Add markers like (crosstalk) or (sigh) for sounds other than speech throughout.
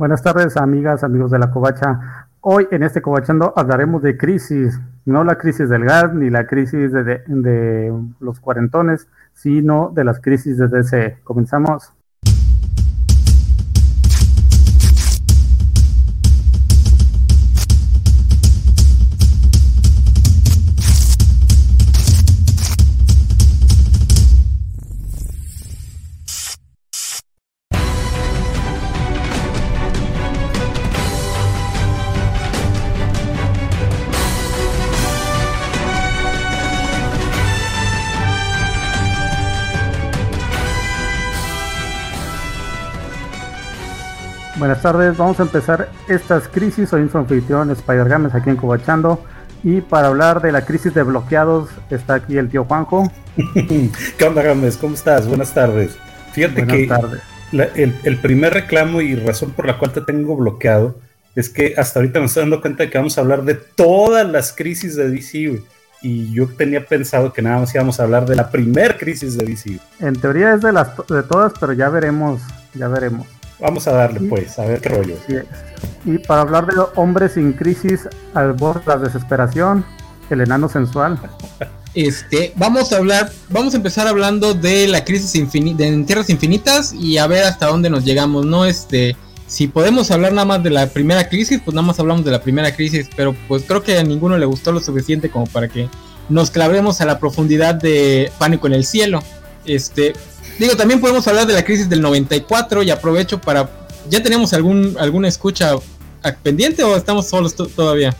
Buenas tardes, amigas, amigos de la Covacha. Hoy en este Covachando hablaremos de crisis, no la crisis del gas ni la crisis de, los cuarentones, sino de las crisis de DC. Comenzamos. Buenas tardes, vamos a empezar estas crisis. Soy su anfitrión Spider Games aquí en Cobachando. Y para hablar de la crisis de bloqueados está aquí el tío Juanjo. (laughs) ¿Qué onda Games? ¿Cómo estás? Buenas tardes. Fíjate Buenas que tardes. La, el, el, primer reclamo y razón por la cual te tengo bloqueado es que hasta ahorita me estoy dando cuenta de que vamos a hablar de todas las crisis de DC. Y yo tenía pensado que nada más íbamos a hablar de la primer crisis de DC. En teoría es de las de todas, pero ya veremos, ya veremos. Vamos a darle pues, a ver qué rollo. Y para hablar de hombres sin crisis al borde de la desesperación, el enano sensual. (laughs) Este, vamos a hablar, vamos a empezar hablando de la crisis infinita, en Tierras Infinitas y a ver hasta dónde nos llegamos, ¿no? Este, si podemos hablar nada más de la primera crisis, pues nada más hablamos de la primera crisis, pero pues creo que a ninguno le gustó lo suficiente como para que nos clavemos a la profundidad de Pánico en el Cielo. Este, Digo, también podemos hablar de la crisis del 94 y aprovecho para... ¿Ya tenemos algún alguna escucha pendiente o estamos solos todavía?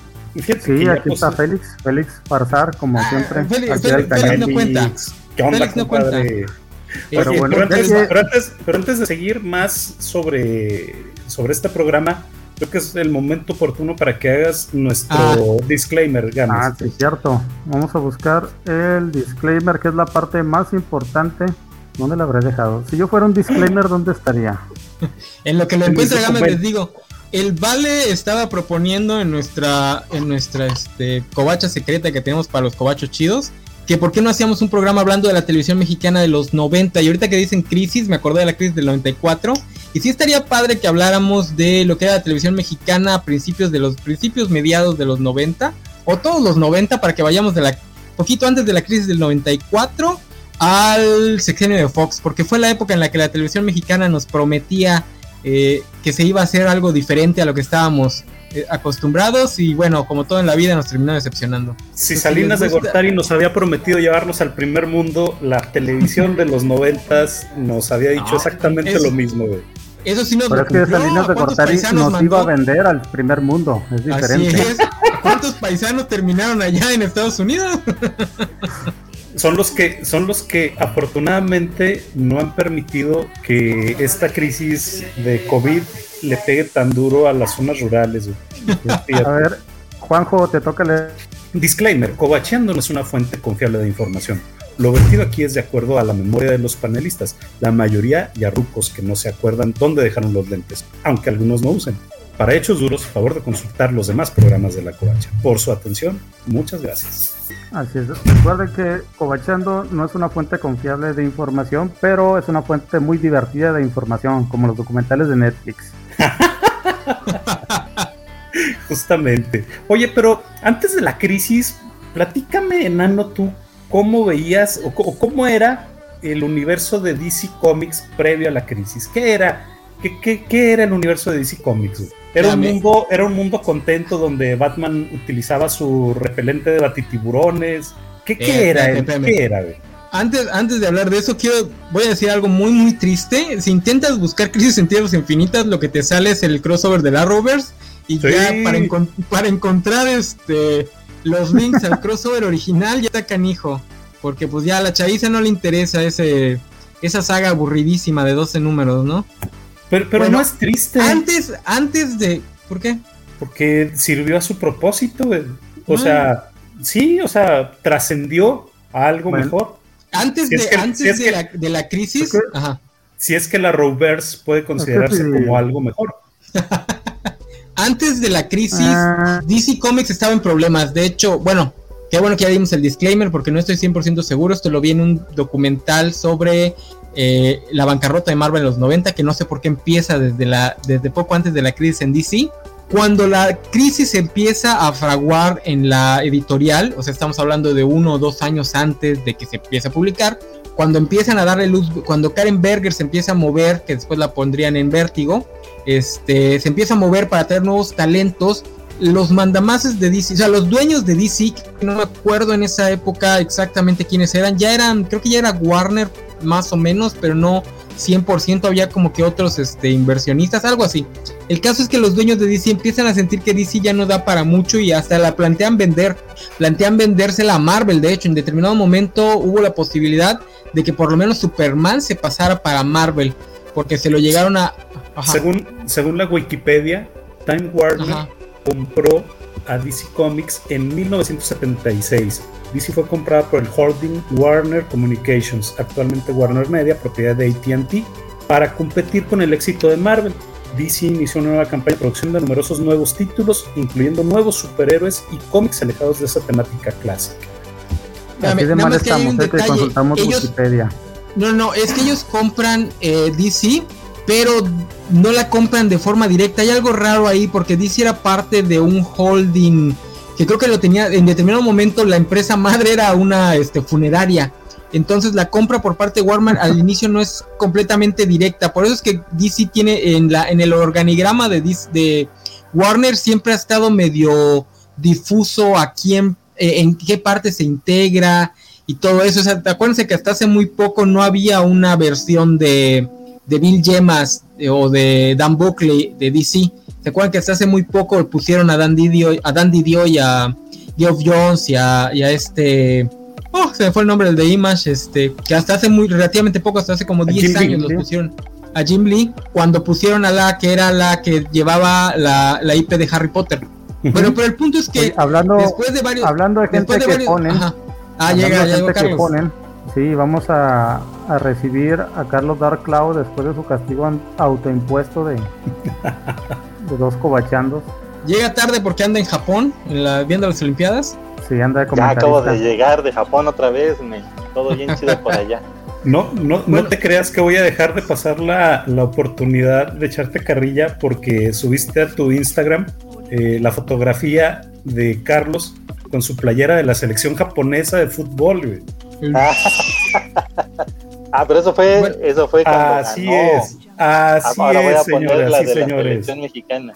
Sí, aquí está Félix, Félix Farsar, como ah, siempre. Félix, Félix, no cuenta. ¿Qué onda, Félix no cuenta. Pero, bueno, pero, antes, pero, antes, pero, antes, de seguir más sobre, sobre este programa, creo que es el momento oportuno para que hagas nuestro ah. disclaimer, Games. Ah, sí, cierto. Vamos a buscar el disclaimer, que es la parte más importante ¿Dónde lo habré dejado? Si yo fuera un disclaimer, ¿dónde estaría? (laughs) en lo que lo encuentra Gama les digo, el Vale estaba proponiendo en nuestra, en nuestra este, covacha secreta que tenemos para los covachos chidos, que por qué no hacíamos un programa hablando de la televisión mexicana de los 90 y ahorita que dicen crisis, me acordé de la crisis del 94 y sí estaría padre que habláramos de lo que era la televisión mexicana a principios de los principios mediados de los 90 o todos los 90 para que vayamos de la poquito antes de la crisis del 94 al sexenio de Fox, porque fue la época en la que la televisión mexicana nos prometía eh, que se iba a hacer algo diferente a lo que estábamos eh, acostumbrados y bueno, como todo en la vida nos terminó decepcionando. Si Salinas de Gortari nos había prometido llevarnos al primer mundo, la televisión de los noventas nos había dicho exactamente lo mismo, güey. Eso sí nos Pero es que Salinas de Gortari nos iba a vender al primer mundo, es diferente. ¿Cuántos paisanos terminaron allá en Estados Unidos? (laughs) son los que son los que afortunadamente no han permitido que esta crisis de COVID le pegue tan duro a las zonas rurales. (laughs) A ver, Juanjo, te toca leer. Disclaimer, Covacheando no es una fuente confiable de información. Lo vertido aquí es de acuerdo a la memoria de los panelistas, la mayoría ya rucos que no se acuerdan dónde dejaron los lentes, aunque algunos no usen. Para hechos duros, favor de consultar los demás programas de la Covacha. Por su atención, muchas gracias. Así es. Recuerden que Covachando no es una fuente confiable de información, pero es una fuente muy divertida de información, como los documentales de Netflix. (laughs) Justamente. Oye, pero antes de la crisis, platícame, enano, tú, cómo veías o, cómo era el universo de DC Comics previo a la crisis. ¿Qué era? ¿Qué, qué, qué era el universo de DC Comics? Era un, mundo, era un mundo contento donde Batman utilizaba su repelente de batitiburones. ¿Qué, qué eh, era? ¿Qué era? Antes, antes de hablar de eso, quiero, voy a decir algo muy muy triste. Si intentas buscar Crisis en Tierras Infinitas, lo que te sale es el crossover de la Rovers. Y ya para, para encontrar este los links al crossover original, ya está canijo. Porque pues ya a la chaviza no le interesa ese esa saga aburridísima de 12 números, ¿no? Pero, no es triste. Antes, antes de. ¿Por qué? Porque sirvió a su propósito, O sea, sí, o sea, trascendió a algo mejor. Antes, de, antes de, la, de, la, crisis. Si es que la Roverse puede considerarse como algo mejor. (laughs) antes de la crisis, ah. DC Comics estaba en problemas. De hecho, bueno, qué bueno que ya dimos el disclaimer porque no estoy 100% seguro. Esto lo vi en un documental sobre eh, la bancarrota de Marvel en los 90, que no sé por qué empieza desde, la, desde poco antes de la crisis en DC. Cuando la crisis empieza a fraguar en la editorial, o sea, estamos hablando de uno o dos años antes de que se empiece a publicar, cuando empiezan a darle luz, cuando Karen Berger se empieza a mover, que después la pondrían en vértigo, este, se empieza a mover para tener nuevos talentos. Los mandamases de DC, o sea, los dueños de DC, no me acuerdo en esa época exactamente quiénes eran, ya eran, creo que ya era Warner más o menos, pero no 100%, había como que otros este, inversionistas, algo así. El caso es que los dueños de DC empiezan a sentir que DC ya no da para mucho y hasta la plantean vender, plantean vendérsela a Marvel, de hecho, en determinado momento hubo la posibilidad de que por lo menos Superman se pasara para Marvel, porque se lo llegaron a... Según, según la Wikipedia, Time Warner compró a DC Comics en 1976 DC fue comprada por el holding Warner Communications, actualmente Warner Media, propiedad de ATT, para competir con el éxito de Marvel. DC inició una nueva campaña de producción de numerosos nuevos títulos, incluyendo nuevos superhéroes y cómics alejados de esa temática clásica. Así de mal estamos, eh, consultamos Wikipedia. No, no, es que ellos compran eh, DC, pero no la compran de forma directa. Hay algo raro ahí porque DC era parte de un holding que creo que lo tenía en determinado momento la empresa madre era una este, funeraria. Entonces la compra por parte de Warner al (laughs) inicio no es completamente directa. Por eso es que DC tiene en, la, en el organigrama de, de Warner siempre ha estado medio difuso a quién, eh, en qué parte se integra y todo eso. O sea, acuérdense que hasta hace muy poco no había una versión de, de Bill Gemas eh, o de Dan Buckley de DC. ¿Se acuerdan que hasta hace muy poco pusieron a Dan Didio, a Dan Didio y a Geoff Jones y a, este. Oh, se me fue el nombre del de Image, este, que hasta hace muy relativamente poco, hasta hace como 10 años los pusieron a Jim Lee, cuando pusieron a la que era la que llevaba la, la IP de Harry Potter. Pero, pero el punto es que hablando, después de varios. Hablando de gente que ponen. Ah, llega, llega Carlos. Ponen, sí, vamos a, a, recibir a Carlos Dark Cloud después de su castigo autoimpuesto de. (laughs) de dos cobachandos. Llega tarde porque anda en Japón, viendo las Olimpiadas. Sí, anda como. Ya acabo de llegar de Japón otra vez, me, todo bien (laughs) chido por allá. No, no, no te creas que voy a dejar de pasar la, la, oportunidad de echarte carrilla porque subiste a tu Instagram eh, la fotografía de Carlos con su playera de la selección japonesa de fútbol, (laughs) ah, pero eso fue, eso fue cuando Así es. Así es, señores, señores. mexicana.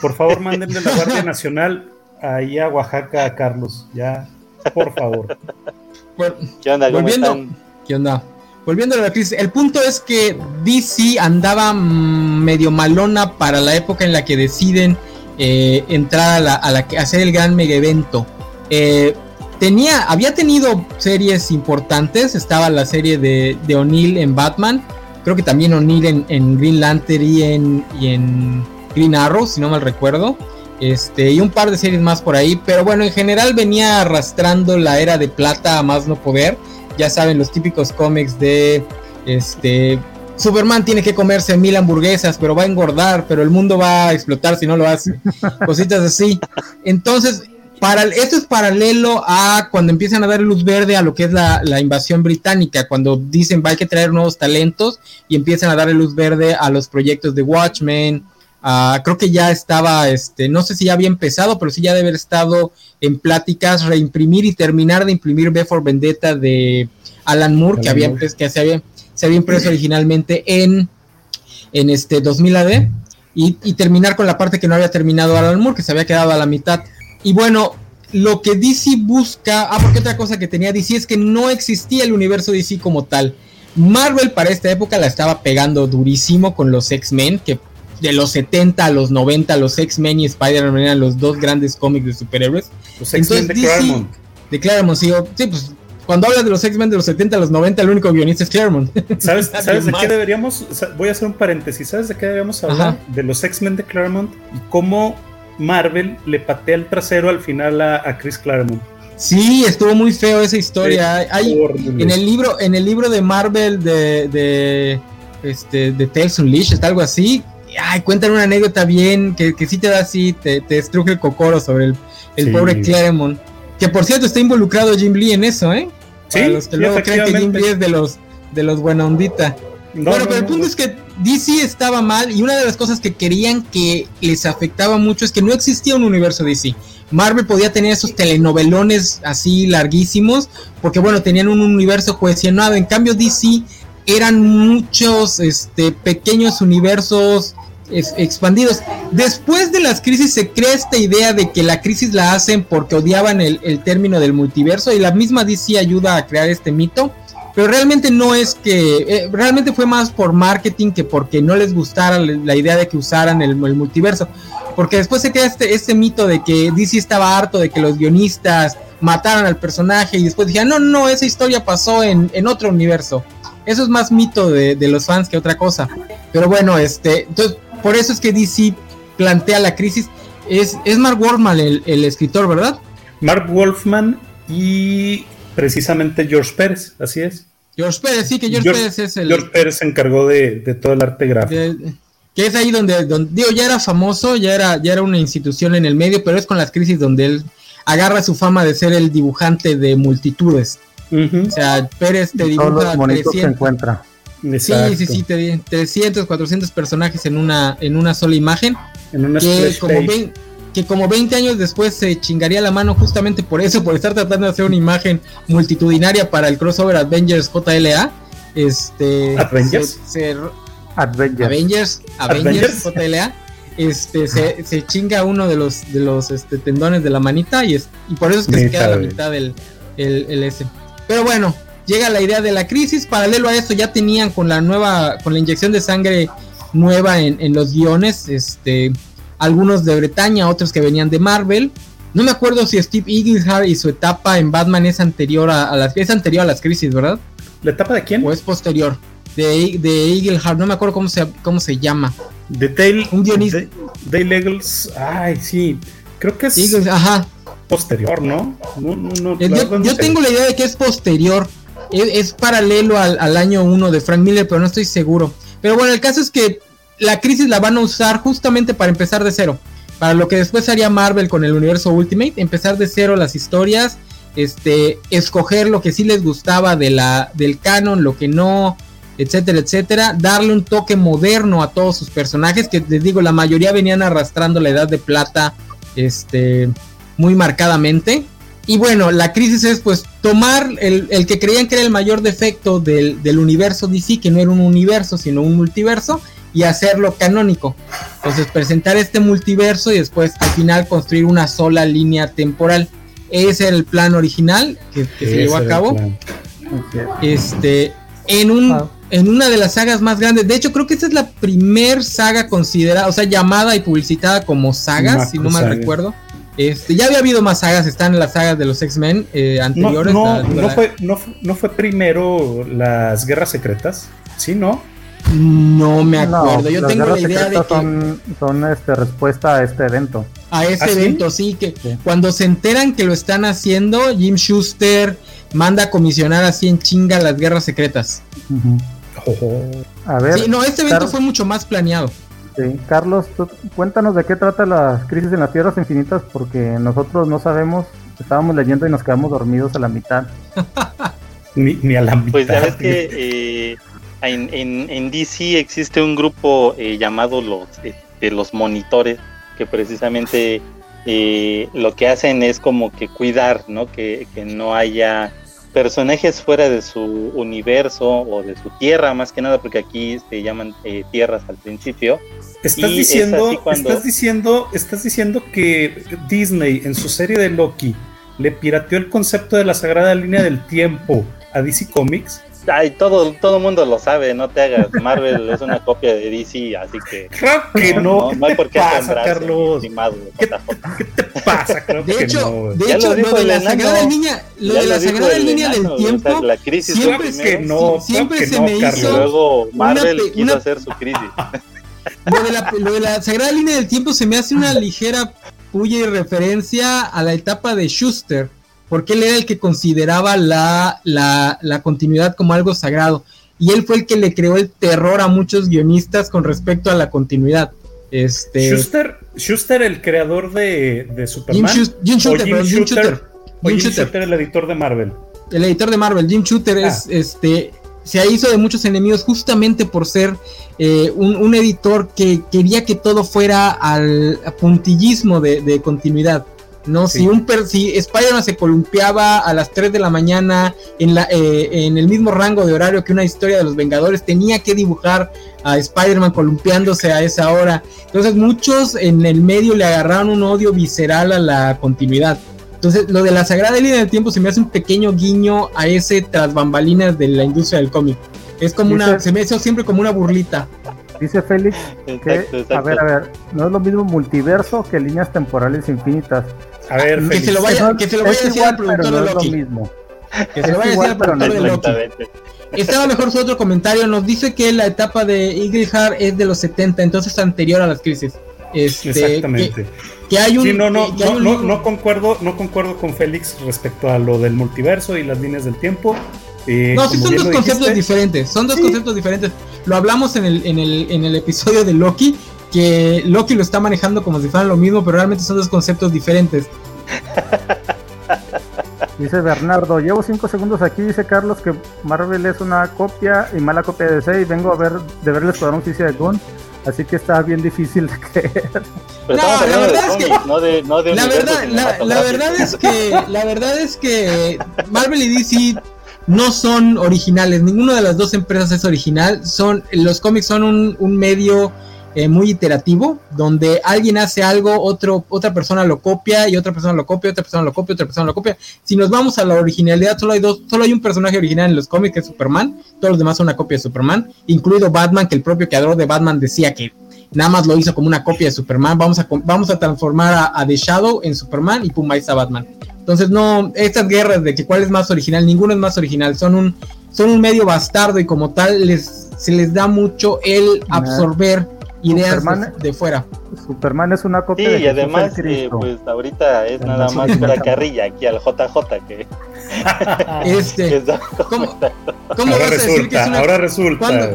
Por favor, (laughs) mándenle la Guardia Nacional ahí a Oaxaca, Carlos. Ya, por favor. ¿Qué onda? Volviendo, ¿Qué onda? Volviendo a la crisis, el punto es que DC andaba medio malona para la época en la que deciden eh, entrar a la, a la, hacer el gran mega evento. Eh, tenía, había tenido series importantes, estaba la serie de, de O'Neill en Batman, creo que también O'Neill en, Green Lantern y en, y en Green Arrow, si no mal recuerdo. Este, y un par de series más por ahí, pero bueno, en general venía arrastrando la era de plata a más no poder. Ya saben, los típicos cómics de este Superman tiene que comerse mil hamburguesas, pero va a engordar, pero el mundo va a explotar si no lo hace. (laughs) Cositas así. Entonces, esto es paralelo a cuando empiezan a dar luz verde a lo que es la, invasión británica, cuando dicen va hay que traer nuevos talentos y empiezan a darle luz verde a los proyectos de Watchmen. creo que ya estaba, este, no sé si ya había empezado, pero sí ya debe haber estado en pláticas reimprimir y terminar de imprimir B for Vendetta de Alan Moore, que, había, que se, había, se había impreso originalmente en, en este 2000 AD, y, y terminar con la parte que no había terminado Alan Moore, que se había quedado a la mitad. Y bueno, lo que DC busca, ah, porque otra cosa que tenía DC es que no existía el universo DC como tal. Marvel para esta época la estaba pegando durísimo con los X-Men, que de los 70 a los 90 los X-Men y Spider-Man eran los dos grandes cómics de superhéroes. Los X-Men de Claremont. De Claremont, sí, sí, pues cuando hablas de los X-Men de los 70 a los 90, el único guionista es Claremont. (laughs) ¿Sabes, ¿sabes de qué deberíamos? Voy a hacer un paréntesis. ¿Sabes de qué deberíamos hablar? De los X-Men de Claremont y cómo Marvel le patea el trasero al final a, Chris Claremont. Sí, estuvo muy feo esa historia. Hay, en el libro, en el libro de Marvel de, de este de Tales Unleashed, algo así. Ay, cuentan una anécdota bien que, que sí te da así, te, te estruje el cocoro sobre el, el pobre Claremont. Que por cierto está involucrado Jim Lee en eso, ¿eh? Sí, los que luego creen que Jim Lee es de los de los buena ondita. Bueno, pero el punto es que DC estaba mal y una de las cosas que querían que les afectaba mucho es que no existía un universo DC. Marvel podía tener esos telenovelones así larguísimos porque bueno, tenían un universo cohesionado. En cambio DC eran muchos este, pequeños universos expandidos. Después de las crisis se crea esta idea de que la crisis la hacen porque odiaban el, término del multiverso y la misma DC ayuda a crear este mito. Pero realmente no es que, eh, realmente fue más por marketing que porque no les gustara la idea de que usaran el, multiverso. Porque después se crea este, este mito de que DC estaba harto de que los guionistas mataran al personaje y después dijeron, no, no, esa historia pasó en, en otro universo. Eso es más mito de, de, los fans que otra cosa. Pero bueno, este, entonces por eso es que DC plantea la crisis. Es, es Mark Wolfman el, escritor, ¿verdad? Mark Wolfman y precisamente George Pérez, así es. George Pérez, sí, que George, Pérez es el. George Pérez se encargó de, todo el arte gráfico. que es ahí donde, donde, digo, ya era famoso, ya era, ya era una institución en el medio, pero es con las crisis donde él agarra su fama de ser el dibujante de multitudes. O sea, Pérez te dibuja. Todos los se encuentra. Sí, sí, sí, te di 300, 400 personajes en una, en una sola imagen. En una que como, que como 20 años después se chingaría la mano justamente por eso, por estar tratando de hacer una imagen multitudinaria para el crossover Avengers JLA. Este, Avengers. Avengers. Avengers. JLA. Este, se, se, chinga uno de los, de los este, tendones de la manita y, es, y por eso es que se queda la mitad del el, el S. Pero bueno, llega la idea de la crisis. Paralelo a eso ya tenían con la nueva, con la inyección de sangre nueva en, los guiones, este, algunos de Bretaña, otros que venían de Marvel. No me acuerdo si Steve Eaglehart y su etapa en Batman es anterior a, las es anterior a las crisis, ¿verdad? ¿La etapa de quién? O es posterior. De, de no me acuerdo cómo se, cómo se llama. De Dale, un guionista. Dale Eagles, ay, sí. Creo que es ajá. posterior, ¿no? yo tengo la idea de que es posterior es, paralelo al, año 1 de Frank Miller, pero no estoy seguro. Pero bueno, el caso es que la crisis la van a usar justamente para empezar de cero. Para lo que después haría Marvel con el universo Ultimate, empezar de cero las historias, este, escoger lo que sí les gustaba de la, del canon, lo que no, etcétera, etcétera, darle un toque moderno a todos sus personajes, que les digo, la mayoría venían arrastrando la edad de plata, este, muy marcadamente. Y bueno, la crisis es pues tomar el, que creían que era el mayor defecto del, universo DC, que no era un universo, sino un multiverso, y hacerlo canónico. Entonces presentar este multiverso y después al final construir una sola línea temporal. Ese era el plan original que, se llevó a cabo. Este, en un en una de las sagas más grandes. De hecho, creo que esta es la primer saga considerada, o sea, llamada y publicitada como saga, si no mal recuerdo. Este, ya había habido más sagas, están las sagas de los X-Men eh, anteriores. No, no, fue, no, fue primero las guerras secretas, ¿sí, no? No me acuerdo. Yo tengo la idea de que. Son, son este, respuesta a este evento. A ese ¿Ah, evento, sí? que cuando se enteran que lo están haciendo, Jim Schuster manda a comisionar así en chinga las guerras secretas. A ver. Sí, no, este evento fue mucho más planeado. Sí. Carlos, cuéntanos de qué trata la crisis en las tierras infinitas, porque nosotros no sabemos, estábamos leyendo y nos quedamos dormidos a la mitad. (laughs) ni, a la mitad. Pues ya ves que eh, en, DC existe un grupo eh, llamado los, este, los monitores, que precisamente eh, lo que hacen es como que cuidar, ¿no? Que, que no haya personajes fuera de su universo o de su tierra, más que nada, porque aquí se llaman tierras al principio, Estás diciendo, estás diciendo, estás diciendo que Disney en su serie de Loki le pirateó el concepto de la sagrada línea del tiempo a DC Comics. Ay, todo todo mundo lo sabe, no te hagas. Marvel es una copia de DC, así que. Creo que no. No, hay por qué pasa, Carlos? ¿Qué, te pasa? (laughs) Creo de hecho, de hecho, lo, de la sagrada línea, lo de la sagrada línea del tiempo. la crisis siempre, que no, siempre se me hizo. Luego Marvel quiso hacer su crisis. (laughs) Lo de, la, Sagrada Línea del Tiempo se me hace una ligera puya y referencia a la etapa de Schuster, porque él era el que consideraba la, la, continuidad como algo sagrado. Y él fue el que le creó el terror a muchos guionistas con respecto a la continuidad. Este... Schuster, Schuster el creador de, de Superman. Jim, Shooter, Jim, Shooter, Jim, Shooter, el editor de Marvel. El editor de Marvel, Jim Shooter es ah. este se hizo de muchos enemigos justamente por ser eh, un, editor que quería que todo fuera al puntillismo de, continuidad. ¿No? Si, un si Spider-Man se columpiaba a las 3 de la mañana en, la, eh, en el mismo rango de horario que una historia de los Vengadores, tenía que dibujar a Spider-Man columpiándose a esa hora. Entonces muchos en el medio le agarraron un odio visceral a la continuidad. Entonces, lo de la sagrada línea del tiempo se me hace un pequeño guiño a ese tras bambalinas de la industria del cómic. Es como una, se me hizo siempre como una burlita. Dice Félix (laughs) que, a ver, a ver, no es lo mismo multiverso que líneas temporales infinitas. A ver, que se lo vaya, que se lo vaya a decir al productor de Loki. Que se lo vaya a decir al productor de Loki. Estaba mejor su otro comentario. Nos dice que la etapa de Eagle Heart es de los 70, entonces anterior a las crisis. Este, Exactamente. Que, hay un, no, no, no, no, concuerdo, no concuerdo con Félix respecto a lo del multiverso y las líneas del tiempo. Eh, no, sí son dos conceptos diferentes. Son dos conceptos diferentes. Lo hablamos en el, en, el, en el episodio de Loki, que Loki lo está manejando como si fueran lo mismo, pero realmente son dos conceptos diferentes. Dice Bernardo, llevo cinco segundos aquí, dice Carlos que Marvel es una copia y mala copia de DC y vengo a ver de ver el Escuadrón Suicida de Gun. Así que está bien difícil de creer. no, la verdad es que, la, verdad, la, verdad es que, la verdad es que Marvel y DC no son originales. Ninguna de las dos empresas es original. Son los cómics son un, un medio eh, muy iterativo, donde alguien hace algo, otro, otra persona lo copia y otra persona lo copia, otra persona lo copia, otra persona lo copia. Si nos vamos a la originalidad, solo hay dos, solo hay un personaje original en los cómics que es Superman, todos los demás son una copia de Superman, incluido Batman, que el propio creador de Batman decía que nada más lo hizo como una copia de Superman. Vamos a, vamos a transformar a, The Shadow en Superman y pum, ahí está Batman. Entonces, no, estas guerras de que cuál es más original, ninguno es más original, son un, son un medio bastardo y como tal les, se les da mucho el absorber ideas Superman, de, fuera. Superman es una copia sí, y además, eh, pues ahorita es nada más para carrilla aquí al JJ que. (laughs) este, ¿Cómo, ¿cómo vas resulta, a decir que es una, ahora resulta.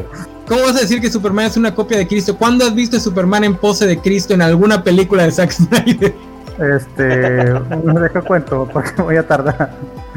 ¿Cómo vas a decir que Superman es una copia de Cristo? ¿Cuándo has visto a Superman en pose de Cristo en alguna película de Zack Snyder? Este, (laughs) no dejo cuento porque voy a tardar.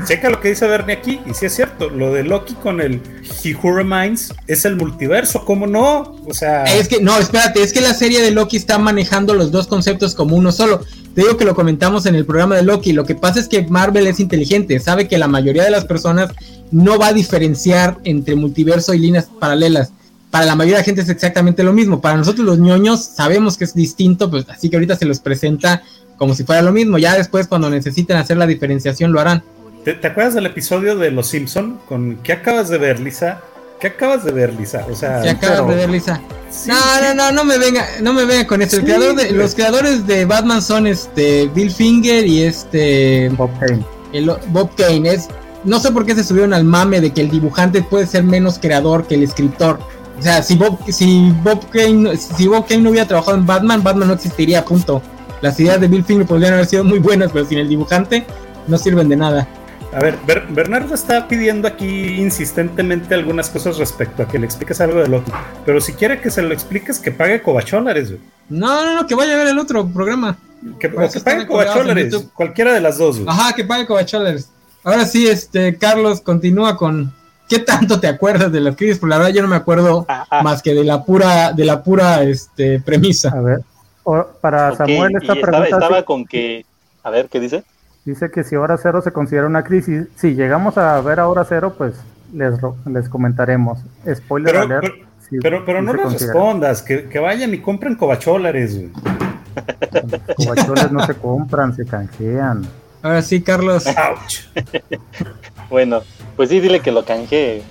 Checa lo que dice Bernie aquí, y si es cierto, lo de Loki con el He Who Reminds es el multiverso, ¿cómo no? O sea. Es que, no, espérate, es que la serie de Loki está manejando los dos conceptos como uno solo. Te digo que lo comentamos en el programa de Loki. Lo que pasa es que Marvel es inteligente, sabe que la mayoría de las personas no va a diferenciar entre multiverso y líneas paralelas. Para la mayoría de la gente es exactamente lo mismo. Para nosotros los ñoños sabemos que es distinto, pues así que ahorita se los presenta como si fuera lo mismo. Ya después cuando necesiten hacer la diferenciación lo harán. ¿Te, acuerdas del episodio de Los Simpson con qué acabas de ver, Lisa? ¿Qué acabas de ver, Lisa? O sea, ¿qué acabas de ver, Lisa? no, no, no, no me venga, no me venga con esto. El creador de, los creadores de Batman son este Bill Finger y este Bob Kane. El, Bob Kane es no sé por qué se subieron al mame de que el dibujante puede ser menos creador que el escritor. O sea, si Bob, si Bob Kane, si Bob Kane no hubiera trabajado en Batman, Batman no existiría, punto. Las ideas de Bill Finger podrían haber sido muy buenas, pero sin el dibujante no sirven de nada. A ver, Bernardo está pidiendo aquí insistentemente algunas cosas respecto a que le expliques algo de Loki. Pero si quiere que se lo expliques, que pague cobacholares, güey. No, no, no, que vaya a ver el otro programa. Que, que pague cobacholares, cualquiera de las dos, güey. Ajá, que pague cobacholares. Ahora sí, este, Carlos, continúa con ¿qué tanto te acuerdas de las crisis? Porque la verdad yo no me acuerdo ah, ah. más que de la pura, de la pura este, premisa. A ver, para Samuel esta pregunta... Estaba, con que... A ver, ¿qué dice? Dice que si hora cero se considera una crisis, si llegamos a ver a hora cero, pues les, les comentaremos. Spoiler pero, alert. Pero, pero, no les respondas, que, que, vayan y compren cobacholares. (laughs) Covacholes no se compran, se canjean. Ahora sí, Carlos. (laughs) bueno, pues sí, dile que lo canjee.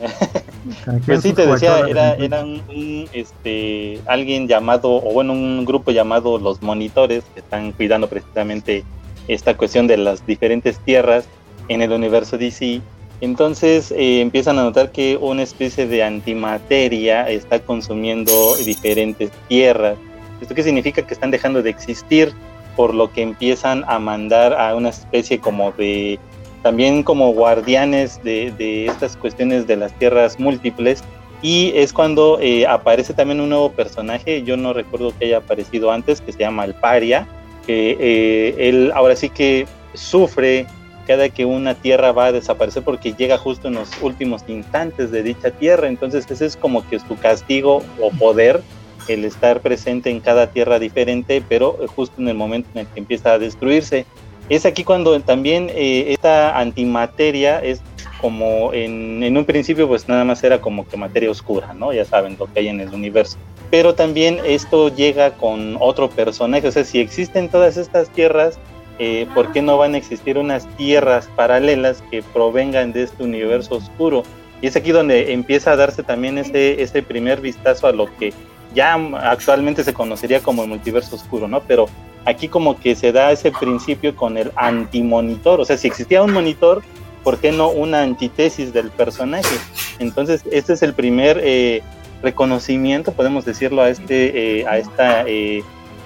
pues sí, te decía, era, era un, este, alguien llamado, o bueno, un grupo llamado Los Monitores, que están cuidando precisamente esta cuestión de las diferentes tierras en el universo DC. Entonces eh, empiezan a notar que una especie de antimateria está consumiendo diferentes tierras. ¿Esto qué significa? Que están dejando de existir, por lo que empiezan a mandar a una especie como de, también como guardianes de, estas cuestiones de las tierras múltiples. Y es cuando eh, aparece también un nuevo personaje, yo no recuerdo que haya aparecido antes, que se llama Alparia, que eh, él ahora sí que sufre cada que una tierra va a desaparecer porque llega justo en los últimos instantes de dicha tierra. Entonces ese es como que su castigo o poder el estar presente en cada tierra diferente, pero justo en el momento en el que empieza a destruirse. Es aquí cuando también eh, esta antimateria es como en, en, un principio pues nada más era como que materia oscura, ¿no? Ya saben lo que hay en el universo. Pero también esto llega con otro personaje, o sea, si existen todas estas tierras, eh, ¿por qué no van a existir unas tierras paralelas que provengan de este universo oscuro? Y es aquí donde empieza a darse también ese, ese primer vistazo a lo que ya actualmente se conocería como el multiverso oscuro, ¿no? Pero aquí como que se da ese principio con el antimonitor, o sea, si existía un monitor, ¿por qué no una antítesis del personaje? Entonces, este es el primer eh, reconocimiento, podemos decirlo, a, este, eh, a esta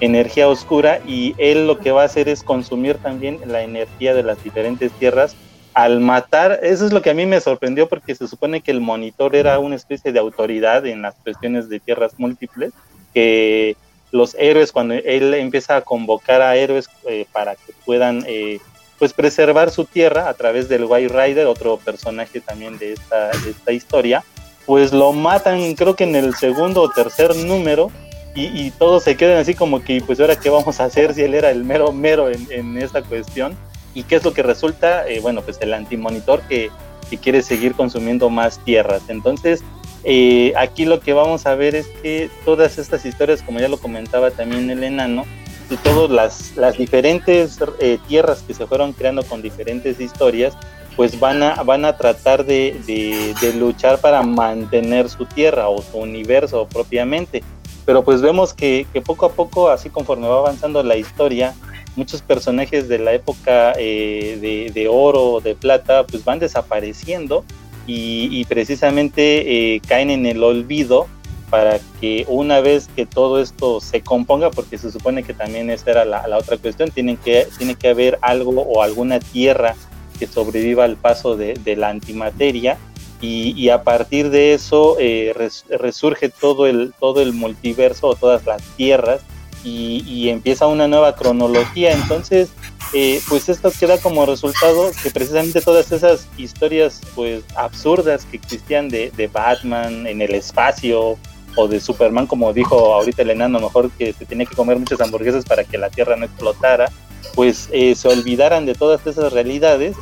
energía oscura y él lo que va a hacer es consumir también la energía de las diferentes tierras. Al matar, eso es lo que a mí me sorprendió porque se supone que el monitor era una especie de autoridad en las cuestiones de tierras múltiples, que los héroes, cuando él empieza a convocar a héroes eh, para que puedan eh, pues preservar su tierra a través del White Rider, otro personaje también de esta historia, pues lo matan creo que en el segundo o tercer número y, todos se quedan así como que, pues ahora qué vamos a hacer si él era el mero mero en, en esta cuestión. ¿Y qué es lo que resulta? Eh, bueno, pues el antimonitor que, que quiere seguir consumiendo más tierras. Entonces, eh, aquí lo que vamos a ver es que todas estas historias, como ya lo comentaba también el enano, de todas las, las diferentes eh, tierras que se fueron creando con diferentes historias, pues van a, van a tratar de, de, de luchar para mantener su tierra o su universo propiamente. Pero pues vemos que, poco a poco, así conforme va avanzando la historia, muchos personajes de la época eh, de, oro, de plata, pues van desapareciendo y, precisamente eh, caen en el olvido para que una vez que todo esto se componga, porque se supone que también esa era la, otra cuestión, tienen que, tiene que haber algo o alguna tierra que sobreviva al paso de, de la antimateria y, a partir de eso eh, resurge todo el, todo el multiverso o todas las tierras y, empieza una nueva cronología. Entonces, eh, pues esto queda como resultado que precisamente todas esas historias pues absurdas que existían de, Batman en el espacio o de Superman, como dijo ahorita el enano, mejor que se tenía que comer muchas hamburguesas para que la Tierra no explotara, pues eh, se olvidaran de todas esas realidades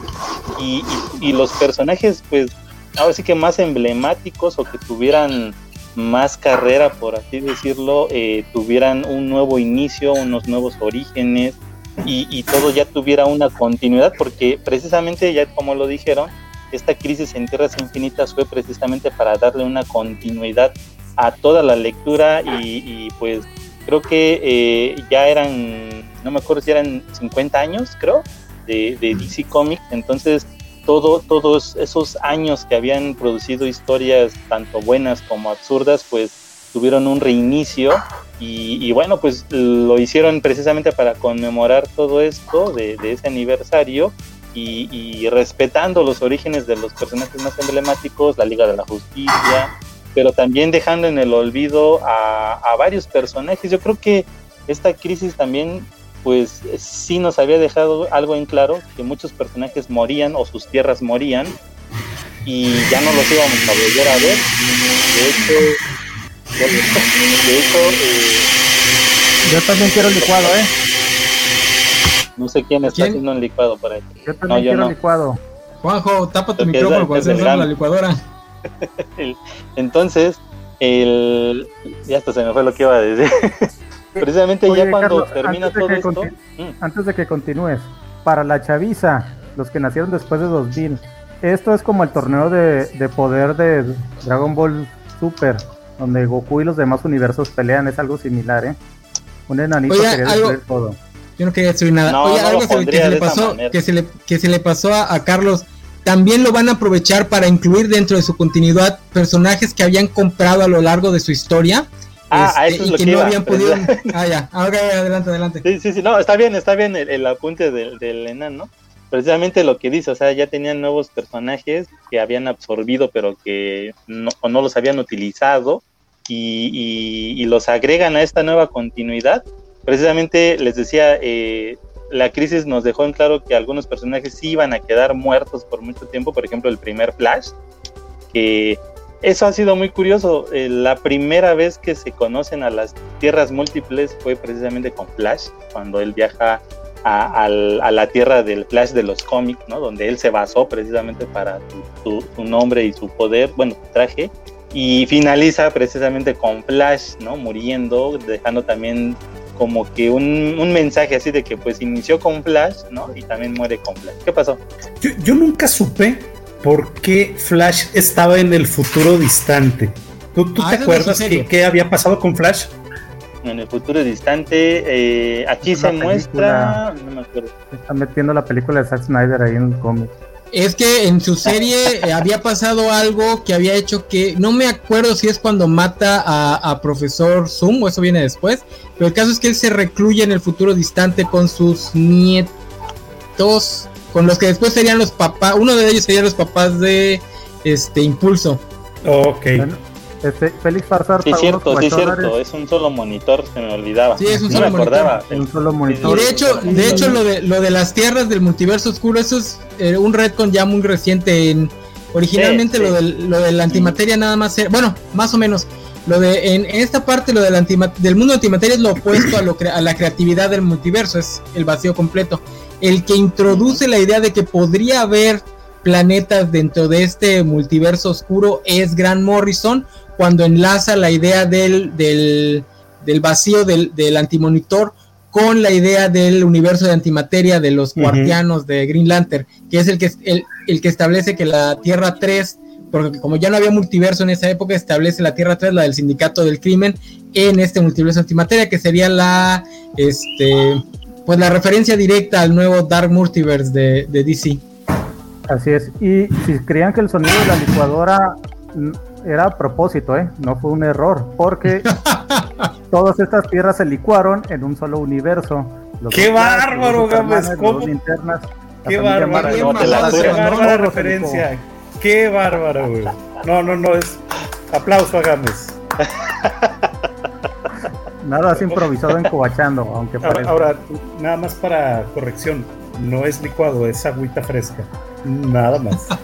y, los personajes pues ahora sí que más emblemáticos o que tuvieran más carrera, por así decirlo, eh, tuvieran un nuevo inicio, unos nuevos orígenes y, todo ya tuviera una continuidad, porque precisamente, ya como lo dijeron, esta crisis en Tierras Infinitas fue precisamente para darle una continuidad a toda la lectura y, pues creo que eh, ya eran, no me acuerdo si eran 50 años, creo, de, de DC Comics, entonces todo, todos esos años que habían producido historias tanto buenas como absurdas, pues tuvieron un reinicio. Y, bueno, pues lo hicieron precisamente para conmemorar todo esto de, ese aniversario y, respetando los orígenes de los personajes más emblemáticos, la Liga de la Justicia, pero también dejando en el olvido a, a varios personajes. Yo creo que esta crisis también pues sí nos había dejado algo en claro, que muchos personajes morían o sus tierras morían y ya no los íbamos a volver a ver. De hecho, de hecho, eh, yo también quiero licuado, ¿eh? No sé quién está haciendo un licuado por ahí. Yo también no, quiero licuado. Juanjo, tapa tu micrófono cuando estés usando la licuadora. (laughs) Entonces, el... ya hasta se me fue lo que iba a decir. (laughs) Precisamente ya cuando termina todo esto. Mm. Antes de que continúes, para la chaviza, los que nacieron después de 2000, esto es como el torneo de, poder de Dragon Ball Super, donde Goku y los demás universos pelean, es algo similar, ¿eh? Un enanito que quería destruir todo. Yo no quería destruir nada. Oye, algo que, se le pasó, que, se le, que se le pasó a Carlos también lo van a aprovechar para incluir dentro de su continuidad personajes que habían comprado a lo largo de su historia Ah, a este, eso es lo que, no habían podido. (laughs) ah, ya. Ah, adelante, adelante. Sí, sí, sí. No, está bien, está bien el, apunte del, del enano. Precisamente lo que dice, o sea, ya tenían nuevos personajes que habían absorbido, pero que no, no los habían utilizado y, y, los agregan a esta nueva continuidad. Precisamente les decía, eh, la crisis nos dejó en claro que algunos personajes sí iban a quedar muertos por mucho tiempo, por ejemplo el primer Flash, que eso ha sido muy curioso. Eh, la primera vez que se conocen a las tierras múltiples fue precisamente con Flash, cuando él viaja a, la tierra del Flash de los cómics, ¿no? Donde él se basó precisamente para su, nombre y su poder, bueno, su traje. Y finaliza precisamente con Flash, ¿no? Muriendo, dejando también como que un, mensaje así de que pues inició con Flash, ¿no? Y también muere con Flash. ¿Qué pasó? Yo, yo nunca supe por qué Flash estaba en el futuro distante. ¿Tú, ah, te acuerdas qué había pasado con Flash? En el futuro distante, eh, aquí se muestra. No me acuerdo. Está metiendo la película de Zack Snyder ahí en el cómic. Es que en su serie eh, había pasado algo que había hecho que no me acuerdo si es cuando mata a, Profesor Zoom o eso viene después, pero el caso es que él se recluye en el futuro distante con sus nietos con los que después serían los papás, uno de ellos serían los papás de este Impulso. Ok. este, Félix Farsar. Sí, es cierto, sí, cierto. Es un solo monitor, se me olvidaba. Sí, es un solo monitor. Un solo monitor. Y de hecho, de hecho lo, de, lo de las tierras del multiverso oscuro, eso es eh, un retcon ya muy reciente. En, originalmente Lo, del, lo de la antimateria nada más era, bueno, más o menos. Lo de en, esta parte lo del, del mundo antimateria es lo opuesto a, lo a la creatividad del multiverso, es el vacío completo el que introduce la idea de que podría haber planetas dentro de este multiverso oscuro es Grant Morrison, cuando enlaza la idea del, del, vacío del, del, antimonitor con la idea del universo de antimateria de los cuartianos de Green Lantern, que es el que, el, el que establece que la Tierra 3 porque como ya no había multiverso en esa época, establece la Tierra 3, la del Sindicato del Crimen, en este multiverso antimateria, que sería la, este, pues la referencia directa al nuevo Dark Multiverse de, DC. Así es. Y si creían que el sonido de la licuadora era a propósito, ¿eh? No fue un error, porque (laughs) todas estas tierras se licuaron en un solo universo. ¡Qué bárbaro, Gámez! ¿Cómo? ¡Qué bárbaro! ¡Qué bárbara referencia! ¡Qué bárbaro, güey! No, no, no, es... Aplauso a Gámez. (laughs) Nada es improvisado en cobachando, aunque parezca. Ahora, nada más para corrección, no es licuado, es agüita fresca. Nada más. (laughs)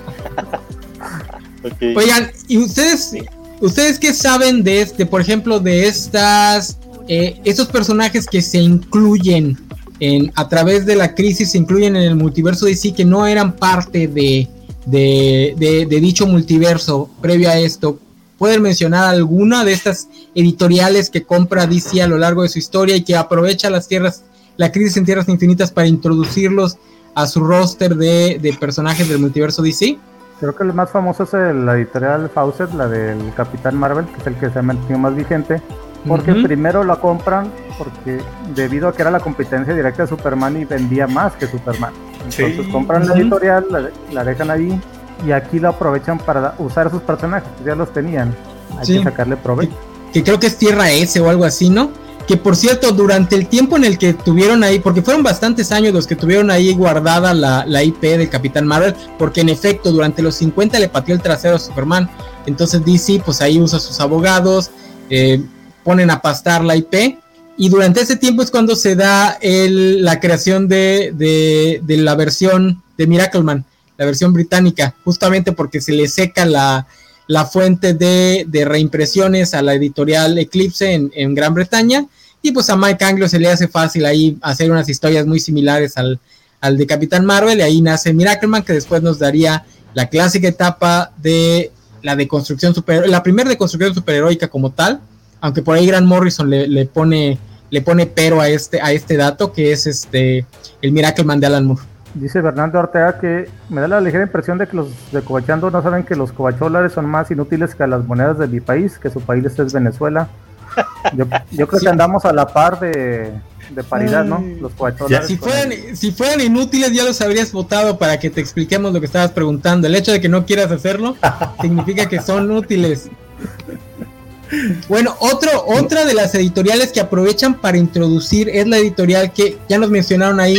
Oigan, ¿y ustedes, ustedes qué saben de este, por ejemplo, de estas, eh, estos personajes que se incluyen en, a través de la crisis, se incluyen en el multiverso de sí, que no eran parte de, de, de dicho multiverso previo a esto? ¿Pueden mencionar alguna de estas editoriales que compra DC a lo largo de su historia y que aprovecha las tierras, la crisis en tierras infinitas para introducirlos a su roster de, personajes del multiverso DC? Creo que el más famoso es la editorial Fawcett, la del Capitán Marvel, que es el que se ha mantenido más vigente, porque primero la compran porque debido a que era la competencia directa de Superman y vendía más que Superman. Entonces compran la editorial, la, la, dejan ahí y aquí lo aprovechan para usar esos personajes, ya los tenían. Hay que sacarle provecho. Que, creo que es Tierra S o algo así, ¿no? Que por cierto, durante el tiempo en el que tuvieron ahí, porque fueron bastantes años los que tuvieron ahí guardada la, IP del Capitán Marvel, porque en efecto durante los 50 le pateó el trasero a Superman. Entonces DC pues ahí usa sus abogados, eh, ponen a pastar la IP. Y durante ese tiempo es cuando se da el, la creación de, de, de la versión de Miracleman la versión británica, justamente porque se le seca la, fuente de, reimpresiones a la editorial Eclipse en, Gran Bretaña. Y pues a Mike Anglo se le hace fácil ahí hacer unas historias muy similares al, de Capitán Marvel. Y ahí nace Miracleman, que después nos daría la clásica etapa de la deconstrucción super, la primera deconstrucción superheroica como tal. Aunque por ahí Grant Morrison le, pone le pone pero a este a este dato que es este el Miracleman de Alan Moore. Dice Fernando Ortega que me da la ligera impresión de que los de Cobachando no saben que los cobacholares son más inútiles que las monedas de mi país, que su país es Venezuela. Yo, creo que andamos a la par de, paridad, ¿no? Los cobacholares. Si fueran, si fueran inútiles ya los habrías votado para que te expliquemos lo que estabas preguntando. El hecho de que no quieras hacerlo (laughs) significa que son útiles. Bueno, otro, otra de las editoriales que aprovechan para introducir es la editorial que ya nos mencionaron ahí,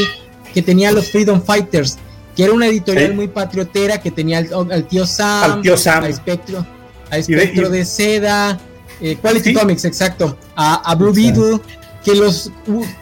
que tenía los Freedom Fighters, que era una editorial muy patriotera, que tenía al, tío Sam, a Espectro, a Espectro de, Seda, eh, Quality Comics, exacto, a, Blue Beetle, que los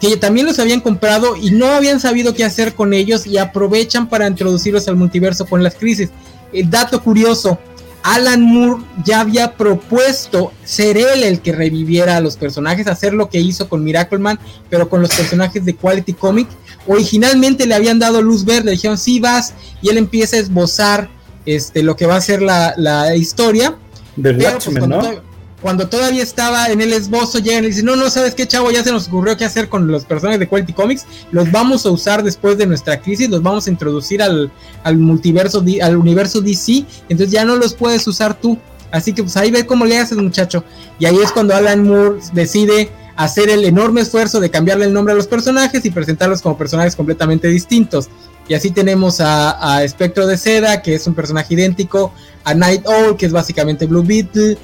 que también los habían comprado y no habían sabido qué hacer con ellos y aprovechan para introducirlos al multiverso con las crisis. El dato curioso, Alan Moore ya había propuesto ser él el que reviviera a los personajes, hacer lo que hizo con Miracle Man, pero con los personajes de Quality Comic. Originalmente le habían dado luz verde, le dijeron sí vas, y él empieza a esbozar este, lo que va a ser la, la historia. Del pues, ¿no? cuando todavía estaba en el esbozo, llegan y dicen, no, no, ¿sabes qué, chavo? Ya se nos ocurrió qué hacer con los personajes de Quality Comics, los vamos a usar después de nuestra crisis, los vamos a introducir al, multiverso, al universo DC, entonces ya no los puedes usar tú. Así que pues ahí ve cómo le haces, muchacho. Y ahí es cuando Alan Moore decide hacer el enorme esfuerzo de cambiarle el nombre a los personajes y presentarlos como personajes completamente distintos. Y así tenemos a, a Espectro de Seda, que es un personaje idéntico, a Night Owl, que es básicamente Blue Beetle,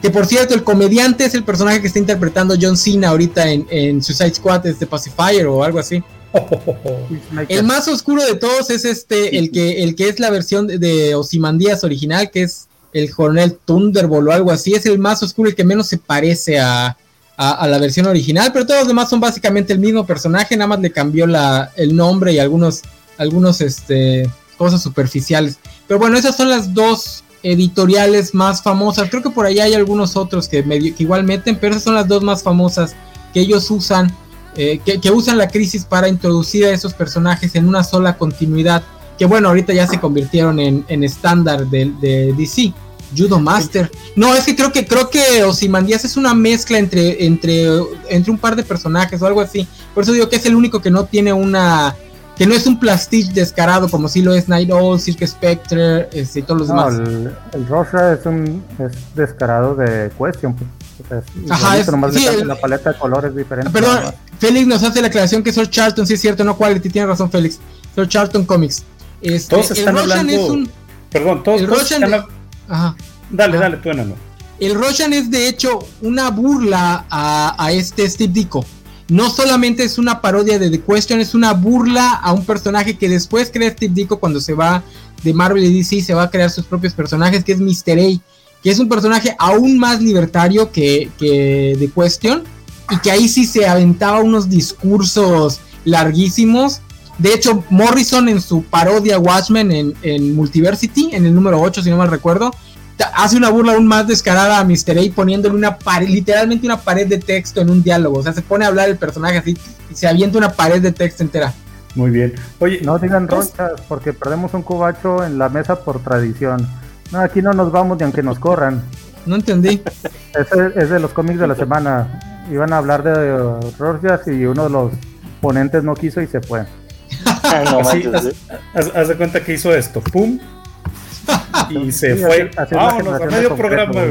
que por cierto, el comediante es el personaje que está interpretando John Cena ahorita en, Suicide Squad, es de Pacifier o algo así. (laughs) el más oscuro de todos es este, el que, el que es la versión de, de Osimandías original, que es el coronel Thunderbolt o algo así. Es el más oscuro, el que menos se parece a, la versión original, pero todos los demás son básicamente el mismo personaje, nada más le cambió la, el nombre y algunos, algunos este, cosas superficiales. Pero bueno, esas son las dos editoriales más famosas. Creo que por ahí hay algunos otros que, medio, que igual meten, pero esas son las dos más famosas que ellos usan, eh, que, usan la crisis para introducir a esos personajes en una sola continuidad. Que bueno, ahorita ya se convirtieron en, estándar de, de, DC. Judo Master. No, es que creo que creo que Ozymandias es una mezcla entre, entre, entre un par de personajes o algo así. Por eso digo que es el único que no tiene una que no es un plastiche descarado como si lo es Night Owl, Cirque Spectre este, y todos los demás. El, el Rosha es un es descarado de Question. Pues, Ajá, es, sí, la paleta de colores diferente. Perdón, Félix nos hace la aclaración que Sir Charlton, sí es cierto, no Quality, tiene razón Félix. Sir Charlton Comics. Este, todos están hablando. Es un, perdón, todos, el Roshan están Ajá. Dale, dale, tú enano. El Roshan es de hecho una burla a, a este Steve Dico no solamente es una parodia de The Question, es una burla a un personaje que después crea Steve Ditko cuando se va de Marvel y DC, se va a crear sus propios personajes, que es Mr. A, que es un personaje aún más libertario que, que The Question, y que ahí sí se aventaba unos discursos larguísimos. De hecho, Morrison en su parodia Watchmen en, en Multiversity, en el número 8, si no mal recuerdo, hace una burla aún más descarada a Mr. A poniéndole una pared, literalmente una pared de texto en un diálogo. O sea, se pone a hablar el personaje así y se avienta una pared de texto entera. Muy bien. Oye, no digan ronchas porque perdemos un cubacho en la mesa por tradición. No, aquí no nos vamos ni aunque nos corran. No entendí. (laughs) es, de los cómics de la semana. Iban a hablar de ronchas y uno de los ponentes no quiso y se fue. No, haz, de cuenta que hizo esto. Pum, y (laughs) se fue. Vámonos a medio programa,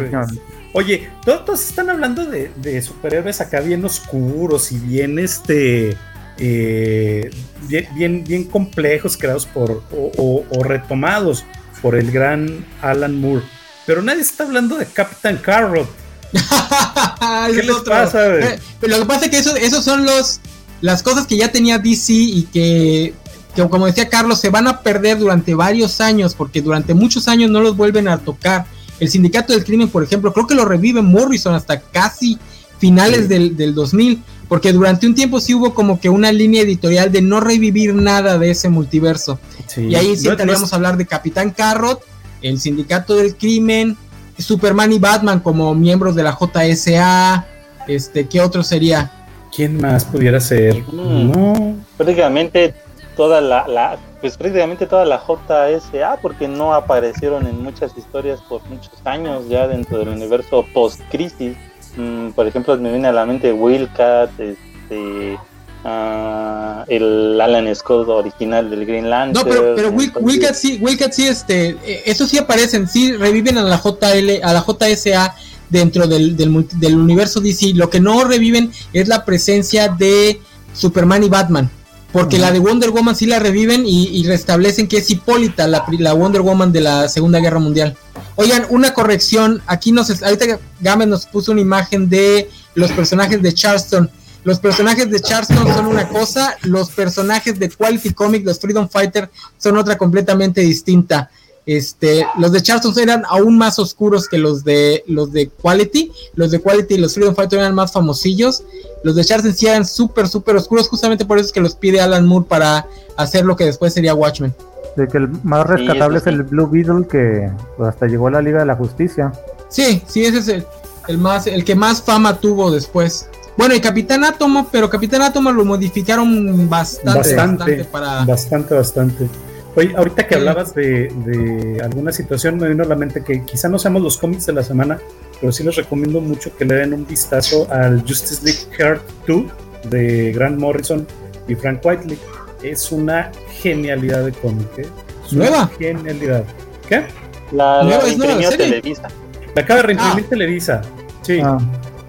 Oye, todos, están hablando de, superhéroes acá bien oscuros y bien este. Eh, bien, bien, complejos creados por o, retomados por el gran Alan Moore. Pero nadie está hablando de Captain Carrot. (laughs) ¿Qué les pasa? Eh, pero lo que pasa es que esos eso son los las cosas que ya tenía DC y que que como decía Carlos, se van a perder durante varios años, porque durante muchos años no los vuelven a tocar. El sindicato del crimen, por ejemplo, creo que lo revive Morrison hasta casi finales del, del, 2000, porque durante un tiempo sí hubo como que una línea editorial de no revivir nada de ese multiverso. Y ahí sí tendríamos a hablar de Capitán Carrot, el sindicato del crimen, Superman y Batman como miembros de la JSA, este, ¿qué otro sería? ¿Quién más pudiera ser? Mm. No. Prácticamente toda la, la, pues prácticamente toda la JSA porque no aparecieron en muchas historias por muchos años ya dentro del universo post crisis mm, por ejemplo me viene a la mente Wildcat este uh, el Alan Scott original del Green Lantern no pero, pero Wildcat sí Wildcat sí este eh, eso sí aparecen sí reviven a la JL a la JSA dentro del, del, del universo DC lo que no reviven es la presencia de Superman y Batman porque la de Wonder Woman sí la reviven y, restablecen que es Hipólita, la, la, Wonder Woman de la Segunda Guerra Mundial. Oigan, una corrección. Aquí nos ahorita Gámez nos puso una imagen de los personajes de Charleston. Los personajes de Charleston son una cosa, los personajes de Quality Comic, los Freedom Fighter, son otra completamente distinta. Este, los de Charlton eran aún más oscuros que los de los de Quality. Los de Quality y los Freedom Fighter eran más famosillos. Los de Charlton sí eran súper, súper oscuros. Justamente por eso es que los pide Alan Moore para hacer lo que después sería Watchmen. De que el más rescatable es el Blue Beetle que hasta llegó a la Liga de la Justicia. Sí, sí, ese es el, el más, el que más fama tuvo después. Bueno, y Capitán Átomo, pero Capitán Átomo lo modificaron bastante, bastante, para... Bastante, bastante. Oye, ahorita que hablabas de, alguna situación, me vino a la mente que quizá no seamos los cómics de la semana, pero sí les recomiendo mucho que le den un vistazo al Justice League Heart 2 de Grant Morrison y Frank Whiteley. Es una genialidad de cómic. ¿eh? ¿Nueva? Genialidad. ¿Qué? La, nueva la Televisa. La acaba de reimprimir ah. Televisa. Sí. Ah.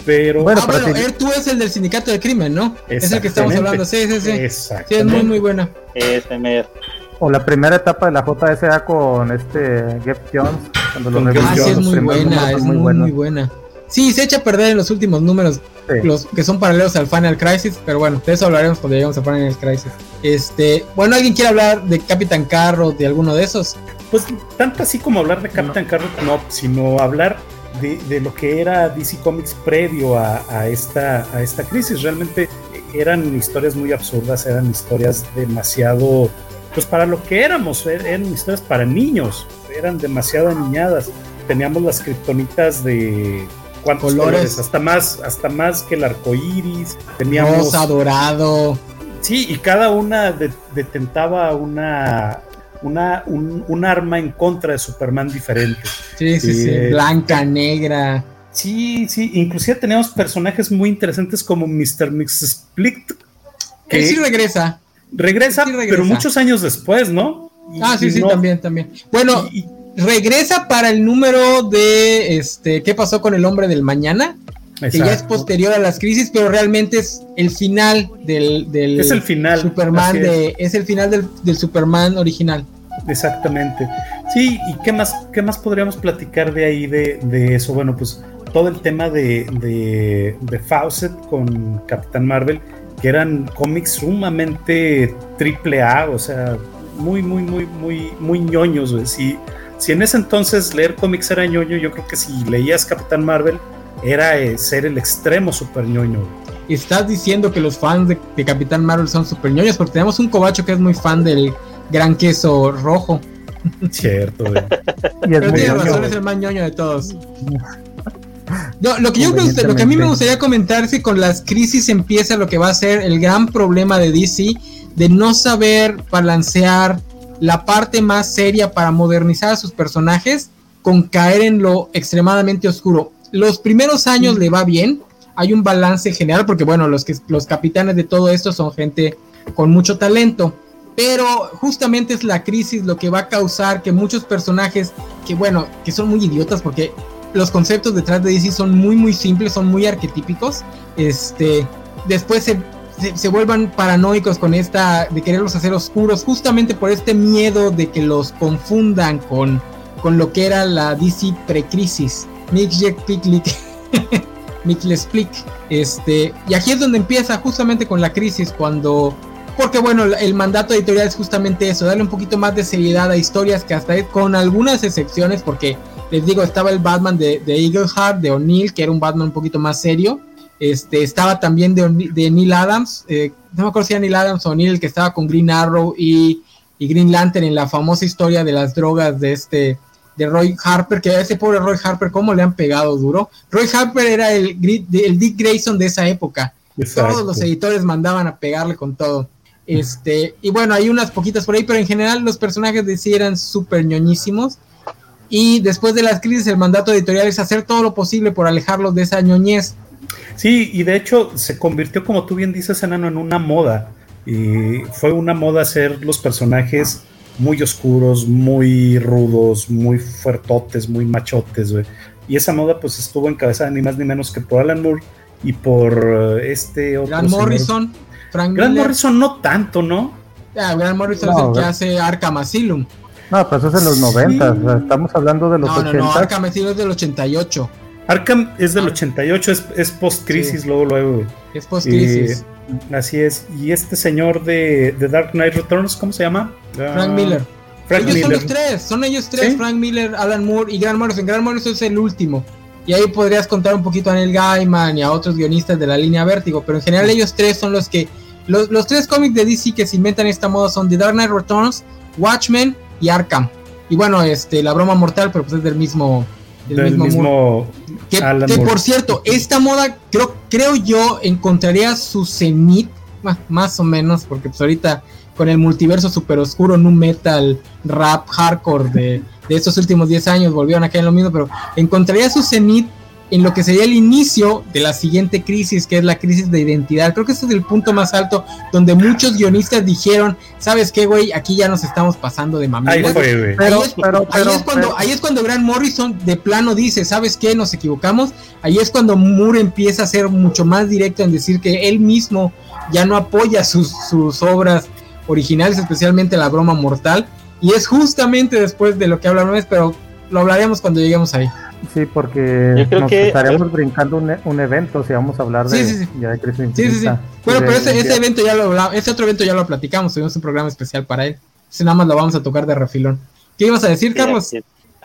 Pero. Bueno, ah, bueno, Air 2 es el del sindicato de crimen, ¿no? Es el que estamos hablando. Sí, sí, sí. Sí, es muy, muy buena. Ese mer. O la primera etapa de la JSA con este Jeff Jones. Cuando lo ah, sí, es muy buena, es muy, muy, buena. Sí, se echa a perder en los últimos números, los que son paralelos al Final Crisis, pero bueno, de eso hablaremos cuando lleguemos a Final Crisis. Este, bueno, ¿alguien quiere hablar de Capitán Carro, de alguno de esos? Pues tanto así como hablar de Capitán Carro, no, sino hablar de, lo que era DC Comics previo a, esta, a esta crisis. Realmente eran historias muy absurdas, eran historias demasiado, pues para lo que éramos, er, eran historias para niños, eran demasiado aniñadas. Teníamos las criptonitas de cuántos colores, hasta más, hasta más que el arco iris. Teníamos rosa, dorado. Sí, y cada una detentaba una, una, un, arma en contra de Superman diferente. Sí, sí, sí. Eh, Blanca, negra. Sí, sí. Inclusive tenemos personajes muy interesantes como Mr. Mix Split. Que sí regresa. Regresa, pero muchos años después, ¿no? ah, sí, sí, también, también. Bueno, regresa para el número de este ¿Qué pasó con el hombre del mañana? que ya es posterior a las crisis, pero realmente es el final del, del es el final, Superman de, es. el final del, del, Superman original. Exactamente. Sí, y qué más, qué más podríamos platicar de ahí de, de eso. Bueno, pues todo el tema de, de, de, Fawcett con Capitán Marvel, que eran cómics sumamente triple A, o sea, muy, muy, muy, muy, muy ñoños. Si, si en ese entonces leer cómics era ñoño, yo creo que si leías Capitán Marvel, era eh, ser el extremo super ñoño. Estás diciendo que los fans de, Capitán Marvel son super ñoños porque tenemos un cobacho que es muy fan del gran queso rojo. Cierto, (laughs) Pero tiene razón, es el más ñoño de todos. (laughs) lo, que yo lo que a mí me gustaría comentar es que con las crisis empieza lo que va a ser el gran problema de DC de no saber balancear la parte más seria para modernizar a sus personajes con caer en lo extremadamente oscuro. Los primeros años le va bien, hay un balance general, porque bueno, los, que, los capitanes de todo esto son gente con mucho talento, pero justamente es la crisis lo que va a causar que muchos personajes, que bueno, que son muy idiotas, porque los conceptos detrás de DC son muy, muy simples, son muy arquetípicos, este, después se, se, vuelvan paranoicos con esta, de quererlos hacer oscuros, justamente por este miedo de que los confundan con, con lo que era la DC precrisis. Nick Piklik, Nick Lesplick, este, y aquí es donde empieza justamente con la crisis, cuando, porque bueno, el mandato editorial es justamente eso, darle un poquito más de seriedad a historias que hasta con algunas excepciones, porque les digo, estaba el Batman de, de Eagle Heart, de O'Neill, que era un Batman un poquito más serio, este, estaba también de, de Neil Adams, eh, no me acuerdo si era Neil Adams o O'Neill, que estaba con Green Arrow y, y Green Lantern en la famosa historia de las drogas de este de Roy Harper, que a ese pobre Roy Harper, ¿cómo le han pegado duro? Roy Harper era el, el Dick Grayson de esa época. Todos los editores mandaban a pegarle con todo. Este, y bueno, hay unas poquitas por ahí, pero en general los personajes de sí eran súper ñoñísimos. Y después de las crisis, el mandato editorial es hacer todo lo posible por alejarlos de esa ñoñez. Sí, y de hecho se convirtió, como tú bien dices, Enano, en una moda. Y fue una moda hacer los personajes muy oscuros, muy rudos, muy fuertotes, muy machotes, güey. Y esa moda pues estuvo encabezada ni más ni menos que por Alan Moore y por eh, este otro Grant Morrison, Frank Grant Morrison no tanto, ¿no? Ya, Grant Morrison es el que hace Arkham Asylum. No, pero eso es en los 90, estamos hablando de los no, 80. No, no, Arkham Asylum es del 88. Arkham es del 88, es, es post-crisis, luego, luego. Es post-crisis. Así es. Y este señor de, de, Dark Knight Returns, ¿cómo se llama? Frank Miller. ellos son los tres, son ellos tres, Frank Miller, Alan Moore y Grant Morrison. Grant Morrison es el último. Y ahí podrías contar un poquito a Neil Gaiman y a otros guionistas de la línea Vértigo, pero en general ellos tres son los que... Los, los tres cómics de DC que se inventan esta moda son The Dark Knight Returns, Watchmen y Arkham. Y bueno, este, la broma mortal, pero pues es del mismo... Del, mismo, que, por cierto, esta moda creo, creo yo encontraría su cenit, más o menos, porque pues ahorita con el multiverso super oscuro, nu metal, rap, hardcore de, de estos últimos 10 años, volvieron a caer en lo mismo, pero encontraría su cenit en lo que sería el inicio de la siguiente crisis, que es la crisis de identidad. Creo que ese es el punto más alto donde muchos guionistas dijeron, ¿sabes qué, güey? Aquí ya nos estamos pasando de mami. Pero, ahí, es, cuando, ahí es cuando Grant Morrison de plano dice, ¿sabes qué? Nos equivocamos. Ahí es cuando Moore empieza a ser mucho más directo en decir que él mismo ya no apoya sus, sus obras originales, especialmente la broma mortal. Y es justamente después de lo que hablamos, pero lo hablaremos cuando lleguemos ahí. Sí, porque nos estaremos brincando un, un, evento si vamos a hablar de, sí, sí, sí. Bueno, pero ese, ese, evento ya lo ese otro evento ya lo platicamos, tuvimos un programa especial para él. Ese nada más lo vamos a tocar de refilón. ¿Qué ibas a decir, Carlos?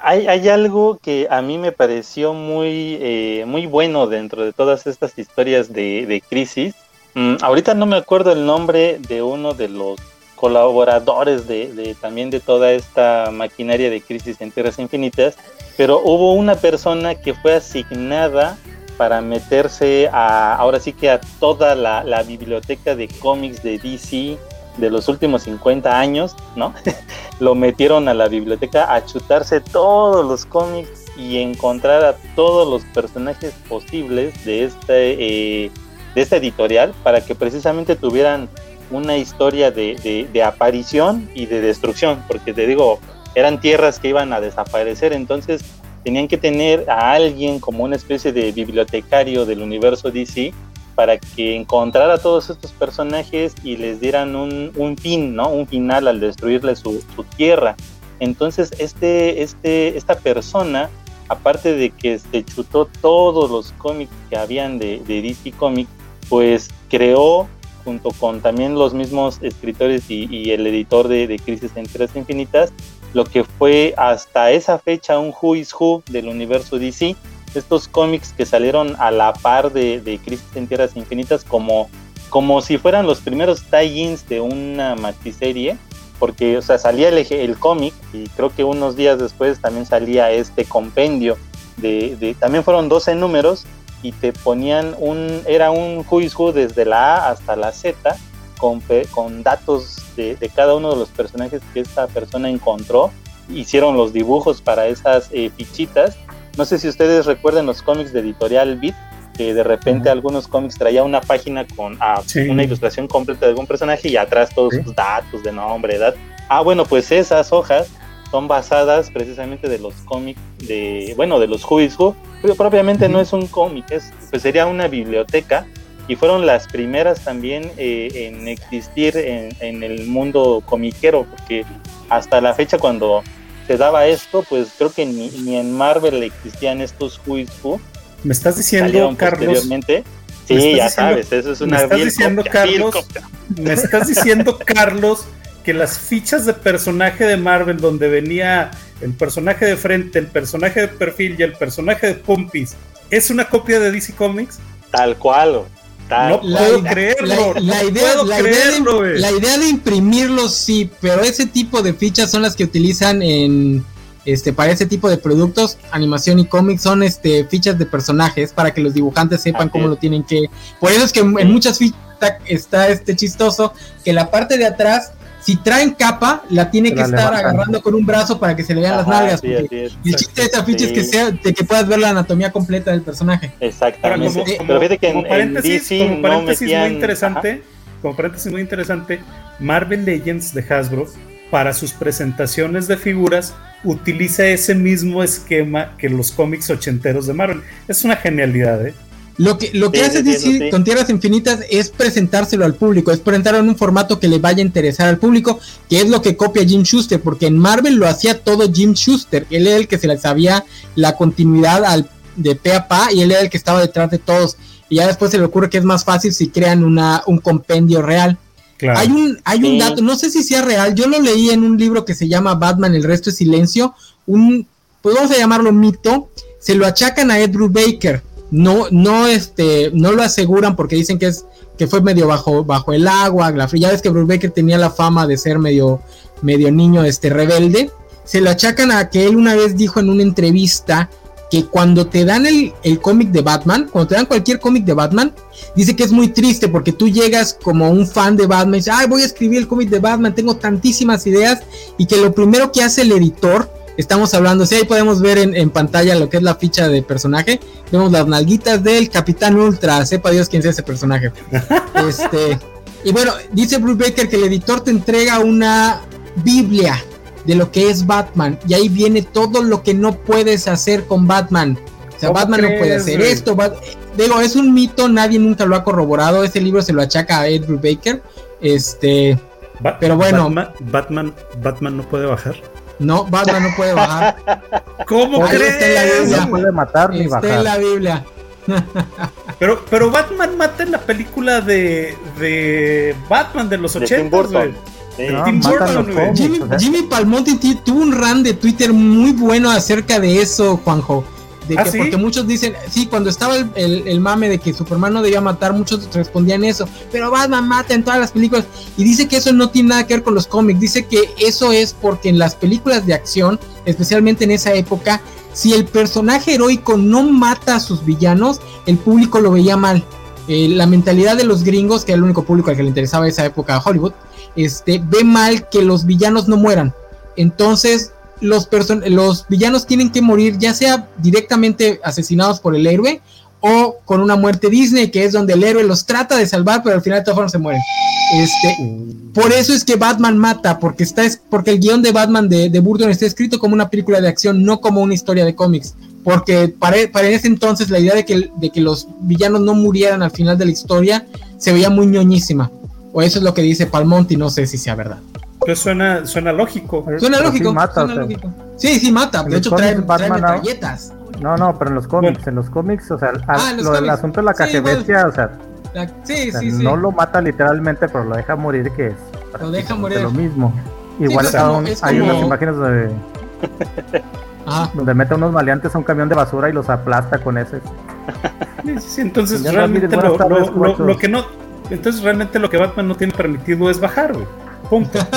Hay, hay algo que a mí me pareció muy, eh, muy bueno dentro de todas estas historias de, de crisis. Mm, ahorita no me acuerdo el nombre de uno de los colaboradores de, también de toda esta maquinaria de crisis en tierras infinitas, pero hubo una persona que fue asignada para meterse a, ahora sí que a toda la, biblioteca de cómics de DC de los últimos 50 años, ¿no? (laughs) Lo metieron a la biblioteca a chutarse todos los cómics y encontrar a todos los personajes posibles de este, eh, de esta editorial para que precisamente tuvieran una historia de, de, aparición y de destrucción, porque te digo, eran tierras que iban a desaparecer, entonces tenían que tener a alguien como una especie de bibliotecario del universo DC para que encontrara a todos estos personajes y les dieran un, un fin, ¿no? Un final al destruirle su, tierra. Entonces, este, este, esta persona, aparte de que se chutó todos los cómics que habían de, de DC Comics, pues creó junto con también los mismos escritores y, el editor de, Crisis en Tierras Infinitas, lo que fue hasta esa fecha un Who is Who del universo DC. Estos cómics que salieron a la par de, Crisis en Tierras Infinitas como, como si fueran los primeros tie-ins de una maxiserie, porque o sea, salía el, el cómic y creo que unos días después también salía este compendio de, de también fueron 12 números y te ponían un, era un who desde la A hasta la Z con, con datos de, cada uno de los personajes que esta persona encontró. Hicieron los dibujos para esas eh, fichitas. No sé si ustedes recuerdan los cómics de Editorial Beat, que de repente algunos cómics traía una página con ah, una ilustración completa de algún personaje y atrás todos sus datos de nombre, edad. Ah, bueno, pues esas hojas son basadas precisamente de los cómics de, bueno, de los Who is pero propiamente no es un cómic, es, pues sería una biblioteca y fueron las primeras también eh, en existir en, el mundo comiquero, porque hasta la fecha cuando se daba esto, pues creo que ni, ni en Marvel existían estos Who is Me estás diciendo, Carlos. Sí, ya sabes, eso es una me estás diciendo, (laughs) Carlos, me estás diciendo, Carlos, que las fichas de personaje de Marvel donde venía el personaje de frente, el personaje de perfil y el personaje de Pompis es una copia de DC Comics? Tal cual. no puedo creerlo. La, idea, la idea de imprimirlos sí, pero ese tipo de fichas son las que utilizan en este para ese tipo de productos, animación y cómics son este fichas de personajes para que los dibujantes sepan cómo lo tienen que. Por eso es que en muchas fichas está este chistoso que la parte de atrás si traen capa, la tiene que estar agarrando con un brazo para que se le vean las nalgas. el chiste de esta ficha es que sea de que puedas ver la anatomía completa del personaje. Exactamente. Como, Pero fíjate que como paréntesis, como paréntesis muy interesante, como paréntesis muy interesante, Marvel Legends de Hasbro para sus presentaciones de figuras utiliza ese mismo esquema que los cómics ochenteros de Marvel. Es una genialidad, ¿eh? Lo que, lo que hace DC con Tierras Infinitas es presentárselo al público, es presentarlo en un formato que le vaya a interesar al público, que es lo que copia Jim Schuster, porque en Marvel lo hacía todo Jim Schuster, él era el que se le sabía la continuidad al, de pe a pa y él era el que estaba detrás de todos. Y ya después se le ocurre que es más fácil si crean una, un compendio real. Hay un, hay un dato, no sé si sea real, yo lo leí en un libro que se llama Batman, el resto es silencio, un, pues vamos a llamarlo mito, se lo achacan a Ed Baker, no, no, este, no lo aseguran porque dicen que es, que fue medio bajo, bajo el agua, la fría, vez que Bruce tenía la fama de ser medio, medio niño, este, rebelde, se lo achacan a que él una vez dijo en una entrevista que cuando te dan el, cómic de Batman, cuando te dan cualquier cómic de Batman, dice que es muy triste porque tú llegas como un fan de Batman y dices, ay, voy a escribir el cómic de Batman, tengo tantísimas ideas, y que lo primero que hace el editor, estamos hablando, si ahí podemos ver en, pantalla lo que es la ficha de personaje, vemos las nalguitas del Capitán Ultra, sepa Dios quién sea ese personaje. (laughs) este, y bueno, dice Bruce Baker que el editor te entrega una Biblia de lo que es Batman. Y ahí viene todo lo que no puedes hacer con Batman. O sea, Batman no puede hacer esto. Digo, es un mito, nadie nunca lo ha corroborado. Ese libro se lo achaca a Edward Baker. Este. pero bueno. Batman, Batman, no puede bajar. No, Batman no puede bajar. ¿Cómo crees? No puede matar ni bajar. en la Biblia. pero, pero Batman mata en la película de, de Batman de los 80. Jimmy, Palmonti tuvo un run de Twitter muy bueno acerca de eso, Juanjo. De ¿Ah, Porque muchos dicen, sí, cuando estaba el, mame de que Superman no debía matar, muchos respondían eso, pero Batman mata en todas las películas. Y dice que eso no tiene nada que ver con los cómics, dice que eso es porque en las películas de acción, especialmente en esa época, si el personaje heroico no mata a sus villanos, el público lo veía mal. Eh, la mentalidad de los gringos, que era el único público al que le interesaba esa época a Hollywood, este, ve mal que los villanos no mueran. Entonces, los, los villanos tienen que morir, ya sea directamente asesinados por el héroe o con una muerte Disney, que es donde el héroe los trata de salvar, pero al final de todas formas se mueren. Este, por eso es que Batman mata, porque está porque el guion de Batman de, de, Burton está escrito como una película de acción, no como una historia de cómics. Porque para, para ese entonces la idea de que, de que los villanos no murieran al final de la historia se veía muy ñoñísima. O eso es lo que dice Palmonti, no sé si sea verdad. Pues suena, suena lógico. Suena lógico. Sí, mata, sí, sí, mata. De hecho, trae, galletas. No, no, pero en los cómics, en los cómics, o sea, ah, lo del asunto de la o sea, sí, sí, sí. no lo mata literalmente, pero lo deja morir, que es lo deja morir. lo mismo. Igual pues, hay unas imágenes donde, donde mete unos maleantes a un camión de basura y los aplasta con ese. Sí, entonces realmente lo, lo, que no entonces realmente lo que Batman no tiene permitido es bajar, güey. Punto. (laughs)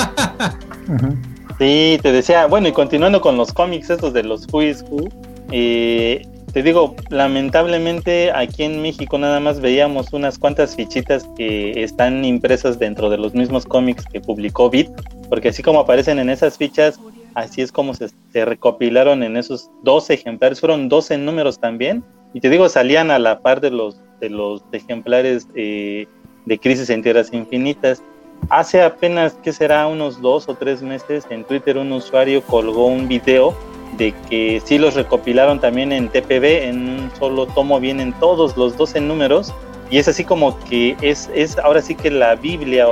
Sí, te decía, bueno, y continuando con los cómics estos de los Who is Who, eh, te digo, lamentablemente aquí en México nada más veíamos unas cuantas fichitas que están impresas dentro de los mismos cómics que publicó Bit, porque así como aparecen en esas fichas, así es como se, recopilaron en esos 12 ejemplares, fueron 12 números también, y te digo, salían a la par de los, de los ejemplares eh, de Crisis en Tierras Infinitas. Hace apenas, que será? Unos dos o tres meses, en Twitter un usuario colgó un video de que sí los recopilaron también en TPB, en un solo tomo vienen todos los 12 números, y es así como que es, es ahora sí que la Biblia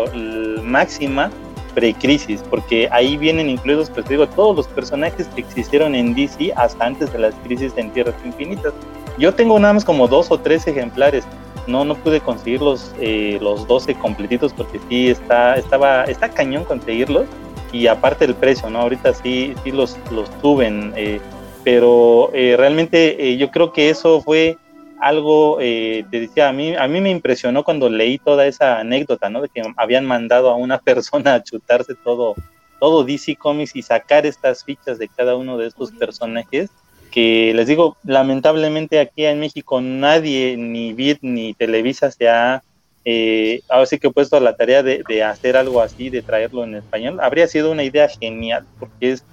máxima pre-crisis, porque ahí vienen incluidos, pues digo, todos los personajes que existieron en DC hasta antes de las crisis en Tierras Infinitas. Yo tengo nada más como dos o tres ejemplares, no, no pude conseguir los, eh, los 12 completitos porque sí está, estaba, está cañón conseguirlos y aparte el precio, ¿no? Ahorita sí, sí los, los suben, eh, pero eh, realmente yo creo que eso fue algo, te decía, a mí, a mí me impresionó cuando leí toda esa anécdota, ¿no? De que habían mandado a una (laughs) persona a chutarse todo, todo DC Comics y sacar estas fichas de cada uno de estos personajes que les digo, lamentablemente aquí en México nadie, ni Bit ni Televisa se ha, eh, ahora sí que he puesto la tarea de, hacer algo así, de traerlo en español. Habría sido una idea genial, porque es,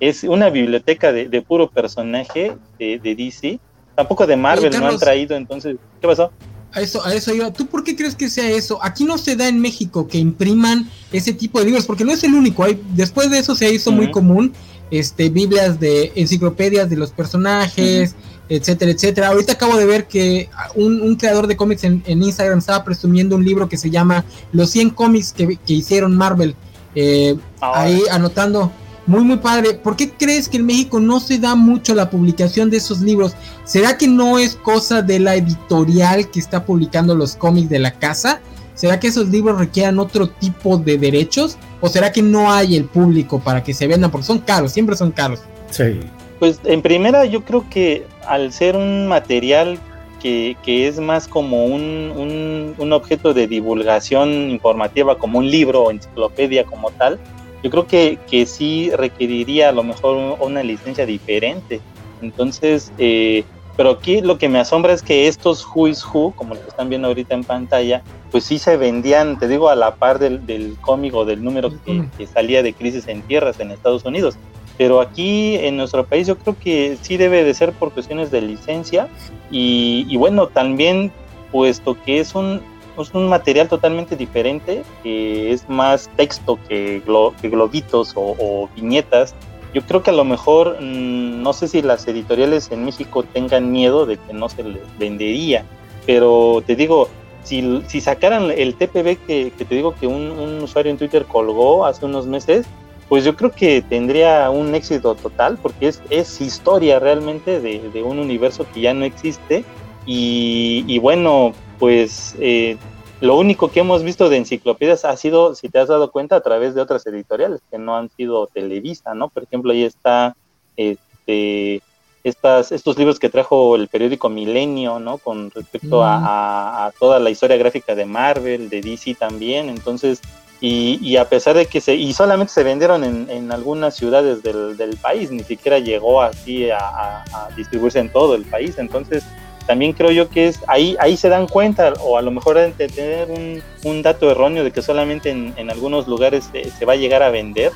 es una biblioteca de, puro personaje de, DC. Tampoco de Marvel no han traído, entonces, ¿qué pasó? A eso, a eso iba. ¿Tú por qué crees que sea eso? Aquí no se da en México que impriman ese tipo de libros, porque no es el único. Hay, después de eso se hizo muy común este, Biblias de enciclopedias de los personajes, etcétera, etcétera. Ahorita acabo de ver que un, creador de cómics en, Instagram estaba presumiendo un libro que se llama Los 100 cómics que, hicieron Marvel. Eh, ah. ahí anotando. Muy, muy padre. ¿Por qué crees que en México no se da mucho la publicación de esos libros? ¿Será que no es cosa de la editorial que está publicando los cómics de la casa? ¿Será que esos libros requieran otro tipo de derechos? ¿O será que no hay el público para que se vendan? Porque son caros, siempre son caros. Sí. Pues en primera yo creo que al ser un material que, es más como un, un, objeto de divulgación informativa, como un libro o enciclopedia como tal, yo creo que, que sí requeriría a lo mejor una licencia diferente. Entonces, eh, pero aquí lo que me asombra es que estos Who is Who, como lo están viendo ahorita en pantalla, pues sí se vendían, te digo, a la par del, del cómic o del número que, salía de Crisis en Tierras en Estados Unidos. Pero aquí en nuestro país yo creo que sí debe de ser por cuestiones de licencia y, bueno, también puesto que es un, es un material totalmente diferente, que es más texto que, globitos o, viñetas, yo creo que a lo mejor, mm, no sé si las editoriales en México tengan miedo de que no se les vendería, pero te digo, si, si sacaran el TPB que, te digo que un, un, usuario en Twitter colgó hace unos meses, pues yo creo que tendría un éxito total porque es, es historia realmente de, de un universo que ya no existe. Y, y bueno, pues eh, lo único que hemos visto de enciclopedias ha sido, si te has dado cuenta, a través de otras editoriales que no han sido Televisa, ¿no? Por ejemplo, ahí está este, estas, estos libros que trajo el periódico Milenio, ¿no? Con respecto a, a, toda la historia gráfica de Marvel, de DC también. Entonces, y, y, a pesar de que se, y solamente se vendieron en, en algunas ciudades del, del, país, ni siquiera llegó así a, a, distribuirse en todo el país. Entonces, también creo yo que es ahí, ahí se dan cuenta, o a lo mejor de tener un, un dato erróneo de que solamente en, en algunos lugares se, se, va a llegar a vender.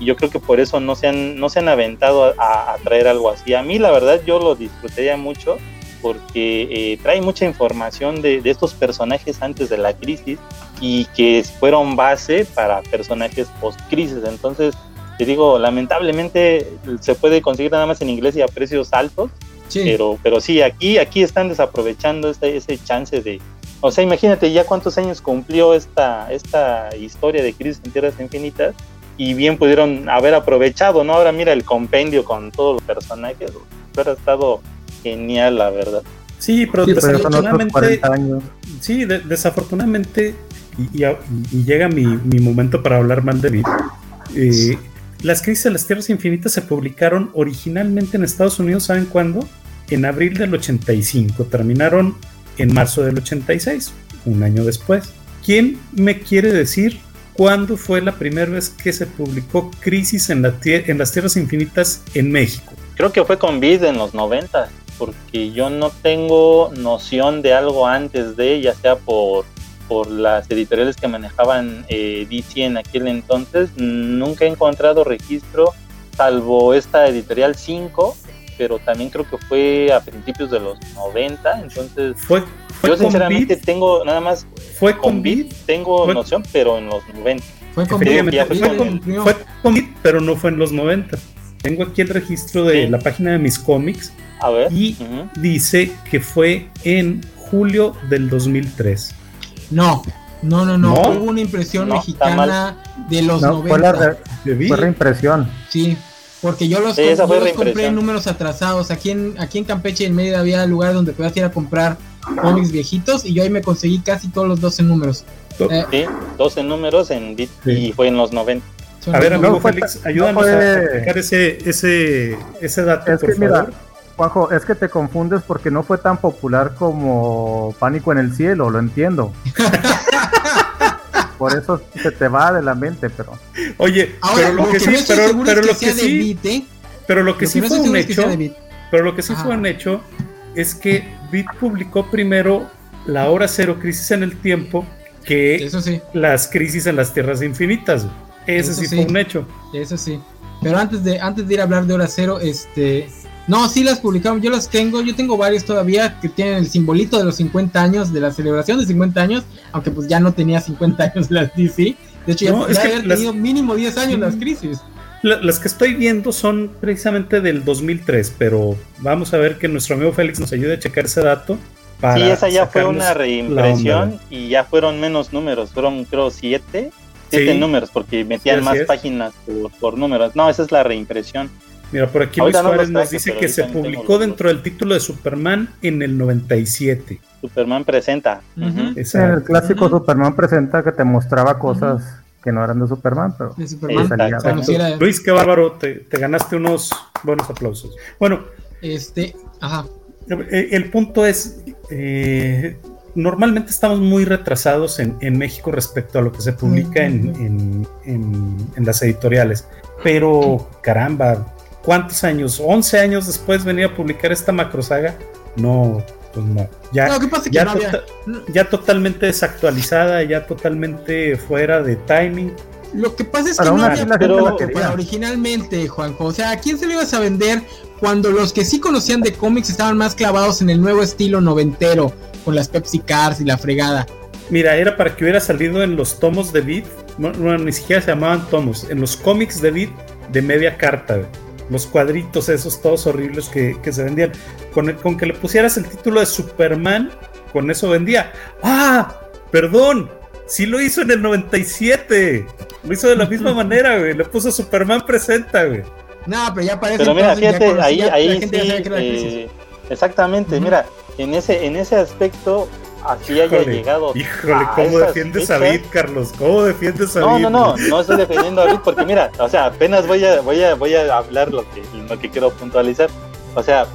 Y yo creo que por eso no se han, no se han aventado a, a traer algo así. A mí, la verdad, yo lo disfrutaría mucho porque eh, trae mucha información de, de, estos personajes antes de la crisis y que fueron base para personajes post-crisis. Entonces, te digo, lamentablemente se puede conseguir nada más en inglés y a precios altos, sí. pero, pero sí, aquí, aquí están desaprovechando este, ese chance de... O sea, imagínate ya cuántos años cumplió esta, esta historia de Crisis en Tierras Infinitas y bien pudieron haber aprovechado, ¿no? Ahora mira el compendio con todos los personajes, hubiera estado genial, la verdad. Sí, pero sí, desafortunadamente, sí, de, desafortunadamente, y, y, y llega mi, mi, momento para hablar mal de mí. Eh, las crisis de las tierras infinitas se publicaron originalmente en Estados Unidos, ¿saben cuándo? En abril del 85, terminaron en marzo del 86, un año después. ¿Quién me quiere decir cuándo fue la primera vez que se publicó Crisis en, en las Tierras Infinitas en México? Creo que fue con Vid en los 90 porque yo no tengo noción de algo antes de, ya sea por, por las editoriales que manejaban eh, DC en aquel entonces, nunca he encontrado registro, salvo esta editorial 5, pero también creo que fue a principios de los 90, entonces fue, fue yo sinceramente tengo nada más fue con Beat, tengo fue, noción, pero en los 90. Fue con, Beat, fue, fue, con, fue con Beat, pero no fue en los 90. Tengo aquí el registro de sí. la página de mis cómics a ver. Y uh -huh. dice que fue en julio del 2003. No, no, no, no. ¿No? Hubo una impresión no, mexicana de los no, 90. Fue la re, fue reimpresión. Sí, porque yo los, sí, yo los compré en números atrasados. Aquí en, aquí en Campeche, en Mérida, había lugar donde podías ir a comprar cómics viejitos y yo ahí me conseguí casi todos los 12 números. Eh, sí, 12 números en bit sí. y fue en los 90. A ver, amigo Félix, ayúdanos fue... a sacar ese, ese, ese dato, es por que, favor. Mira, Juanjo, es que te confundes porque no fue tan popular como Pánico en el Cielo, lo entiendo. (laughs) Por eso se te va de la mente, pero. Oye, Ahora, pero lo que, sí, no pero, lo que sí, Beat, ¿eh? pero lo que lo sí que fue un hecho, pero lo que sí Ajá. fue un hecho es que Beat publicó primero la hora cero crisis en el tiempo que sí. las crisis en las tierras infinitas. Ese Eso sí, sí. fue un hecho. Eso sí. Pero antes de, antes de ir a hablar de hora cero, este. No, sí las publicamos, yo las tengo, yo tengo varias todavía que tienen el simbolito de los 50 años, de la celebración de 50 años, aunque pues ya no tenía 50 años las DC. De hecho, No, ya, es que haber las- tenido mínimo 10 años las crisis. La- Las que estoy viendo son precisamente del 2003, pero vamos a ver que nuestro amigo Félix nos ayude a checar ese dato. Para Sí, esa ya fue una reimpresión y ya fueron menos números, fueron creo siete, siete Sí. números porque metían Sí, más es. páginas por, por números. No, esa es la reimpresión. Mira, por aquí Luis Juárez nos dice que se publicó dentro del título de Superman en el 97. Superman presenta. El clásico Superman presenta que te mostraba cosas que no eran de Superman, pero de Superman. Luis, qué bárbaro, te, ganaste unos buenos aplausos. Bueno, este, ajá. Eh, el, punto es, eh, normalmente estamos muy retrasados en, México respecto a lo que se publica en, las editoriales, pero caramba, ¿cuántos años? ¿11 años después venía a publicar esta macrosaga? No, pues no. Ya, ya, totalmente desactualizada, ya totalmente fuera de timing. Lo que pasa es que no había, pero, originalmente, Juanjo. O sea, ¿a quién se le ibas a vender cuando los que sí conocían de cómics estaban más clavados en el nuevo estilo noventero, con las Pepsi Cars y la fregada? Mira, era para que hubiera salido en los tomos de Beat, bueno, ni siquiera se llamaban tomos, en los cómics de Beat de media carta, los cuadritos esos todos horribles que, se vendían. Con, con que le pusieras el título de Superman, con eso vendía. ¡Ah! Perdón, sí lo hizo en el 97. Lo hizo de la misma (laughs) manera, güey. Le puso Superman presenta, güey. No, pero ya parece. Pero mira, fíjate, ahí, ahí sí. Eh, exactamente, mira, en ese, en ese aspecto, así haya llegado. Híjole, ¿cómo defiendes a David, Carlos? ¿Cómo defiendes a No, no, no, no estoy defendiendo a David porque mira, o sea, apenas voy a, voy a, voy a hablar lo que, lo que quiero puntualizar. O sea,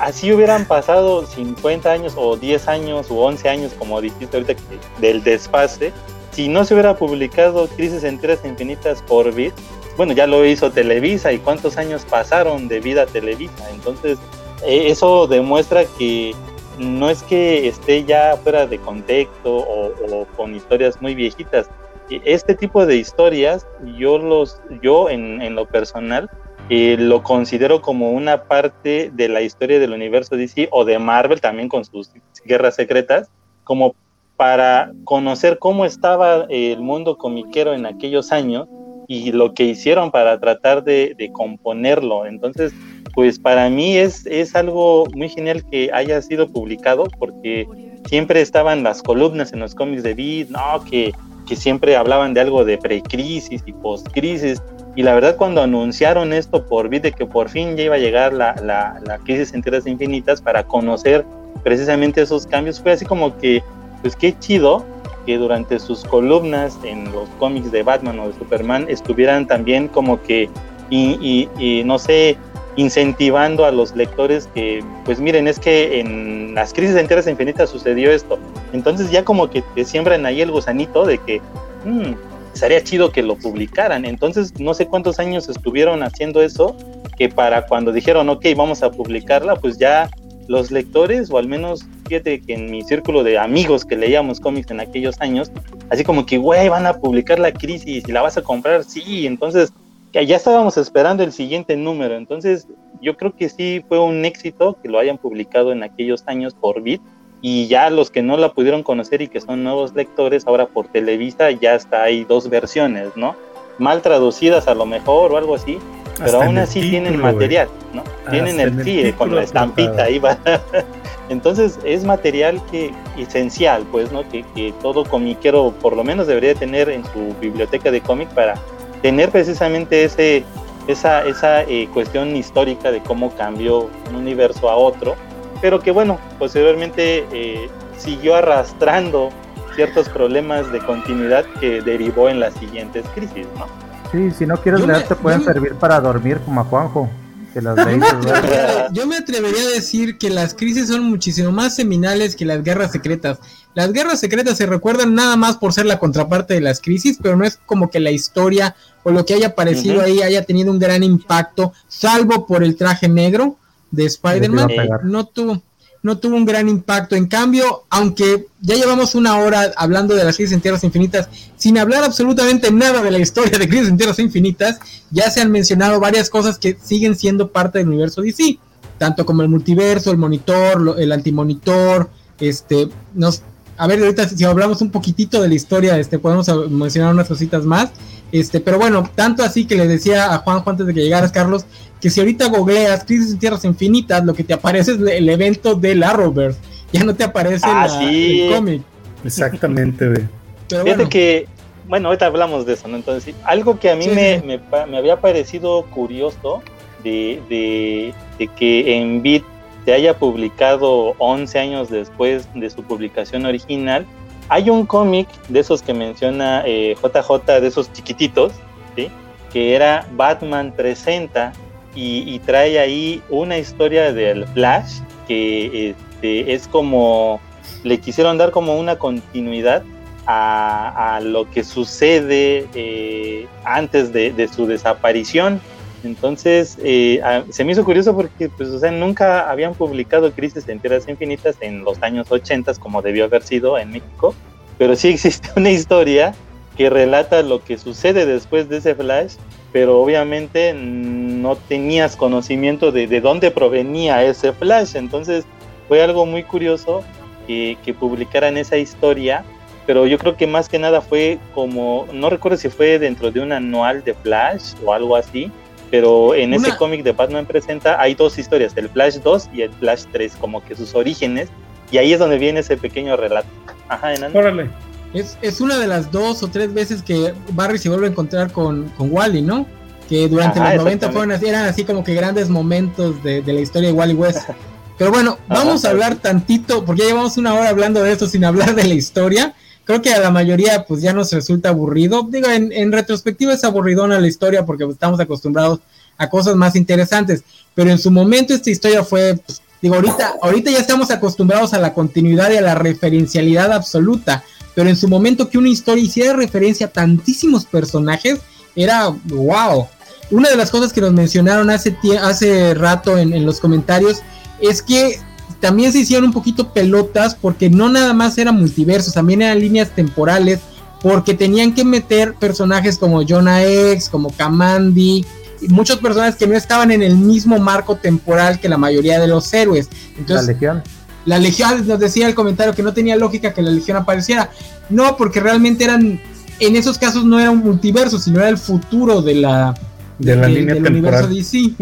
así hubieran pasado 50 años o 10 años o 11 años, como dijiste ahorita, del desfase, si no se hubiera publicado Crisis Enteras Infinitas por Bit, bueno, ya lo hizo Televisa y cuántos años pasaron de vida Televisa. Entonces, e, eso demuestra que no es que esté ya fuera de contexto o, con historias muy viejitas. E, este tipo de historias, yo los, yo en, lo personal, eh, lo considero como una parte de la historia del universo DC o de Marvel también con sus guerras secretas, como para conocer cómo estaba el mundo comiquero en aquellos años y lo que hicieron para tratar de, componerlo. Entonces, pues para mí es, es algo muy genial que haya sido publicado porque siempre estaban las columnas en los cómics de Beat, ¿no? Que, que siempre hablaban de algo de precrisis y postcrisis. Y la verdad cuando anunciaron esto por Beat de que por fin ya iba a llegar la, la, crisis en tierras infinitas para conocer precisamente esos cambios, fue así como que, pues qué chido que durante sus columnas en los cómics de Batman o de Superman estuvieran también como que, y, no sé, incentivando a los lectores que, pues miren, es que en las crisis enteras infinitas sucedió esto. Entonces ya como que te siembran ahí el gusanito de que, mmm, sería chido que lo publicaran. Entonces no sé cuántos años estuvieron haciendo eso, que para cuando dijeron, ok, vamos a publicarla, pues ya los lectores, o al menos fíjate que en mi círculo de amigos que leíamos cómics en aquellos años, así como que, güey, van a publicar la crisis y la vas a comprar, sí, entonces ya estábamos esperando el siguiente número, entonces yo creo que sí fue un éxito que lo hayan publicado en aquellos años por Bit y ya los que no la pudieron conocer y que son nuevos lectores, ahora por Televisa ya está hay dos versiones, ¿no? Mal traducidas a lo mejor o algo así, pero aún así tienen material, ¿no? tienen el pie con la estampita ahí va. (laughs) Entonces es material que esencial, pues, ¿no? Que, que, todo comiquero por lo menos debería tener en su biblioteca de cómic para tener precisamente ese, esa, esa eh, cuestión histórica de cómo cambió un universo a otro, pero que bueno, posteriormente eh, siguió arrastrando ciertos problemas de continuidad que derivó en las siguientes crisis, ¿no? Sí, si no quieres leer, te pueden servir para dormir como a Juanjo. Que las (laughs) yo me atrevería a decir que las crisis son muchísimo más seminales que las guerras secretas. Las guerras secretas se recuerdan nada más por ser la contraparte de las crisis, pero no es como que la historia o lo que haya aparecido ahí haya tenido un gran impacto, salvo por el traje negro de Spider-Man. No tuvo, no tuvo un gran impacto. En cambio, aunque ya llevamos una hora hablando de las crisis en tierras infinitas, sin hablar absolutamente nada de la historia de crisis en tierras infinitas, ya se han mencionado varias cosas que siguen siendo parte del universo DC, tanto como el multiverso, el monitor, el antimonitor, este, nos, a ver, ahorita si hablamos un poquitito de la historia, este, podemos mencionar unas cositas más. Este, pero bueno, tanto así que le decía a Juanjo antes de que llegaras, Carlos, que si ahorita googleas Crisis en Tierras Infinitas, lo que te aparece es el evento del Arrowverse. Ya no te aparece ah, el cómic. Exactamente, güey. Fíjate que, bueno, ahorita hablamos de eso, ¿no? Entonces, algo que a mí me, Me, me, había parecido curioso de, que en Bit se haya publicado 11 años después de su publicación original, hay un cómic de esos que menciona JJ, eh, de esos chiquititos, ¿sí? que era Batman presenta y, trae ahí una historia del Flash que este, es como le quisieron dar como una continuidad a, lo que sucede eh, antes de, su desaparición. Entonces, eh, se me hizo curioso porque, pues, o sea, nunca habían publicado Crisis en Tierras Infinitas en los años 80 como debió haber sido en México, pero sí existe (laughs) una historia que relata lo que sucede después de ese flash, pero obviamente no tenías conocimiento de, de dónde provenía ese flash, entonces fue algo muy curioso que, que publicaran esa historia pero yo creo que más que nada fue como, no recuerdo si fue dentro de un anual de Flash o algo así, pero en ese cómic de Batman presenta hay dos historias, el Flash 2 y el Flash 3, como que sus orígenes, y ahí es donde viene ese pequeño relato. Ajá. Órale. Es, es una de las dos o tres veces que Barry se vuelve a encontrar con, con Wally, ¿no? Que durante los 90 fueron así, eran así como que grandes momentos de, de la historia de Wally West. (laughs) Pero bueno, vamos a hablar tantito, porque ya llevamos una hora hablando de esto sin hablar de la historia creo que a la mayoría pues ya nos resulta aburrido. Digo, en, retrospectiva es aburridona la historia porque pues, estamos acostumbrados a cosas más interesantes, pero en su momento esta historia fue, pues, digo, ahorita, ahorita ya estamos acostumbrados a la continuidad y a la referencialidad absoluta, pero en su momento que una historia hiciera referencia a tantísimos personajes, era wow. Una de las cosas que nos mencionaron hace, hace rato en, en los comentarios es que también se hicieron un poquito pelotas porque no nada más eran multiversos, también eran líneas temporales, porque tenían que meter personajes como Jonah X, como Kamandi, muchos personajes que no estaban en el mismo marco temporal que la mayoría de los héroes. Entonces, la Legión. La Legión nos decía el comentario que no tenía lógica que la Legión apareciera. No, porque realmente eran, en esos casos no era un multiverso, sino era el futuro de la, de, la línea del universo DC.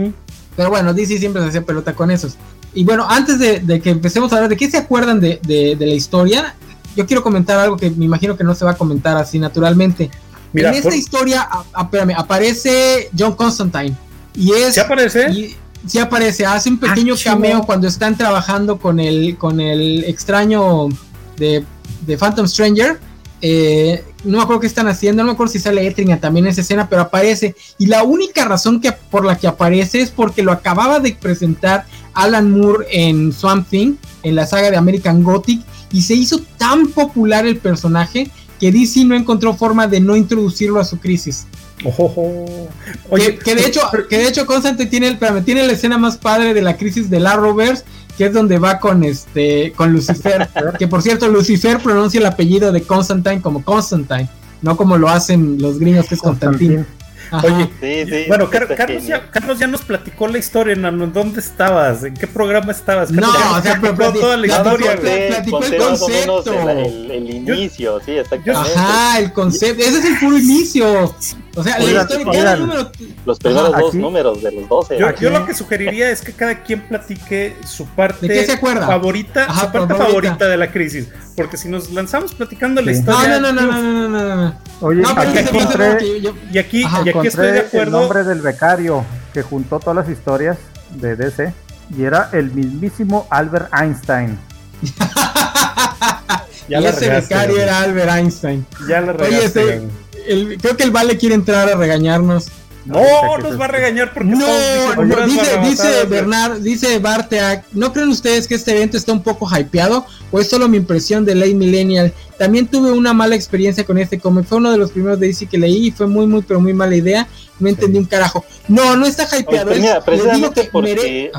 Pero bueno, DC siempre se hacía pelota con esos. Y bueno, antes de, que empecemos a hablar de qué se acuerdan de, la historia, yo quiero comentar algo que me imagino que no se va a comentar así naturalmente. en esta historia, aparece John Constantine. Y es, ¿Sí aparece? Sí aparece, hace un pequeño ah, cameo cuando están trabajando con el, con el extraño de, de Phantom Stranger. Eh, no me acuerdo qué están haciendo, no me acuerdo si sale Etrigan también en esa escena, pero aparece. Y la única razón que, por la que aparece es porque lo acababa de presentar Alan Moore en Swamp Thing, en la saga de American Gothic, y se hizo tan popular el personaje que DC no encontró forma de no introducirlo a su crisis. Oye, que, de hecho, que de hecho Constantine tiene, el, tiene la escena más padre de la crisis de Arrowverse, que es donde va con este con Lucifer, (laughs) que por cierto Lucifer pronuncia el apellido de Constantine como Constantine, no como lo hacen los gringos que es Constantine. Oye, bueno, Carlos, ya, Carlos ya nos platicó la historia, ¿en dónde estabas? ¿En qué programa estabas? No, o sea, platicó toda la historia, platicó el concepto. El, inicio, sí, exactamente. Ajá, el concepto, ese es el puro inicio. O sea, la historia, número... Los primeros dos números de los 12. Yo, lo que sugeriría es que cada quien platique su parte ¿De qué se acuerda? favorita, su parte favorita. de la crisis. Porque si nos lanzamos platicando la historia. No, no, no, no, no, no, no, Oye, aquí, encontré, y aquí, y aquí estoy de acuerdo. El nombre del becario que juntó todas las historias de DC y era el mismísimo Albert Einstein. (laughs) ya y ese becario era Albert Einstein. Ya lo regaste. Oye, creo que el Vale quiere entrar a regañarnos. No, nos va a regañar porque no, no dice, dice Bernard, dice Barteak, ¿no creen ustedes que este evento está un poco hypeado? ¿O es solo mi impresión de Late Millennial? También tuve una mala experiencia con este cómic, fue uno de los primeros de DC que leí y fue muy, muy, pero muy mala idea, no entendí un carajo. No, no está hypeado, Oye, mira, porque...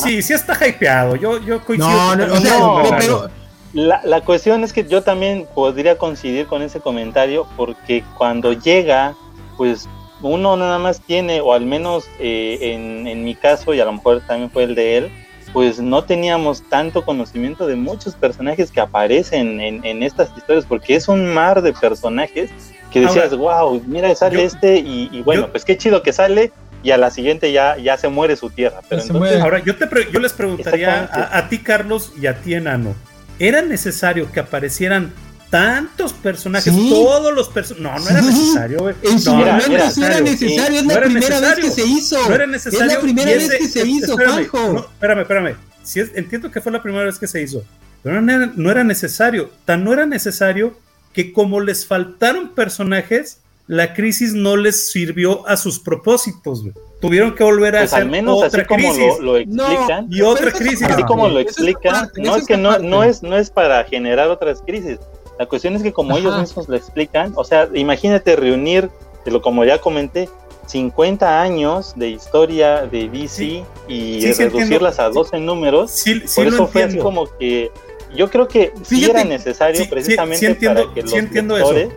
Sí, sí está hypeado, yo, yo coincido. No, no, o sea, pero la, la, cuestión es que yo también podría coincidir con ese comentario porque cuando llega, pues uno nada más tiene, o al menos eh, en, en, mi caso, y a lo mejor también fue el de él, pues no teníamos tanto conocimiento de muchos personajes que aparecen en, en estas historias, porque es un mar de personajes que decías, wow, mira, sale este, y, bueno, pues qué chido que sale, y a la siguiente ya, ya se muere su tierra. Pero entonces, Ahora, yo, te yo les preguntaría a, a, ti, Carlos, y a ti, Enano, ¿era necesario que aparecieran tantos personajes, todos los personajes. No, no era necesario, güey. En su no, momento era era necesario, es la primera vez que se hizo. No era necesario. Es la primera vez que se hizo, Juanjo. espérame, espérame. Si entiendo que fue la primera vez que se hizo, pero no era, no era necesario. Tan no era necesario que como les faltaron personajes, la crisis no les sirvió a sus propósitos, güey. Tuvieron que volver a pues hacer al menos otra así como crisis. lo, lo explican. y otra crisis. Así como lo es explican, parte, no es que no, no es, no es para generar otras crisis. La cuestión es que como ellos mismos lo explican, o sea, imagínate reunir, como ya comenté, 50 años de historia de DC Sí. y Sí, sí, reducirlas a 12 números. Sí, sí Por lo eso fue así como que yo creo que sí era necesario sí, sí, precisamente sí entiendo- para que los eso.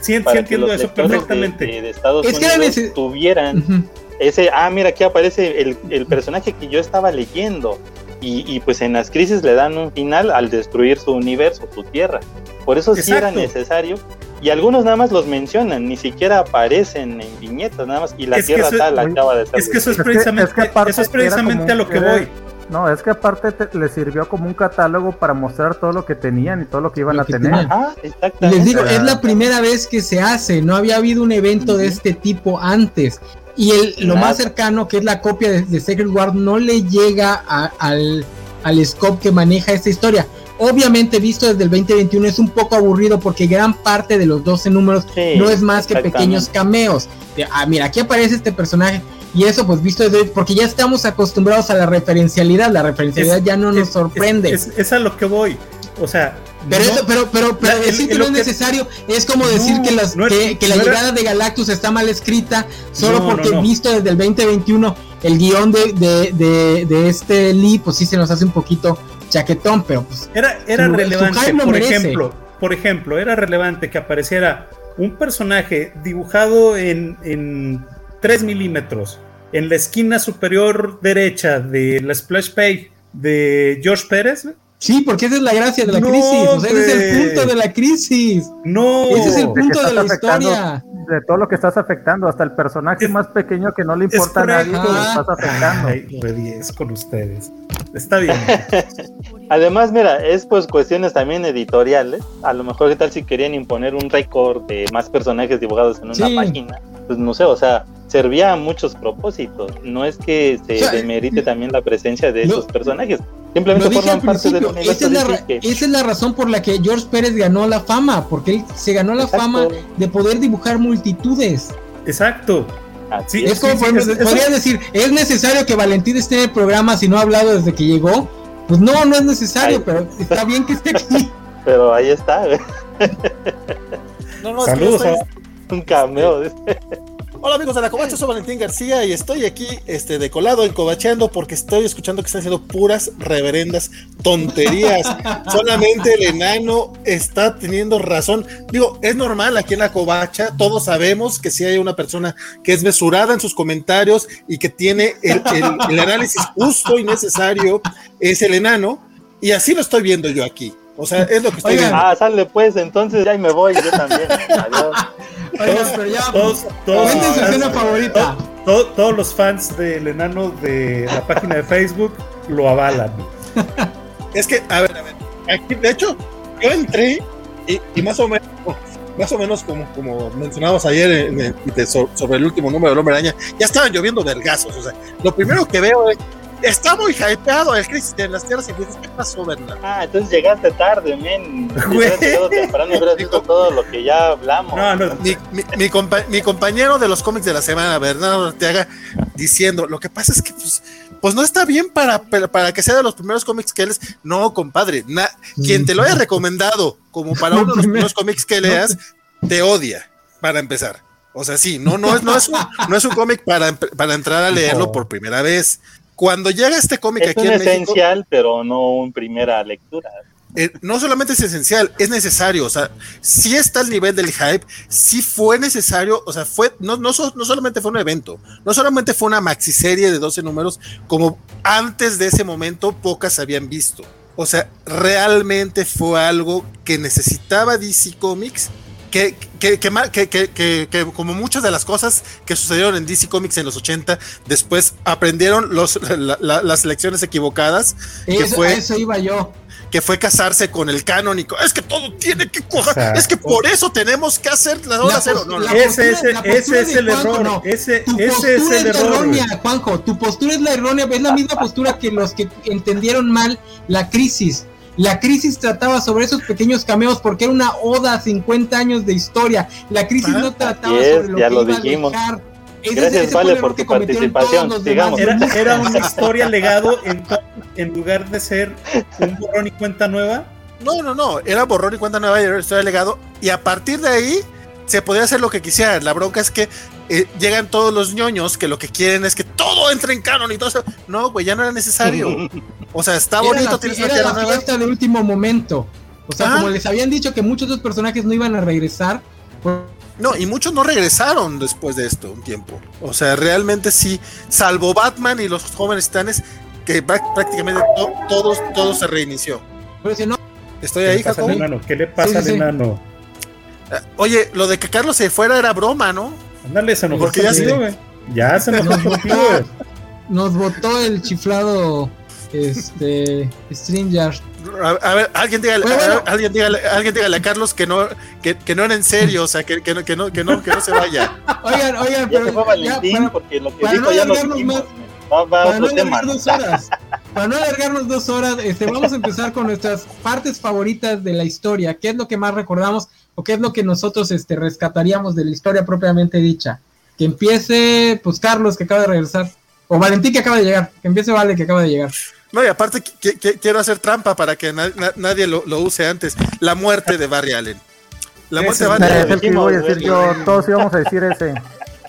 Sí, que entiendo los eso perfectamente. De, de Estados Es que Unidos nece- tuvieran Ujú. ese, ah, mira, aquí aparece el, el personaje que yo estaba leyendo. Y, y, pues en las crisis le dan un final al destruir su universo, su tierra. Por eso sí era Exacto. necesario. Y algunos nada más los mencionan, ni siquiera aparecen en viñetas, nada más. Y la Es que tierra eso- tal oye, acaba de ser. Es que eso es Es que- precisamente, es que eso es precisamente como a lo que era- voy. No, es que aparte te- le sirvió como un catálogo para mostrar todo lo que tenían y todo lo que iban Lo a que tener. Ajá, exactamente. les digo, Ah. es la primera vez que se hace, no había habido un evento de este tipo antes. Y el, lo más cercano, que es la copia de, de Secret War, no le llega a- al, al scope que maneja esta historia. Obviamente, visto desde el 2021, es un poco aburrido porque gran parte de los 12 números Sí, no es más que pequeños cameos. De, ah, mira, aquí aparece este personaje. Y eso, pues visto desde. Porque ya estamos acostumbrados a la referencialidad. La referencialidad Es- ya no nos Es- sorprende. Es, es- a lo que voy. O sea, Pero, no- eso, pero, pero, pero La- decir el- que no es que- necesario es como decir No, que, las, no que, que la llegada de Galactus está mal escrita solo porque visto desde el 2021 el guion de, de, de, de este Lee, pues sí se nos hace un poquito chaquetón, pero pues Era, era Su- relevante, por merece. ejemplo, por ejemplo, era relevante que apareciera un personaje dibujado en, en 3 milímetros en la esquina superior derecha de la splash page de George Pérez. Sí, porque esa es la gracia de la No, crisis, o sea, ese es el punto de la crisis, No, ese es el punto de la historia. De todo lo que estás afectando, hasta el personaje Es- más pequeño que no le importa a nadie, lo estás afectando. Ay, re 10 con ustedes. Está bien. (laughs) Además, mira, es pues cuestiones también editoriales. A lo mejor, ¿qué tal si querían imponer un récord de más personajes dibujados en una Sí. página? Pues no sé, o sea, servía a muchos propósitos. No es que se O sea, demerite también la presencia de esos personajes. Lo Simplemente dije al forman parte del universo esa es, la, que- esa es la razón por la que George Pérez ganó la fama, porque él se ganó la Exacto. fama de poder dibujar multitudes. Exacto. Así Sí, es. Como, sí, decir, ¿es necesario que Valentín esté en el programa si no ha hablado desde que llegó? Pues no, no es necesario, pero está bien que esté aquí. (laughs) Pero ahí está, güey. No, no, es que Saludos estoy- un cameo. Hola amigos de la Covacha, soy Valentín García y estoy aquí este, de colado en Covacheando porque estoy escuchando que están haciendo puras reverendas tonterías. (laughs) Solamente el enano está teniendo razón. Digo, es normal aquí en la Covacha, todos sabemos que si hay una persona que es mesurada en sus comentarios y que tiene el, el- el análisis justo y necesario, es el enano. Y así lo estoy viendo yo aquí. O sea, es lo que estoy Oigan, viendo. Ah, sale pues, entonces ya ahí me voy, yo también. Adiós. Oigan, pero ya, Todos, todos, cuenten su los escena fans- favorita. to- todos los fans del enano de la página de Facebook lo avalan. (laughs) Es que, a ver, a ver, aquí, de hecho, yo entré y, y más o menos, más o menos como, como mencionamos ayer en el- de- so- sobre el último número del Hombre Araña, ya estaban lloviendo vergazos. O sea, lo primero que veo es, está muy hypeado el Crisis de las Tierras Infinitas. ¿Qué pasó, Bernard? Ah, entonces llegaste tarde, men. (laughs) Llegado temprano, hubieras visto todo lo que ya hablamos. No, no, Mi, mi- mi compa- mi compañero de los cómics de la semana, Bernardo Ortega, diciendo, lo que pasa es que pues, pues no está bien para, para, que sea de los primeros cómics que lees. No, compadre, na- quien te lo haya recomendado como para (laughs) uno de los primeros cómics que leas, te odia, para empezar. O sea, sí, no, no es, no es un, no es un cómic para, para entrar a leerlo No. por primera vez. Cuando llega este cómic es aquí un en México, esencial, pero no un primera lectura. eh, no solamente es esencial, es necesario. O sea, sí está al nivel del hype, sí fue necesario. O sea, fue, no, no, so- no solamente fue un evento, no solamente fue una maxiserie de 12 números, como antes de ese momento pocas habían visto. O sea, realmente fue algo que necesitaba DC Comics. Que, que, que, que- que- que- que como muchas de las cosas que sucedieron en DC Comics en los 80, después aprendieron los, la- la- las lecciones equivocadas, que Eso, fue a eso iba yo. que fue casarse con el canónico. Es que todo tiene que cuajar. Es que por eso tenemos que hacer la ola cero. No, ese, ese, ese es el error. Ese, ese es el error. Errónea, Juanjo, tu postura es la errónea. Es la misma postura que los que entendieron mal la crisis. La crisis trataba sobre esos pequeños cameos porque era una oda a 50 años de historia. La crisis no trataba sobre lo ya que lo iba dijimos. a dejar. Ese, Gracias, ese Vale, por tu cometieron participación. todos los demás. Sigamos. Era, era una historia (laughs) legado en, en lugar de ser un borrón y cuenta nueva. No, no, no. Era borrón y cuenta nueva y era historia legado. Y a partir de ahí se podía hacer lo que quisieran. La bronca es que eh, llegan todos los ñoños que lo que quieren es que todo entre en canon y todo eso. No, güey, ya no era necesario. (laughs) O sea, está Era bonito, la, tienes era una la fiesta de último momento. O sea, Ah. como les habían dicho que muchos de los personajes no iban a regresar, pues, No, y muchos no regresaron después de esto un tiempo. O sea, realmente sí, salvo Batman y los jóvenes titanes, que prá- prácticamente to- todos, todo se reinició. pero si no, Estoy ¿Qué ahí, le pasa al Jacobo. enano? ¿Qué le pasa Sí, sí, al sí. enano? Ah, Oye, lo de que Carlos se fuera era broma, ¿no? Ándale, se enojó Porque ya contigo, se-. Ya se Nos (laughs) contigo, votó. güey. nos votó el chiflado este Stringer. A, a ver, alguien dígale, Bueno, a- alguien dígale, alguien dígale a Carlos que no, que, que no era en serio, o sea, que, que, no, que, no, que, no, que no se vaya. (laughs) Oigan, oigan, Ya pero se fue ya, Valentín para, porque lo que para dijo no ya lo alargarnos dijimos. más- Va, va para no tema. alargar dos horas, para no alargarnos dos horas, este, vamos a empezar con nuestras partes favoritas de la historia. ¿Qué es lo que más recordamos o qué es lo que nosotros este, rescataríamos de la historia propiamente dicha? Que empiece, pues Carlos, que acaba de regresar, o Valentín, que acaba de llegar. Que empiece Vale, que acaba de llegar. No, y aparte qui- qui- quiero hacer trampa para que na- na- nadie lo, lo use antes. La muerte de Barry Allen. La muerte de Barry Es Allen. el que iba a decir yo, todos íbamos a decir ese.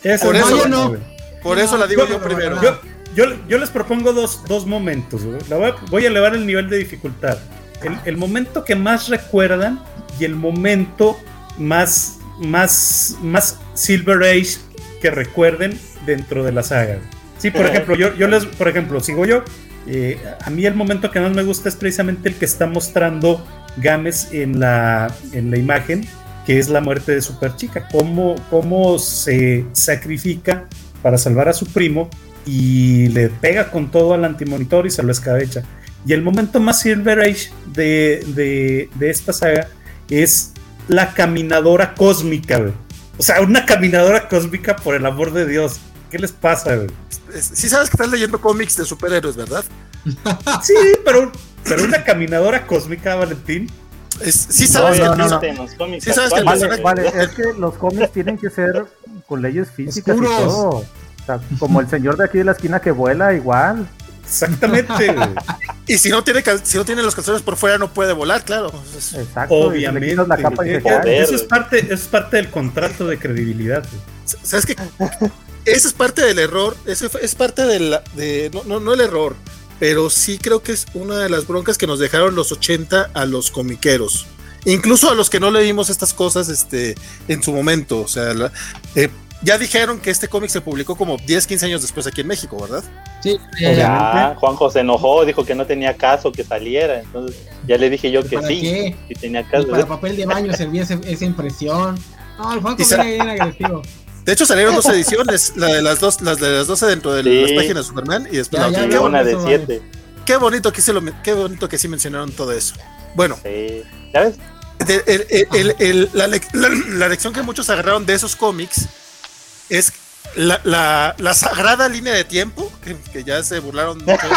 Eso Por es eso- no. Por eso la digo yo primero. Yo, yo, yo les propongo dos, dos momentos. La voy, a, voy a elevar el nivel de dificultad. El, el momento que más recuerdan y el momento más, más, más Silver Age que recuerden dentro de la saga. Sí, por ejemplo, yo, yo les, por ejemplo, sigo yo. eh, a mí el momento que más me gusta es precisamente el que está mostrando Games en la, en la imagen, que es la muerte de Superchica. Cómo, cómo se sacrifica para salvar a su primo y le pega con todo al antimonitor y se lo escabecha. Y el momento más Silver Age de, de, de esta saga es la caminadora cósmica, güey. O sea, una caminadora cósmica por el amor de Dios. ¿Qué les pasa, güey? Es- Sí sabes que estás leyendo cómics de superhéroes, ¿verdad? (laughs) Sí, pero, pero una caminadora cósmica, Valentín. Es- sí sabes No, que no, no. Los cómics Sí, sabes que actuales, Vale, Vale, vale, es que los cómics tienen que ser con leyes físicas Oscuros. y todo. O sea, como el señor de aquí de la esquina que vuela, igual. Exactamente, güey. Y si no tiene si no tiene los calzones por fuera no puede volar, claro. Exacto. Obviamente. la capa y Eh, pues. Eso es parte, eso es parte del contrato de credibilidad. güey. ¿Sabes qué? Ese es parte del error, ese fue- es parte de la, de, no, no, no el error, pero sí creo que es una de las broncas que nos dejaron los 80 a los comiqueros. Incluso a los que no leímos estas cosas este, en su momento. O sea, la- eh, ya dijeron que este cómic se publicó como 10, 15 años después aquí en México, ¿verdad? Sí, ya, Juanjo se enojó, dijo que no tenía caso que saliera. Entonces ya le dije yo que ¿Para sí, qué? que tenía Y caso. para papel de baño servía ese- esa impresión. No, el sa- viene bien agresivo. De hecho salieron dos ediciones, la de las dos, las de las 12 dentro de Sí. las páginas de Superman y después Ya, la otra. Una de siete. qué bonito que se lo, qué bonito que sí mencionaron todo eso. Bueno, Sí. ¿Ya ves? de- el- el- el- el- la, lec- la- la lección que muchos agarraron de esos cómics es la, la- la sagrada línea de tiempo, que, que ya se burlaron mucho.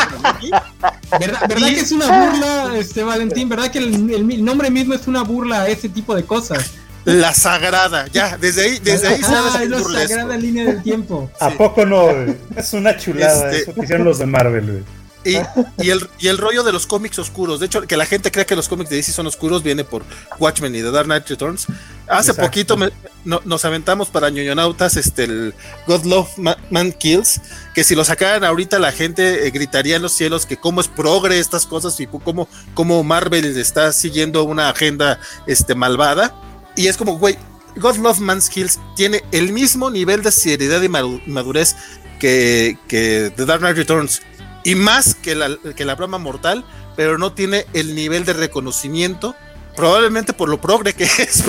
¿Verdad, verdad que es una burla, este Valentín? ¿Verdad que el, el- el nombre mismo es una burla a ese tipo de cosas? La sagrada, ya, desde ahí, desde ahí Ah, sabes que es la burlesco. sagrada línea del tiempo. ¿A poco no? Es una chulada Este- eso que hicieron los de Marvel, güey. Y, (laughs) y el, y el rollo de los cómics oscuros. De hecho, que la gente crea que los cómics de DC son oscuros viene por Watchmen y The Dark Knight Returns. Hace Exacto. poquito me- no- nos aventamos para ñoñonautas este, el God Love Ma- Man Kills. Que si lo sacaran ahorita, la gente eh, gritaría en los cielos que cómo es progre estas cosas y cómo, cómo Marvel está siguiendo una agenda este, malvada. Y es como, güey, God Love Man's Kills tiene el mismo nivel de seriedad y madu- madurez que, que The Dark Knight Returns. Y más que la, que la broma mortal, pero no tiene el nivel de reconocimiento. Probablemente por lo progre que (laughs) es.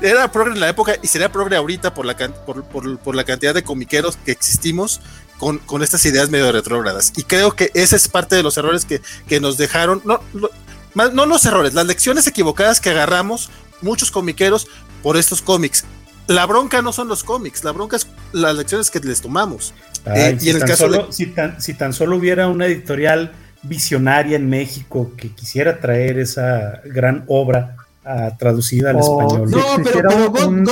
Era progre en la época y sería progre ahorita por la, por, por- por la cantidad de comiqueros que existimos con, con estas ideas medio retrógradas. Y creo que ese es parte de los errores que, que nos dejaron. No, lo- no los errores, las lecciones equivocadas que agarramos muchos comiqueros por estos cómics. La bronca no son los cómics, la bronca es las lecciones que les tomamos. Eh, y en el caso solo, si, tan, si tan solo hubiera una editorial visionaria en México que quisiera traer esa gran obra traducida al español. no, pero, God,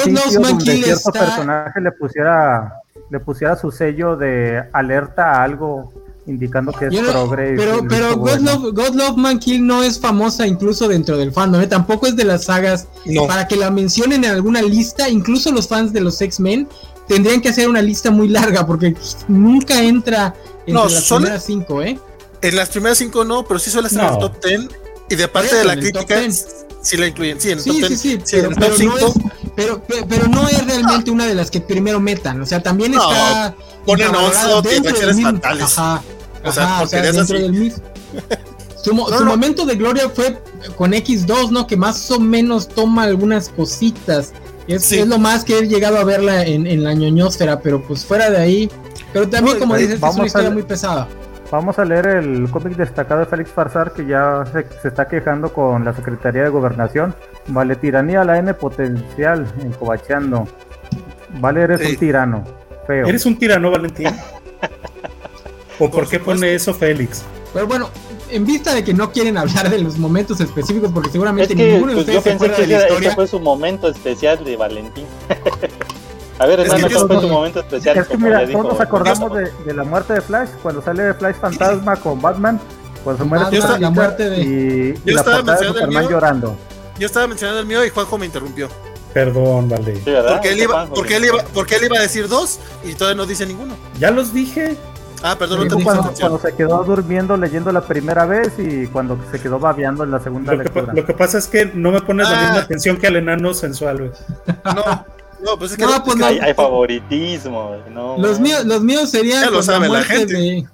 cierto personaje le pusiera le pusiera su sello de alerta a algo indicando que es progre. Pero, pero God, Love, Man Kill no es famosa incluso dentro del fandom, ¿eh? tampoco es de las sagas. Para que la mencionen en alguna lista, incluso los fans de los X-Men tendrían que hacer una lista muy larga porque nunca entra en las primeras cinco, ¿eh? En las primeras cinco no, pero sí suele estar en el top ten. Y de parte de la crítica, sí la incluyen. Sí, en el top sí, sí, sí, pero, no es, pero, pero, no es realmente una de las que primero metan. O sea, también está. Ponen Onslaught y reacciones fatales. Ajá. O sea, o sea dentro del mismo. (laughs) Su, momento de gloria fue con X2, ¿no? Que más o menos toma algunas cositas. Es, es lo más que he llegado a verla en, en la ñoñosfera, pero pues fuera de ahí. Pero también, como dices, es una historia muy pesada. Vamos a leer el cómic destacado de Félix Farsar que ya se, está quejando con la Secretaría de Gobernación. Vale, tiranía la N potencial, encobacheando. Vale, eres un tirano. Feo. ¿Eres un tirano, Valentín? (laughs) ¿O por, qué pone eso Félix? Pero bueno, en vista de que no quieren hablar de los momentos específicos, porque seguramente ninguno de pues, ustedes se acuerda de la historia. Fue su momento especial de Valentín. (laughs) A ver, hermano, ¿cuál fue tu momento especial? Es que mira, todos nos acordamos de, de, la muerte de Flash, cuando sale Flash Fantasma con Batman, cuando se muere Batman, la muerte de... y, y la portada de Superman llorando. Yo estaba mencionando el mío y Juanjo me interrumpió. Perdón, vale. Sí, porque, él iba, porque, él iba, porque él iba a decir dos y todavía no dice ninguno. Ya los dije. Ah, perdón, no te cuando, cuando se quedó durmiendo leyendo la primera vez y cuando se quedó babeando en la segunda lo lectura. Que, lo que pasa es que no me pones la misma ah. atención que al enano sensual, güey. (laughs) No, no, pues es que no, pues hay, hay, favoritismo. No, los, míos, los míos serían pues, la, muerte la, de,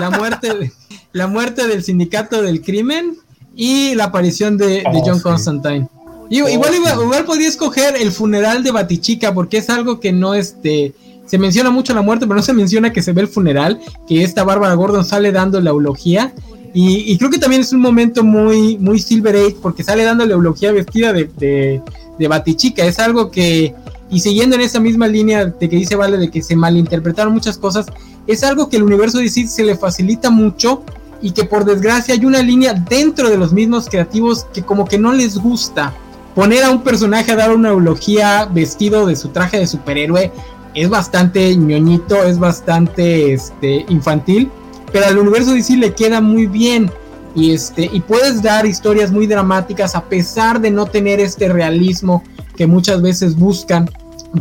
la muerte la muerte del sindicato del crimen y la aparición de, de oh, John Constantine. Oh, igual, igual podría escoger el funeral de Batichica porque es algo que no este se menciona mucho la muerte, pero no se menciona que se ve el funeral, que esta Bárbara Gordon sale dando la eulogía. Y, creo que también es un momento muy, muy Silver Age, porque sale dando la eulogía vestida de, de, Batichica. Es algo que, y siguiendo en esa misma línea de que dice Vale, de que se malinterpretaron muchas cosas, es algo que el universo DC se le facilita mucho y que por desgracia hay una línea dentro de los mismos creativos que como que no les gusta. Poner a un personaje a dar una eulogía vestido de su traje de superhéroe es bastante ñoñito, es bastante este, infantil, pero al universo DC le queda muy bien. Y, este, y puedes dar historias muy dramáticas a pesar de no tener este realismo que muchas veces buscan,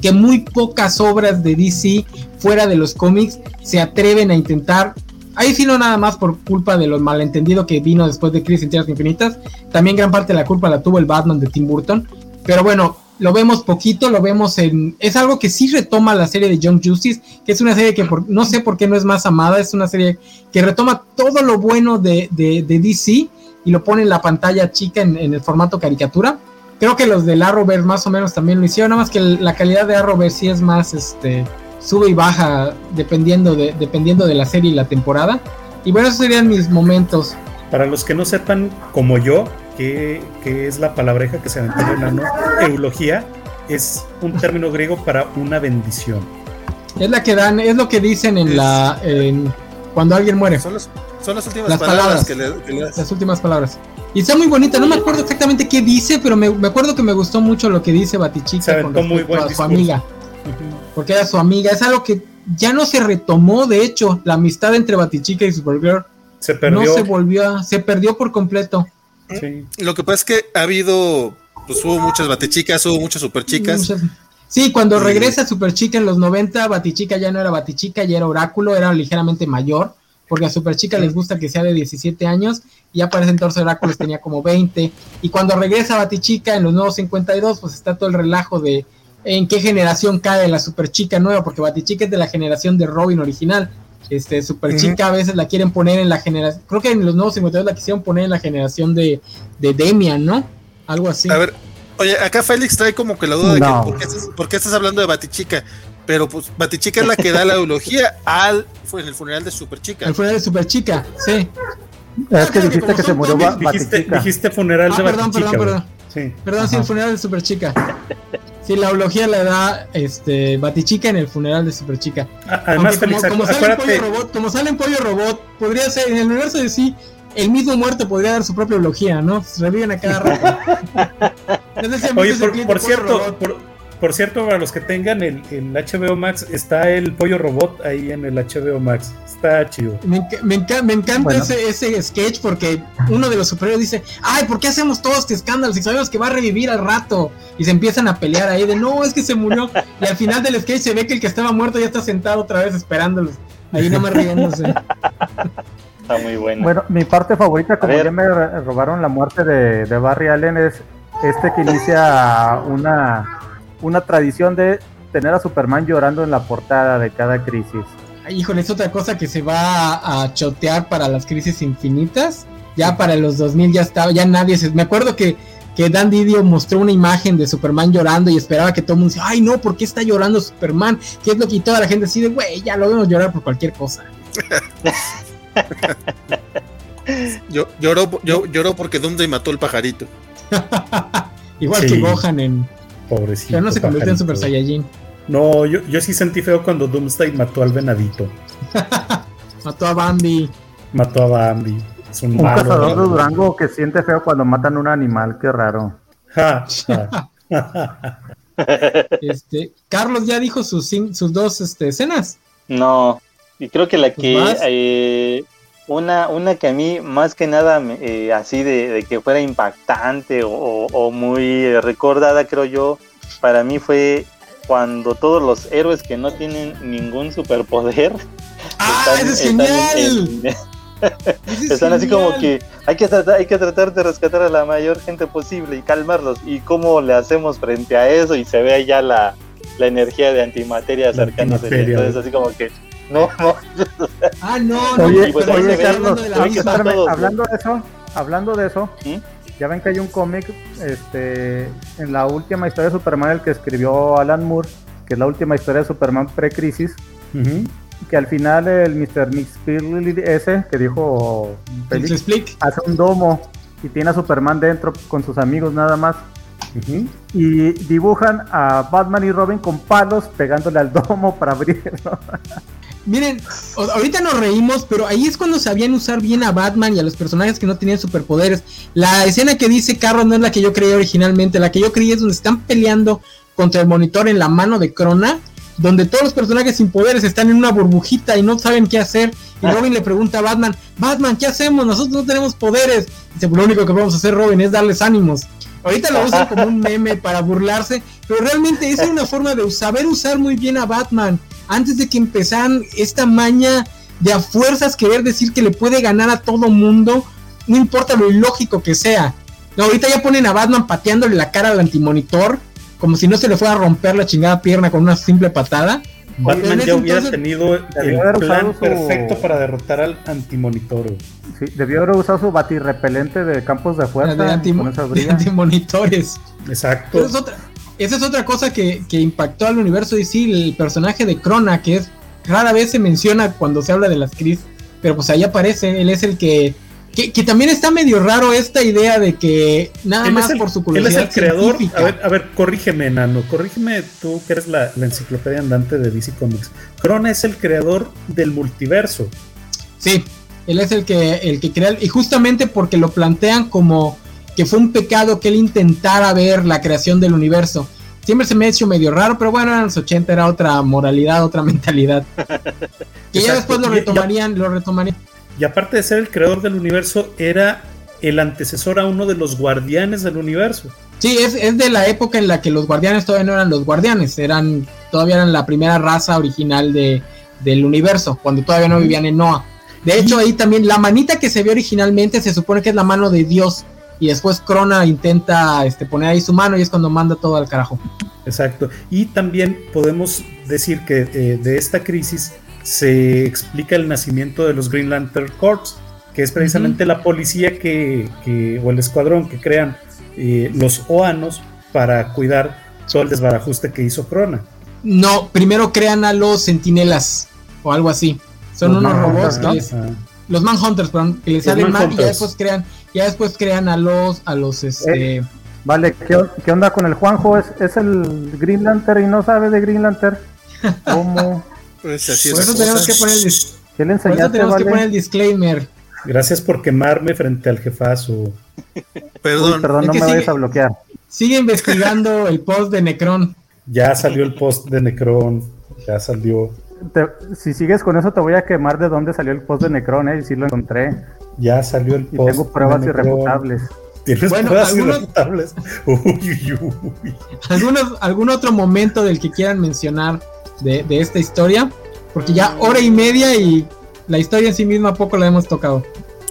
que muy pocas obras de DC fuera de los cómics se atreven a intentar. Ahí sí no nada más por culpa de lo malentendido que vino después de Crisis en Tierras Infinitas, también gran parte de la culpa la tuvo el Batman de Tim Burton, pero bueno, lo vemos poquito, lo vemos en... Es algo que sí retoma la serie de Young Justice, que es una serie que no sé por qué no es más amada, es una serie que retoma todo lo bueno de, de, DC y lo pone en la pantalla chica en, el formato caricatura. Creo que los del Arrowverse más o menos también lo hicieron, nada más que la calidad de Arrowverse sí es más, este, sube y baja dependiendo de, dependiendo de la serie y la temporada. Y bueno, esos serían mis momentos. Para los que no sepan, como yo, que, es la palabreja que se aventó el enano. Eulogía es un término griego para una bendición. Es la que dan, es lo que dicen en la. cuando alguien muere. Son, las últimas palabras, que, le, Las últimas palabras. Y está muy bonita, no me acuerdo exactamente qué dice, pero me, acuerdo que me gustó mucho lo que dice Batichica con muy a su amiga. Porque era su amiga. Es algo que ya no se retomó, de hecho, la amistad entre Batichica y Supergirl. Se perdió. No se volvió, se perdió por completo. Lo que pasa es que ha habido, pues hubo muchas batechicas, hubo muchas superchicas. Sí, cuando regresa Superchica en los 90, Batichica ya no era Batichica, ya era Oráculo, era ligeramente mayor, porque a Superchica les gusta que sea de 17 años, y ya parece entonces Oráculo tenía como 20. Y cuando regresa Batichica en los nuevos 52, pues está todo el relajo de en qué generación cae la Superchica nueva, porque Batichica es de la generación de Robin original. Este, super chica, a veces la quieren poner en la generación. Creo que en los nuevos 52 la quisieron poner en la generación de, de Demian, ¿no? Algo así. A ver, oye, acá Félix trae como que la duda de que ¿por qué, estás, hablando de Batichica? Pero pues Batichica es la que da la eulogía al en el funeral de Superchica. El funeral de Superchica, sí. Es que dijiste que, se murió dijiste, dijiste, funeral ah, de perdón, perdón, perdón. Sí. Perdón, sí, el funeral de Superchica. Sí, la eulogía le da este Batichica en el funeral de Superchica. Además, como, como, sale en pollo robot, como sale en pollo robot, podría ser en el universo de sí, el mismo muerto podría dar su propia eulogía, ¿no? reviven a cada rato. (laughs) Oye, por, cierto, por, cierto, para los que tengan el, el, HBO Max, está el pollo robot ahí en el HBO Max. Está chido. Me, encanta ese, ese, sketch porque uno de los superiores dice, ay, ¿por qué hacemos todo este escándalo si sabemos que va a revivir al rato? Y se empiezan a pelear ahí de, no, es que se murió. y al final del sketch se ve que el que estaba muerto ya está sentado otra vez esperándolos. Ahí no me riéndose. (laughs) Está muy bueno. Bueno, mi parte favorita, como ya me robaron la muerte de, de Barry Allen, es este que inicia una, una tradición de tener a Superman llorando en la portada de cada crisis. híjole, es otra cosa que se va a, chotear para las crisis infinitas. Ya para los 2000 ya estaba, ya nadie se... Me acuerdo que, que Dan Didio mostró una imagen de Superman llorando y esperaba que todo el mundo dice, ay no, ¿por qué está llorando Superman? ¿Qué es lo que toda la gente decide, güey, ya lo vemos llorar por cualquier cosa? (laughs) yo, lloró, yo, lloró porque Doomsday mató el pajarito. (laughs) Igual que Gohan en. Pobrecito. Ya no se convirtió en Super Saiyajin. No, yo, yo sí sentí feo cuando Doomsday mató al venadito. (laughs) mató a Bambi. Mató a Bambi. Es un, cazador de Durango que siente feo cuando matan un animal, qué raro. (laughs) este, Carlos ya dijo sus, sus dos este, escenas. No, y creo que la pues que eh, una, una que a mí más que nada eh, así de, que fuera impactante o, muy recordada, creo yo, para mí fue cuando todos los héroes que no tienen ningún superpoder (laughs) (laughs) ¡Ah, están, es genial! (laughs) están así como que hay que tratar, hay que tratar de rescatar a la mayor gente posible y calmarlos. ¿Y cómo le hacemos frente a eso? Y se ve ya la, la energía de antimateria acercándose. Entonces así como que no, no. ah, no, no. Oye, pues, Carlos, hablando de eso, hablando de eso, ¿Mm? ya ven que hay un cómic, este, en la última historia de Superman, el que escribió Alan Moore, que es la última historia de Superman pre-crisis, que al final el Mr. Mixpilly ese, que dijo hace un domo y tiene a Superman dentro con sus amigos nada más. Y dibujan a Batman y Robin con palos pegándole al domo para abrirlo. (laughs) Miren, ahorita nos reímos, pero ahí es cuando sabían usar bien a Batman y a los personajes que no tenían superpoderes. La escena que dice Carlos no es la que yo creía originalmente, la que yo creí es donde están peleando contra el monitor en la mano de Crona, donde todos los personajes sin poderes están en una burbujita y no saben qué hacer. Y Robin le pregunta a Batman, Batman, ¿qué hacemos? Nosotros no tenemos poderes. Dice, lo único que vamos a hacer, Robin, es darles ánimos. Ahorita lo usan como un meme para burlarse, pero realmente es una forma de saber usar muy bien a Batman antes de que empezaran esta maña de a fuerzas querer decir que le puede ganar a todo mundo, no importa lo ilógico que sea. Ahorita ya ponen a Batman pateándole la cara al antimonitor, como si no se le fuera a romper la chingada pierna con una simple patada. Batman ya hubiera tenido el plan perfecto para derrotar al antimonitor. Sí, debió haber usado su batirrepelente de campos de fuerza. De, antimonitores. Exacto. Esa es otra cosa que, impactó al universo y sí, el personaje de Crona, que es rara vez se menciona cuando se habla de las crisis, pero pues ahí aparece, él es el que, que, también está medio raro esta idea de que nada más por su curiosidad. Él es el creador, a ver, a ver, corrígeme, Nano, corrígeme tú que eres la, enciclopedia andante de DC Comics. Crona es el creador del multiverso. Sí, él es el que, el que crea, y justamente porque lo plantean como que fue un pecado que él intentara ver la creación del universo. Siempre se me ha hecho medio raro, pero bueno, en los 80 era otra moralidad, otra (laughs) mentalidad. que ya después lo retomarían, lo retomarían. Y aparte de ser el creador del universo, era el antecesor a uno de los guardianes del universo. Sí, es, es, de la época en la que los guardianes todavía no eran los guardianes, eran todavía eran la primera raza original de, del universo, cuando todavía no vivían en Noah. De hecho, ahí también la manita que se ve originalmente se supone que es la mano de Dios y después Crona intenta este, poner ahí su mano y es cuando manda todo al carajo. Exacto. Y también podemos decir que eh, de esta crisis se explica el nacimiento de los Green Lantern Corps, que es precisamente la policía que, o el escuadrón que crean eh, los Oanos para cuidar todo el desbarajuste que hizo Crona. No, primero crean a los Centinelas o algo así. Son unos robots que los Manhunters, perdón, que les salen mal y ya después crean, ya después crean a los, a los este. Eh, vale, ¿qué, onda con el Juanjo? ¿Es, ¿Es, el Green Lantern y no sabe de Green Lantern? (laughs) ¿Cómo? Pues así por eso tenemos que poner el, ¿Qué le enseñaste, por eso tenemos que poner el disclaimer. Gracias por quemarme frente al jefazo. Perdón, perdón, no me vayas a bloquear. Sigue investigando (laughs) el post de Necron. Ya salió el post de Necron. Ya salió si sigues con eso, te voy a quemar de dónde salió el post de Necron, ¿eh? Y sí lo encontré. Ya salió el post. Y tengo pruebas irrefutables. ¿Tienes bueno, pruebas irrefutables? (laughs) ¿Algún otro momento del que quieran mencionar de, esta historia? Porque ya hora y media y la historia en sí misma poco la hemos tocado.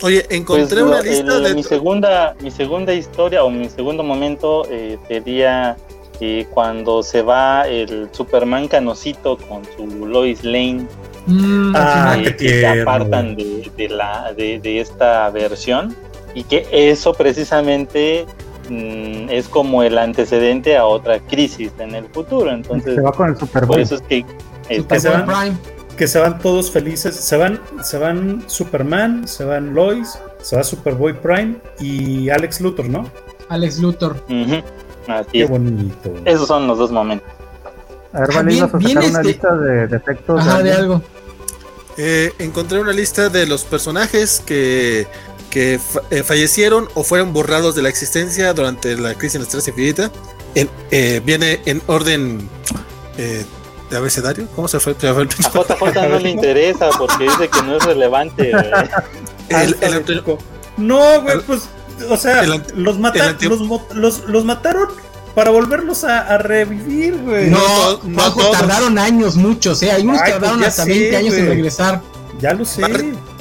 Oye, encontré pues, una lista de. Mi segunda, mi segunda historia o mi segundo momento eh, sería y cuando se va el Superman canosito con su Lois Lane mm, ah, que, se apartan de, la, de, esta versión y que eso precisamente mm, es como el antecedente a otra crisis en el futuro entonces se va con el Superman por eso es que, que se van, que se van todos felices se van se van Superman se van Lois se va Superboy Prime y Alex Luthor no Alex Luthor Qué bonito. Esos son los dos momentos. A ver, vale, a sacar una este lista de defectos. Ajá, de, algo. Eh, encontré una lista de los personajes que, que eh, fallecieron o fueron borrados de la existencia durante la crisis en la estrella infinita. Eh, viene en orden de abecedario. ¿Cómo se fue? a JJ no le (laughs) interesa porque dice que no es relevante. el, el, no, güey, pues o sea, los, los, los, mataron para volverlos a, revivir, güey. No, no, tardaron años, muchos, ¿eh? Hay unos que pues tardaron hasta 20 años en regresar. Ya lo sé.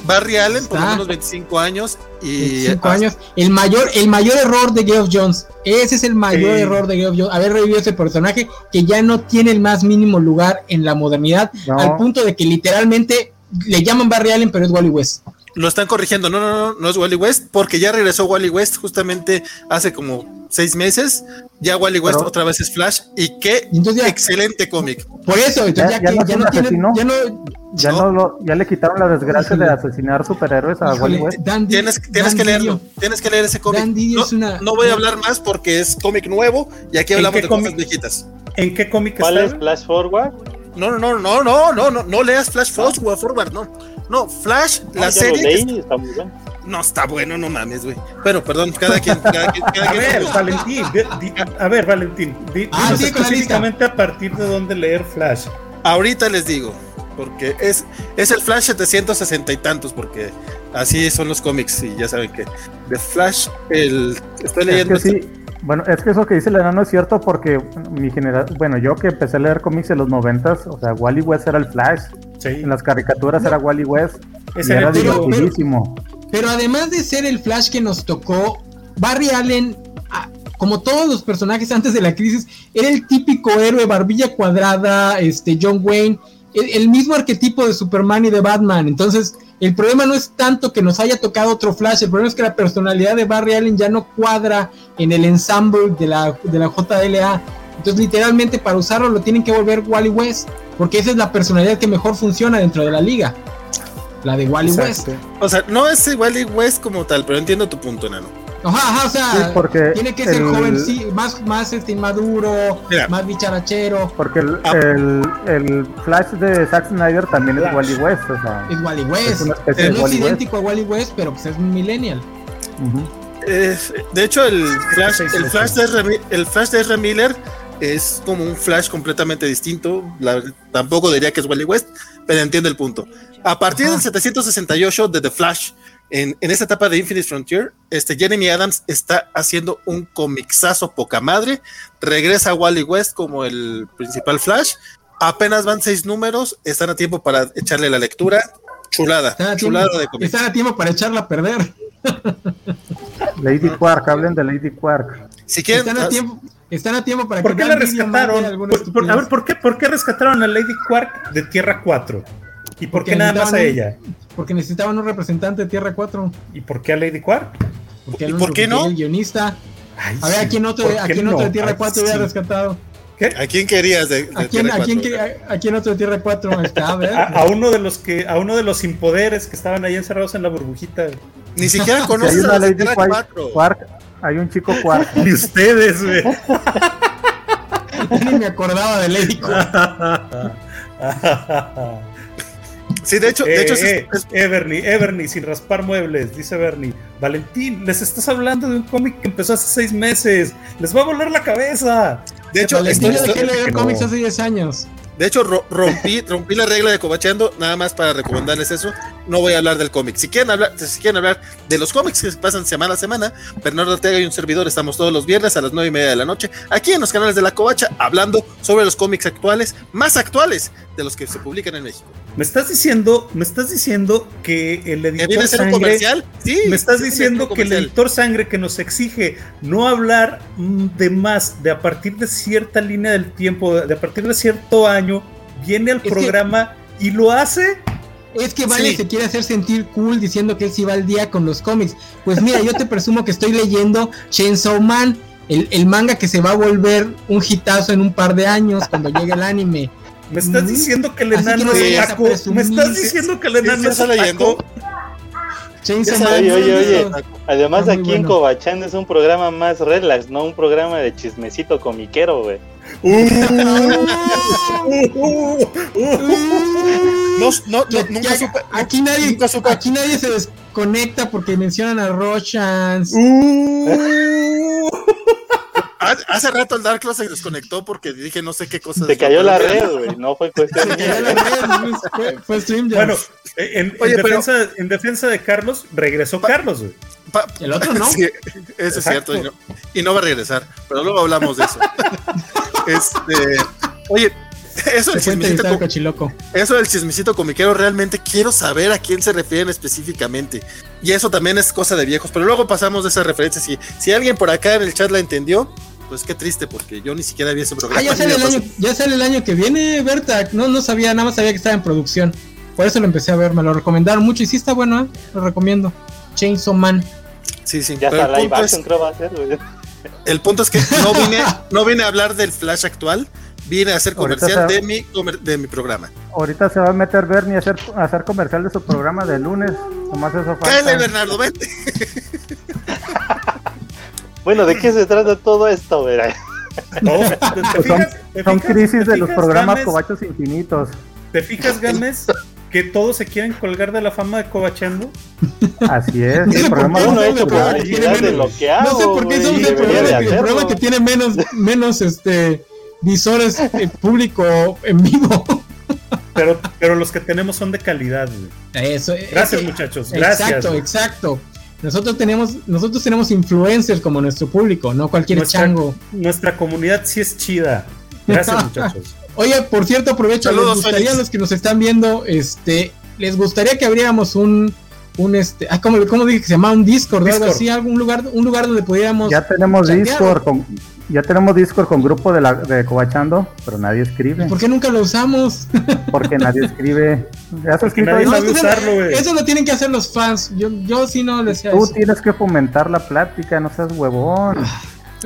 Barry, Allen, por lo menos 25 años. Y 25 años. El mayor, el mayor error de Geoff Jones. Ese es el mayor error de Geoff Jones. Haber revivido ese personaje que ya no tiene el más mínimo lugar en la modernidad. Al punto de que literalmente le llaman Barry Allen, pero es Wally West lo están corrigiendo. No, no, no, no es Wally West, porque ya regresó Wally West justamente hace como seis meses. Ya Wally West otra vez es Flash. Y qué excelente cómic. Por eso, ya, ya, no, ya no ya no, ya no, lo, ya le quitaron la desgracia de asesinar superhéroes a Wally West. tienes, tienes que leerlo, tienes que leer ese cómic. No, no, voy a hablar más porque es cómic nuevo y aquí hablamos de cosas viejitas. ¿En qué cómic ¿Cuál es Flash Forward? No, no, no, no, no, no, no leas Flash Forward, no. No, Flash, la serie. No, está bueno, no mames, güey. Pero, perdón, cada quien. Cada quien, a, ver, Valentín, a ver, Valentín, ah, específicamente a partir de dónde leer Flash. Ahorita les digo, porque es, es el Flash 760 y tantos, porque así son los cómics y ya saben que de Flash, el, estoy leyendo. sí. Bueno, es que eso que dice el enano es cierto porque mi generación, bueno, yo que empecé a leer cómics en los noventas, o sea, Wally West era el Flash, en las caricaturas era Wally West, era divertidísimo. Pero, además de ser el Flash que nos tocó, Barry Allen, como todos los personajes antes de la crisis, era el típico héroe barbilla cuadrada, este John Wayne, el mismo arquetipo de Superman y de Batman, entonces el problema no es tanto que nos haya tocado otro Flash, el problema es que la personalidad de Barry Allen ya no cuadra en el ensemble de la, de la JLA. Entonces, literalmente, para usarlo lo tienen que volver Wally West, porque esa es la personalidad que mejor funciona dentro de la liga. La de Wally West. O sea, no es Wally West como tal, pero entiendo tu punto, Nano. Ajá, ajá, o sea, porque tiene que ser joven, sí, más, más este, inmaduro, más bicharachero. Porque el, ah. el, el, Flash de Zack Snyder también es Wally West, o sea. Es Wally West. Es no es idéntico a Wally West, pero pues es un millennial. de hecho, el Flash, el Flash, de, el Flash de R. Miller es como un Flash completamente distinto. tampoco diría que es Wally West, pero entiendo el punto. A partir del 768 de The Flash, en, esta etapa de Infinite Frontier, este Jeremy Adams está haciendo un comixazo poca madre. Regresa a Wally West como el principal Flash. Apenas van seis números, están a tiempo para echarle la lectura. Chulada, chulada de cómics. Están a tiempo para echarla a perder. Lady Quark, hablen de Lady Quark. Si quieren, están a tiempo, están a tiempo para ¿Por qué la rescataron? a ver, ¿por qué, ¿por qué rescataron a Lady Quark de Tierra 4? ¿Y por qué nada más a ella? Porque necesitaban un representante de Tierra 4. ¿Y por qué a Lady Quark? ¿Y por qué no? El guionista. a ver, ¿a quién otro, a quién otro de Tierra 4 hubiera rescatado? ¿A quién querías de, ¿A, quién, a, quién, a, quién, otro Tierra 4 está? A, a, uno de los que, a uno de los impoderes que estaban ahí encerrados en la burbujita. Ni siquiera (laughs) conoces a la Tierra 4. Quark, hay un chico Quark. Ni (laughs) ustedes, güey. Ni me acordaba de Lady (laughs) Sí, de hecho, de hecho eh, es, eh, Everly, Everly, sin raspar muebles, dice Bernie. Valentín, les estás hablando de un cómic que empezó hace seis meses. Les va a volar la cabeza. De hecho, Valentín, estoy, estoy, leer cómics hace 10 años. De hecho, rompí, rompí la regla de Cobacheando, nada más para recomendarles eso. No voy a hablar del cómic. Si quieren hablar, si quieren hablar de los cómics que pasan semana a semana, Bernardo Ortega y un servidor estamos todos los viernes a las nueve y media de la noche, aquí en los canales de la Covacha, hablando sobre los cómics actuales, más actuales de los que se publican en México. Me estás diciendo, me estás diciendo que el editor viene a ser sangre, un comercial? Sí. Me estás diciendo que el editor sangre que nos exige no hablar de más de a partir de cierta línea del tiempo, de a partir de cierto año, viene al es programa que, y lo hace. Es que Vale sí. se quiere hacer sentir cool diciendo que él sí va al día con los cómics. Pues mira, yo te presumo que estoy leyendo Chainsaw Man, el, el manga que se va a volver un hitazo en un par de años cuando llegue el anime. Me estás diciendo que el enano es taco. Me estás diciendo que el enano es leyendo. Oye, oye, oye. Además, aquí bueno. en Cobachán es un programa más relax, no un programa de chismecito comiquero, güey. Uh, (laughs) no, no, no, nunca supe, aquí, nadie, nunca supe. aquí nadie se desconecta porque mencionan a Rochans. Uh, (laughs) Hace rato el Dark Class se desconectó porque dije no sé qué cosa. Se cayó la red, güey. No fue cuestión de. Se cayó la red, fue, fue stream ya. Bueno, en, Oye, en, defensa, pero, en, defensa, de Carlos, regresó pa, Carlos, güey. Pa, el otro no. Sí, eso es cierto. Y no, y no, va a regresar. Pero luego hablamos de eso. (laughs) este. Oye, (laughs) eso del, chismecito, cochiloco. eso del chismecito comiquero, realmente quiero saber a quién se refieren específicamente. Y eso también es cosa de viejos. Pero luego pasamos de esa referencia. Si, si alguien por acá en el chat la entendió, pues qué triste, porque yo ni siquiera vi ese programa. Ah, ya sale, el año, ya sale el año que viene, Berta. No, no sabía, nada más sabía que estaba en producción. Por eso lo empecé a ver, me lo recomendaron mucho y sí está bueno, ¿eh? lo recomiendo. Chainsaw Man. Sí, sí. Ya está live action, creo va a ser, El punto es que no vine, (laughs) no vine a hablar del Flash actual, vine a hacer comercial de mi, de mi programa. Ahorita se va a meter Bernie a hacer, a hacer comercial de su programa de lunes. Nomás eso falta. Cállate, Bernardo, vente. (laughs) Bueno, ¿de qué se trata todo esto, verá? No, (laughs) ¿te fijas, son, son crisis de los programas Games, Cobachos Infinitos. ¿Te fijas, Gámez? Que todos se quieren colgar de la fama de Cobachando. Así es. El programa no, he hecho de lo que hago, no sé por qué programa, el programa que tiene menos, menos este visores público en vivo. Pero, pero los que tenemos son de calidad. Güey. Eso. Gracias, muchachos. Gracias. Exacto, güey. exacto. Nosotros tenemos, nosotros tenemos influencers como nuestro público, no cualquier nuestra, chango. Nuestra comunidad sí es chida. Gracias, (laughs) muchachos. Oye, por cierto, aprovecho, Saludos, les gustaría a los que nos están viendo, este, les gustaría que abriéramos un, un este, ah, ¿cómo, cómo dije que se llama? Un Discord, Discord. algo así, algún lugar, un lugar donde pudiéramos. Ya tenemos chatear. Discord con, ya tenemos Discord con grupo de, la, de Cobachando, pero nadie escribe. ¿Y ¿Por qué nunca lo usamos? (laughs) Porque nadie escribe. ¿Ya has escrito nadie ahí? sabe usarlo, güey. Eso lo tienen que hacer los fans. Yo, yo sí no les Tú eso. tienes que fomentar la plática, no seas huevón.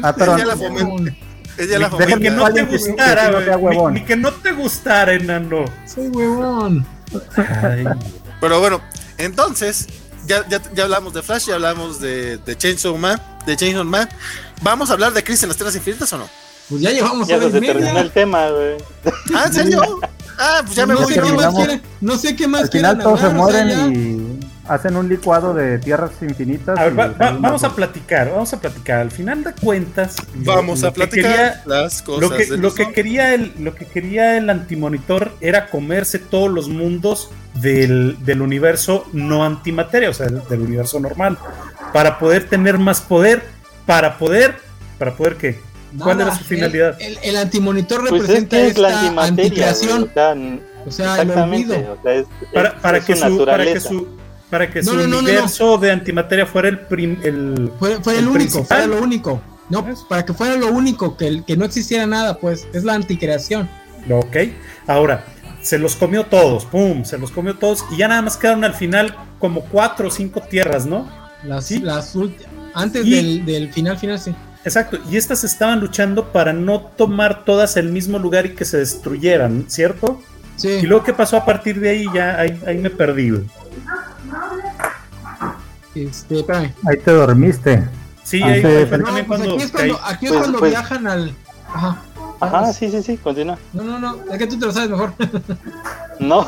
ah, pero. Ella la fomenta. Ella la fomenta. Ni que no te gustara, güey. No ni, ni, que no te gustara, enano. Soy huevón. Ay. Pero bueno, entonces, ya, ya, ya, hablamos de Flash, ya hablamos de, de Chainsaw Man, de Chainsaw Man. ¿Vamos a hablar de Chris en las Tierras Infinitas o no? Pues ya llevamos ya se terminó el tema, güey. Ah, ¿en serio? Ah, pues ya me no voy. Sé qué más quieren, no sé qué más Al final todos hablar, se mueren o sea, y hacen un licuado de tierras infinitas. A ver, va, va, vamos a platicar, vamos a platicar. Al final de cuentas, vamos lo, a platicar quería, las cosas. Lo que, lo que quería el, lo que quería el antimonitor era comerse todos los mundos del, del universo no antimateria, o sea, del, del universo normal, para poder tener más poder, para poder, para poder qué. ¿Cuál Nada, era su finalidad? El, el, el antimonitor pues representa es que es esta anticreación. O sea, o sea, el. O sea, es, para, para, es que su para que su para que No, su no, no, no, universo de antimateria fuera el prim, el, Fue, fue el, el único, principal. fuera lo único. No, para que fuera lo único, que, no existiera nada, pues es la anticreación. Ok. Ahora, se los comió todos, pum, se los comió todos y ya nada más quedaron al final como cuatro o cinco tierras, ¿no? Las, Sí. las antes Y- del, del final final, sí. Exacto, y estas estaban luchando para no tomar todas el mismo lugar y que se destruyeran, ¿cierto? Sí. Y luego, ¿qué pasó a partir de ahí? Ya ahí, ahí me perdí. Este, ahí te dormiste. Sí, ahí, fue también pues cuando. Aquí es cuando, aquí es pues, cuando pues, viajan al. Ajá. Ajá, sí, sí, sí, continúa. No, no, no, es que tú te lo sabes mejor. no.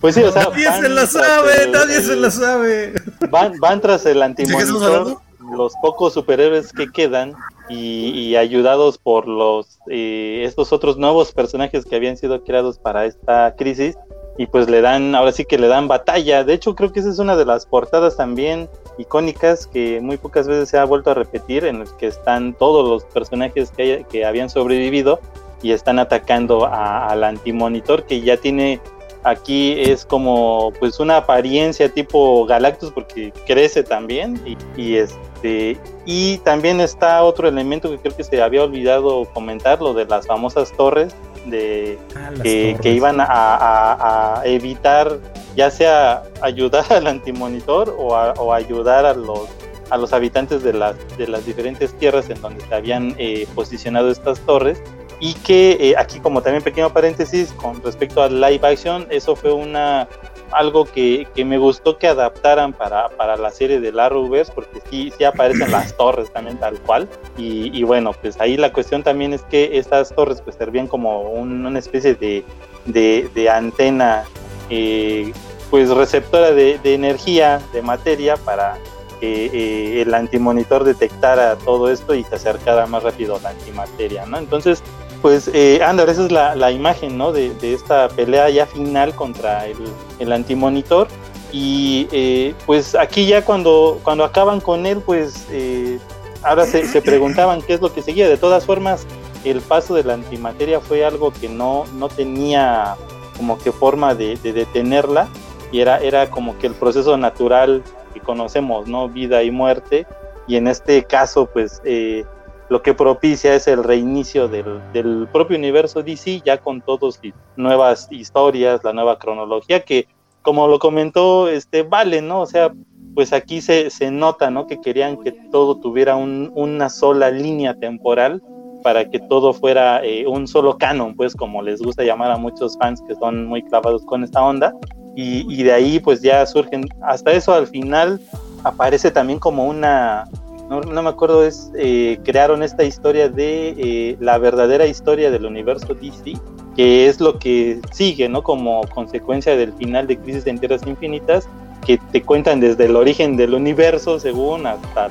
Pues sí, o sea. Nadie se la sabe, nadie se la sabe. Van, van tras el antimonitor los pocos superhéroes que quedan y, ayudados por los eh, estos otros nuevos personajes que habían sido creados para esta crisis y pues le dan ahora sí que le dan batalla. De hecho creo que esa es una de las portadas también icónicas que muy pocas veces se ha vuelto a repetir en las que están todos los personajes que, que habían sobrevivido y están atacando al antimonitor que ya tiene aquí es como pues una apariencia tipo Galactus porque crece también y, y, este y también está otro elemento que creo que se había olvidado comentar lo de las famosas torres de ah, que, iban a, evitar ya sea ayudar (laughs) al antimonitor o, o ayudar a los a los habitantes de las de las diferentes tierras en donde se habían eh, posicionado estas torres y que eh, aquí como también pequeño paréntesis con respecto al live action, eso fue una algo que, que me gustó que adaptaran para, para la serie de la Arrowverse porque sí, sí aparecen las (clears throat) torres también tal cual y, y, bueno pues ahí la cuestión también es que estas torres pues servían como una especie de, de, de antena eh, pues receptora de, de, energía de materia para que eh, el antimonitor detectara todo esto y se acercara más rápido a la antimateria, ¿no? Entonces, pues, eh, Andar, esa es la, la imagen, ¿no? De, de, esta pelea ya final contra el, el antimonitor. Y eh, pues aquí ya cuando, cuando acaban con él, pues eh, ahora se, preguntaban qué es lo que seguía. De todas formas, el paso de la antimateria fue algo que no, no tenía como que forma de, de detenerla y era, era como que el proceso natural que conocemos, ¿no? Vida y muerte. Y en este caso, pues eh, lo que propicia es el reinicio del, del propio universo DC, ya con todas nuevas historias, la nueva cronología, que como lo comentó este Vale, ¿no? O sea, pues aquí se, se nota, ¿no? Que querían que todo tuviera un, una sola línea temporal para que todo fuera eh, un solo canon, pues como les gusta llamar a muchos fans que son muy clavados con esta onda. Y, y de ahí pues ya surgen, hasta eso al final aparece también como una, no, me acuerdo, es eh, crearon esta historia de eh, la verdadera historia del universo DC, que es lo que sigue, ¿no? Como consecuencia del final de Crisis en Tierras Infinitas, que te cuentan desde el origen del universo, según hasta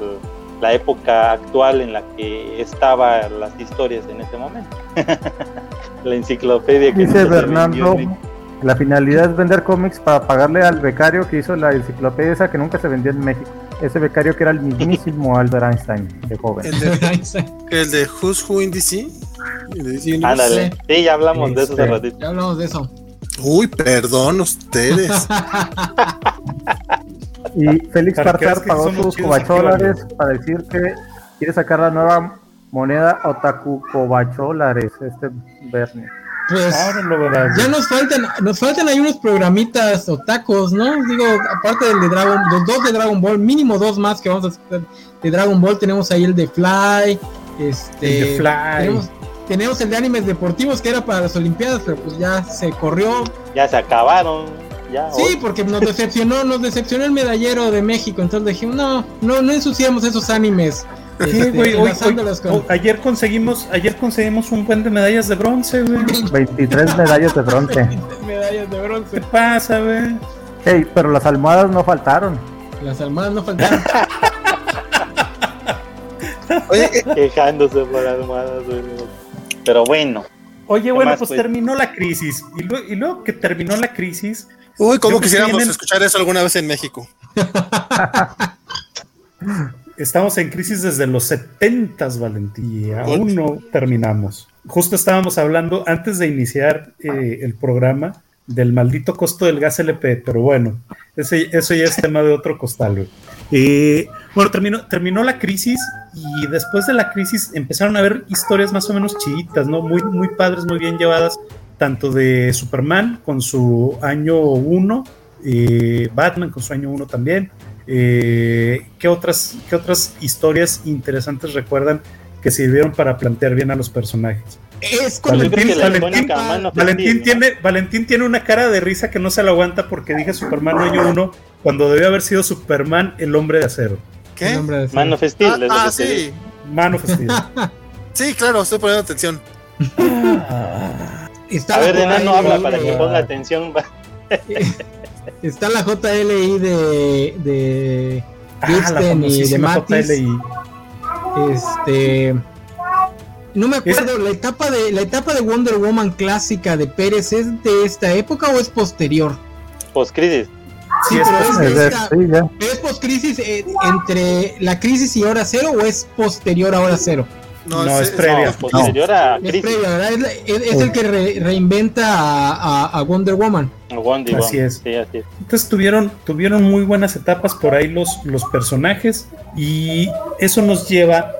la época actual en la que estaban las historias en ese momento. (laughs) la enciclopedia que dice Bernardo. La finalidad es vender cómics para pagarle al becario que hizo la enciclopedia esa que nunca se vendió en México ese becario que era el mismísimo Albert Einstein de joven. El de, (laughs) el de Who's Who in DC. Ándale, sí, ya hablamos de eso hace este, ratito. Ya hablamos de eso. Uy, perdón ustedes. y Félix Partar pagó sus cobacholares para decir que quiere sacar la nueva moneda Otaku Cobacholares, este Bernie. Pues ya nos faltan, nos faltan ahí unos programitas o tacos, ¿no? Digo, aparte del de Dragon, los dos de Dragon Ball, mínimo dos más que vamos a hacer de Dragon Ball, tenemos ahí el de Fly, este el de Fly. Tenemos, el de animes deportivos que era para las Olimpiadas, pero pues ya se corrió. Ya se acabaron. Ya, sí, porque nos decepcionó, nos decepcionó el medallero de México, entonces dijimos, no, no, no ensuciamos esos animes este, ayer conseguimos, ayer conseguimos un buen de medallas de bronce, güey. 23 medallas de bronce. (laughs) medallas de bronce. ¿Qué pasa, güey? Hey, pero las almohadas no faltaron. Las almohadas no faltaron. (laughs) Oye, quejándose por almohadas, güey. Pero bueno. Oye, bueno, pues, pues, terminó la crisis. Y luego, y luego, que terminó la crisis. Uy, ¿cómo quisiéramos escuchar eso alguna vez en México? (laughs) Estamos en crisis desde los 70, Valentía. Aún no terminamos. Justo estábamos hablando antes de iniciar eh, el programa del maldito costo del gas LP, pero bueno, ese, eso ya es tema de otro costal. Eh, bueno, terminó, terminó la crisis y después de la crisis empezaron a haber historias más o menos chiditas, ¿no? Muy, muy padres, muy bien llevadas, tanto de Superman con su año 1, eh, Batman con su año 1 también, Eh, ¿qué, otras, ¿Qué otras historias interesantes recuerdan que sirvieron para plantear bien a los personajes? Es Valentín, Valentín, Valentín tiene, Valentín tiene una cara de risa que no se la aguanta porque dije Superman año 1 cuando debió haber sido Superman el hombre de acero. ¿Qué? Man of Steel. Ah, ah sí. Man of Steel. (laughs) sí, claro, estoy poniendo atención. a ver, enano habla para que ponga atención. (laughs) Está la JLI de, de ah, y de Matis. Este no me acuerdo, la etapa de la etapa de Wonder Woman clásica de Pérez es de esta época o es posterior? Post-crisis. Sí, pero es, esta, ¿es post-crisis eh, entre la crisis y hora cero o es posterior a hora cero? No, es, previa. posterior a crisis. Es, previa, es, el que reinventa a, Wonder Woman. así, es. Entonces tuvieron, tuvieron muy buenas etapas por ahí los, los personajes y eso nos lleva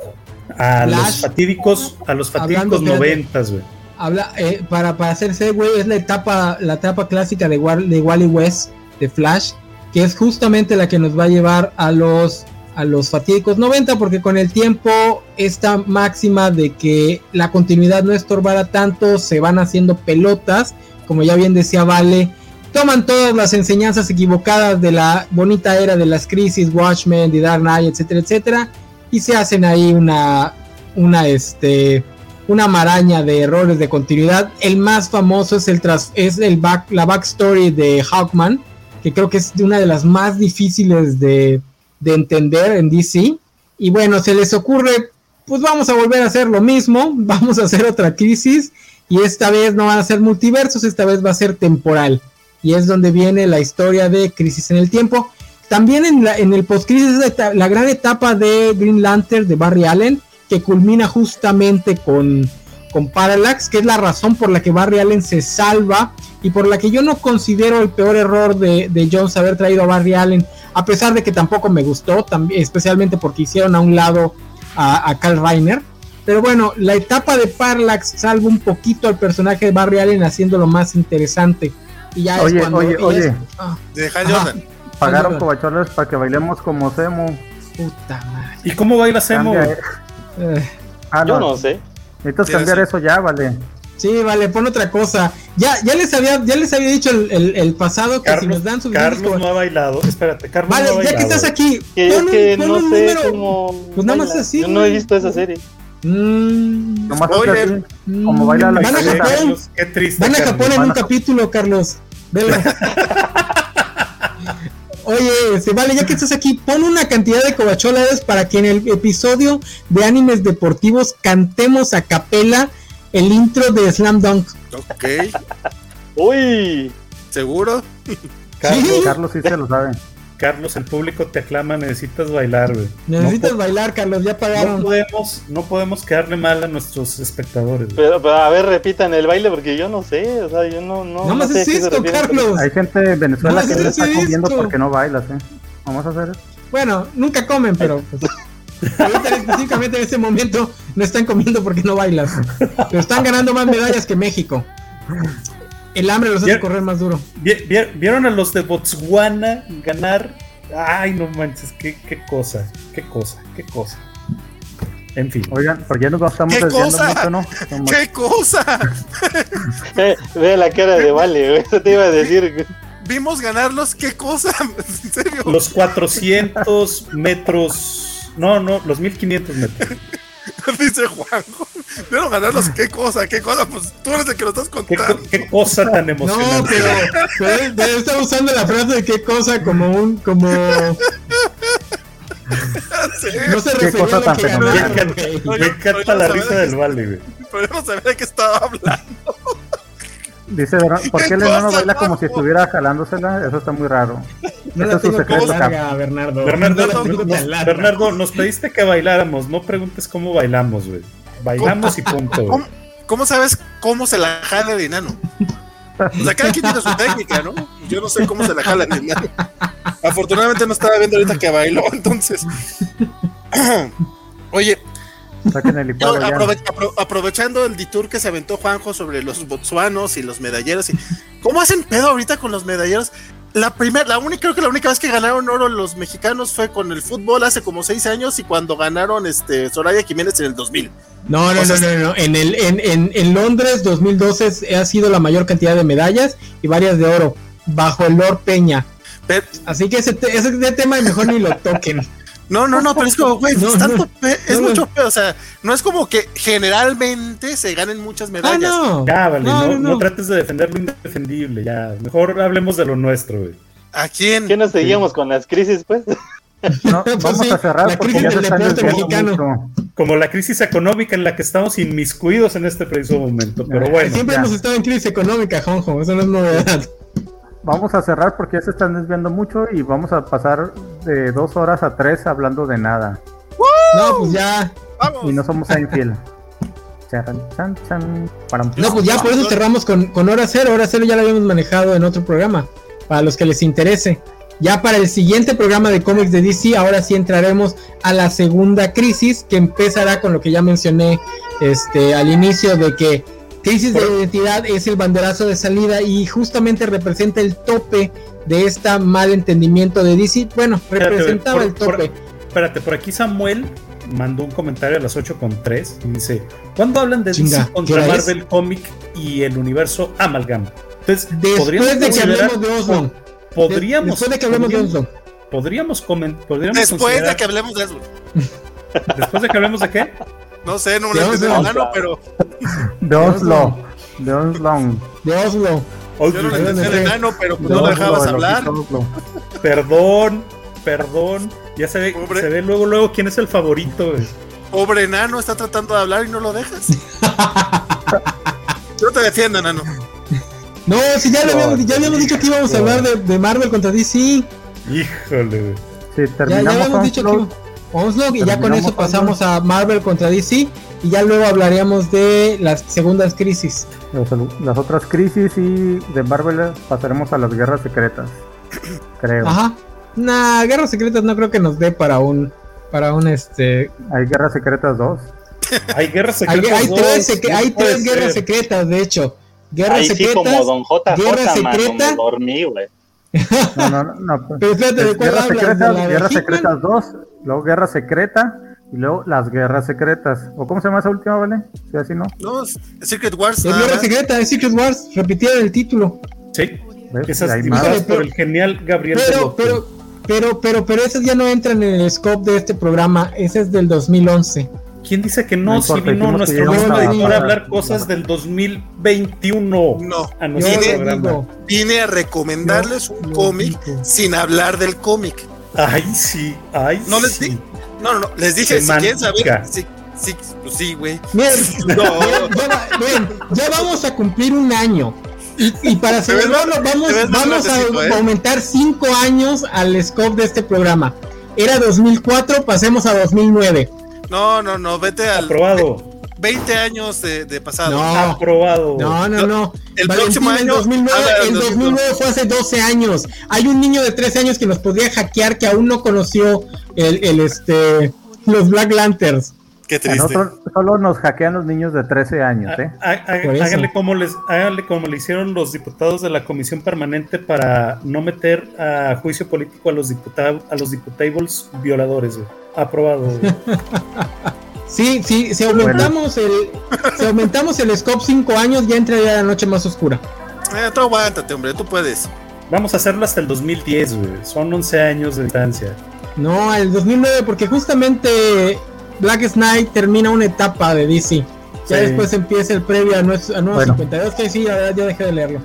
a los fatídicos, a los fatídicos noventas, güey. Habla, eh, para, para hacerse, güey, es la etapa, la etapa clásica de, de Wally West, de Flash, que es justamente la que nos va a llevar a los, a los fatídicos 90, porque con el tiempo esta máxima de que la continuidad no estorbara tanto, se van haciendo pelotas, como ya bien decía Vale, toman todas las enseñanzas equivocadas de la bonita era de las crisis, Watchmen, The Dark Knight, etcétera, etcétera, y se hacen ahí una, una, este, una maraña de errores de continuidad. El más famoso es, el tras, es el back, la backstory de Hawkman, que creo que es una de las más difíciles de, de entender en DC. Y bueno, se les ocurre, pues vamos a volver a hacer lo mismo, (laughs) vamos a hacer otra crisis y esta vez no van a ser multiversos, esta vez va a ser temporal. Y es donde viene la historia de Crisis en el Tiempo, también en, la, en el post-crisis la gran etapa de Green Lantern de Barry Allen, que culmina justamente con, con Parallax, que es la razón por la que Barry Allen se salva y por la que yo no considero el peor error de, de Jones haber traído a Barry Allen, a pesar de que tampoco me gustó, también, especialmente porque hicieron a un lado a, a Carl Reiner. Pero bueno, la etapa de Parallax salva un poquito al personaje de Barry Allen haciéndolo más interesante. Y ya oye, es cuando oye, oye. Ah, de Jordan. Pagaron covacholes para que bailemos como Semo. Puta madre. ¿Y cómo baila Semo? Eh. Ah, Yo no sé. Necesitas cambiar eso ya, vale. Sí, vale, pon otra cosa. Ya, ya les había, ya les había dicho el, el, pasado que si nos dan su Carlos no ha bailado. Espérate, Carlos vale, no ha ya que estás aquí, que pon, que no un sé número. Cómo pues nada más así. Yo no he visto esa serie. Mm, Nomás así, como baila la Van a Japón, Qué triste, Van a Japón en un capítulo, Carlos. Velo. (laughs) Oye, este, vale, ya que estás aquí, pon una cantidad de covacholas para que en el episodio de animes deportivos cantemos a capela el intro de Slam Dunk. Ok. (laughs) Uy, ¿seguro? (laughs) Carlos, Carlos sí se lo sabe. Carlos, el público te aclama, necesitas bailar, güey. Necesitas bailar, Carlos, ya pagaron. No podemos, no podemos quedarle mal a nuestros espectadores. Pero, pero, a ver, repitan el baile porque yo no sé, o sea, yo no, no. No, más es esto, Carlos. Hay gente de Venezuela que no está comiendo porque no bailas, ¿eh? Vamos a hacer eso. Bueno, nunca comen, pero pues, (laughs) (laughs) específicamente en este momento no están comiendo porque no bailas. Pero están ganando más medallas que México. El hambre los hace correr más duro. ¿Vieron a los de Botswana ganar? Ay, no manches, qué, qué cosa, qué cosa, qué cosa. En fin. Oigan, porque ya nos estamos ¿Qué cosa? mucho, ¿no? ¿Qué cosa? (laughs) ve, la cara de Vale, eso te iba a decir. Vimos ganarlos, ¿qué cosa? (laughs) ¿En serio? Los 400 metros. No, no, los 1500 metros. (laughs) Dice Juanjo. Pero ganarlos, ¿qué cosa? ¿Qué cosa? Pues tú eres el que lo estás contando. ¿Qué, cosa tan emocionante? No, pero, pero, está usando la frase de qué cosa como un. como. (laughs) No se refiere a lo que ganaron, Me encanta la risa del Vale, güey. Podemos saber de qué estaba hablando. Dice, (laughs) ¿por qué el enano baila como si estuviera jalándosela? Eso está muy raro. No es su secreto, larga, Bernardo. Bernardo, no, nos, Bernardo, nos pediste que bailáramos. No preguntes cómo bailamos, güey. Bailamos y punto. ¿Cómo, ¿Cómo, sabes cómo se la jala el enano? O sea, cada quien tiene su técnica, ¿no? Yo no sé cómo se la jala el enano. Afortunadamente no estaba viendo ahorita que bailó, entonces. (clears throat) Oye, aprovechando el detour que se aventó Juanjo sobre los botsuanos y los medalleros. Y, ¿Cómo hacen pedo ahorita con los medalleros? la primera, la única, creo que la única vez que ganaron oro los mexicanos fue con el fútbol hace como seis años y cuando ganaron este Soraya Jiménez en el 2000. No, no, no, no, no, En, el, en, en, en Londres 2012 ha sido la mayor cantidad de medallas y varias de oro, bajo el Lord Peña. Así que ese, ese tema mejor ni lo toquen. (laughs) No, no, no, pero es como, güey, es, tanto es mucho peor, o sea, no es como que generalmente se ganen muchas medallas. Ah, no. Ya, vale, no, no, trates de defender lo indefendible, ya, mejor hablemos de lo nuestro, güey. ¿A quién? ¿Qué nos seguíamos con las crisis, pues? No, (laughs) pues vamos a cerrar la crisis del deporte mexicano. Como la crisis económica en la que estamos inmiscuidos en este preciso momento, pero bueno. Siempre hemos estado en crisis económica, Jonjo, eso no es novedad vamos a cerrar porque ya se están desviando mucho y vamos a pasar de dos horas a tres hablando de nada. No, pues ya. Y no somos infiel. no, pues ya por eso cerramos con, con hora cero. Hora cero ya lo habíamos manejado en otro programa. Para los que les interese. Ya para el siguiente programa de cómics de DC, ahora sí entraremos a la segunda crisis que empezará con lo que ya mencioné este, al inicio de que Crisis de identidad es el banderazo de salida y justamente representa el tope de este mal entendimiento de DC. Bueno, representaba el tope. espérate, por aquí Samuel mandó un comentario a las 8 con 3 y dice: ¿Cuándo hablan de DC contra Marvel Comic y el universo Amalgam? Entonces, después de que hablemos de Oslo. Podríamos. Después de que hablemos de Oslo. Podríamos, podríamos Después de que hablemos de Oslo. (laughs) ¿Después de que hablemos de qué? No sé, no me lo entendí pero. De (laughs) Oslo. De Oslo. De Oslo. Yo no entendí el enano, pero pues no lo dejabas hablar. Perdón, perdón. Ya se ve, se ve luego, luego quién es el favorito. Pobre enano, está tratando de hablar y no lo dejas. (laughs) Yo te defiendo, enano. No, si ya, habíamos, ya habíamos dicho que íbamos a hablar de, de Marvel contra DC. Híjole. Sí, terminamos ya, ya habíamos dicho que Onslaught y ya con eso pasamos a Marvel contra DC y ya luego hablaríamos de las segundas crisis. Las, otras crisis y de Marvel pasaremos a las guerras secretas. (clears throat) creo. Ajá. Nah, guerras secretas no creo que nos dé para un para un este Hay guerras secretas 2. hay guerras secretas hay, tres, hay tres guerras secretas, de hecho. Guerras secretas. como Don J. Guerra secreta. dormí, güey. No, no, no. Pero espérate, ¿de cuál Guerras Secretas, Guerras Secretas 2 luego Guerra Secreta y luego las Guerras Secretas. ¿O cómo se llama esa última, vale? Si así no. No, Secret Wars. Es Guerra Secreta, es Secret Wars. Repitieron el título. Sí. Esas por el genial Gabriel. Pero, pero, pero, pero, pero esas ya no entran en el scope de este programa. Ese es del 2011. ¿Quién dice que no? si vino nuestro mismo editor a hablar cosas del 2021 no, a nuestro programa. Vine a recomendarles un cómic sin hablar del cómic. Ay, sí, ay, no les sí. no, no, no, les dije si quieren saber. Sí, sí, pues sí, güey. Miren, no. ya, ya, vamos a cumplir un año. Y, y para (laughs) celebrarlo, vamos, vamos a ¿eh? aumentar cinco años al scope de este programa. Era 2004, pasemos a 2009. No, no, no, vete al. Aprobado. 20 años de, de pasado. No, aprobado. No, no, no. El próximo año. El 2009, el 2009 fue hace 12 años. Hay un niño de 13 años que nos podría hackear que aún no conoció el, el este, los Black Lanterns. Qué triste. solo nos hackean los niños de 13 años, ¿eh? Háganle como, les, háganle como le hicieron los diputados de la comisión permanente para no meter a juicio político a los diputados, a los diputables violadores, Aprobado. (laughs) Sí, sí, si aumentamos el si aumentamos el scope 5 años, ya entraría la noche más oscura. Eh, tú aguántate, hombre, tú puedes. Vamos a hacerlo hasta el 2010, güey. Son 11 años de distancia. No, el 2009, porque justamente Black Knight termina una etapa de DC. Ya después empieza el previo a, nuevos, a nuevos 52, que sí, ya, ya dejé de leerlo.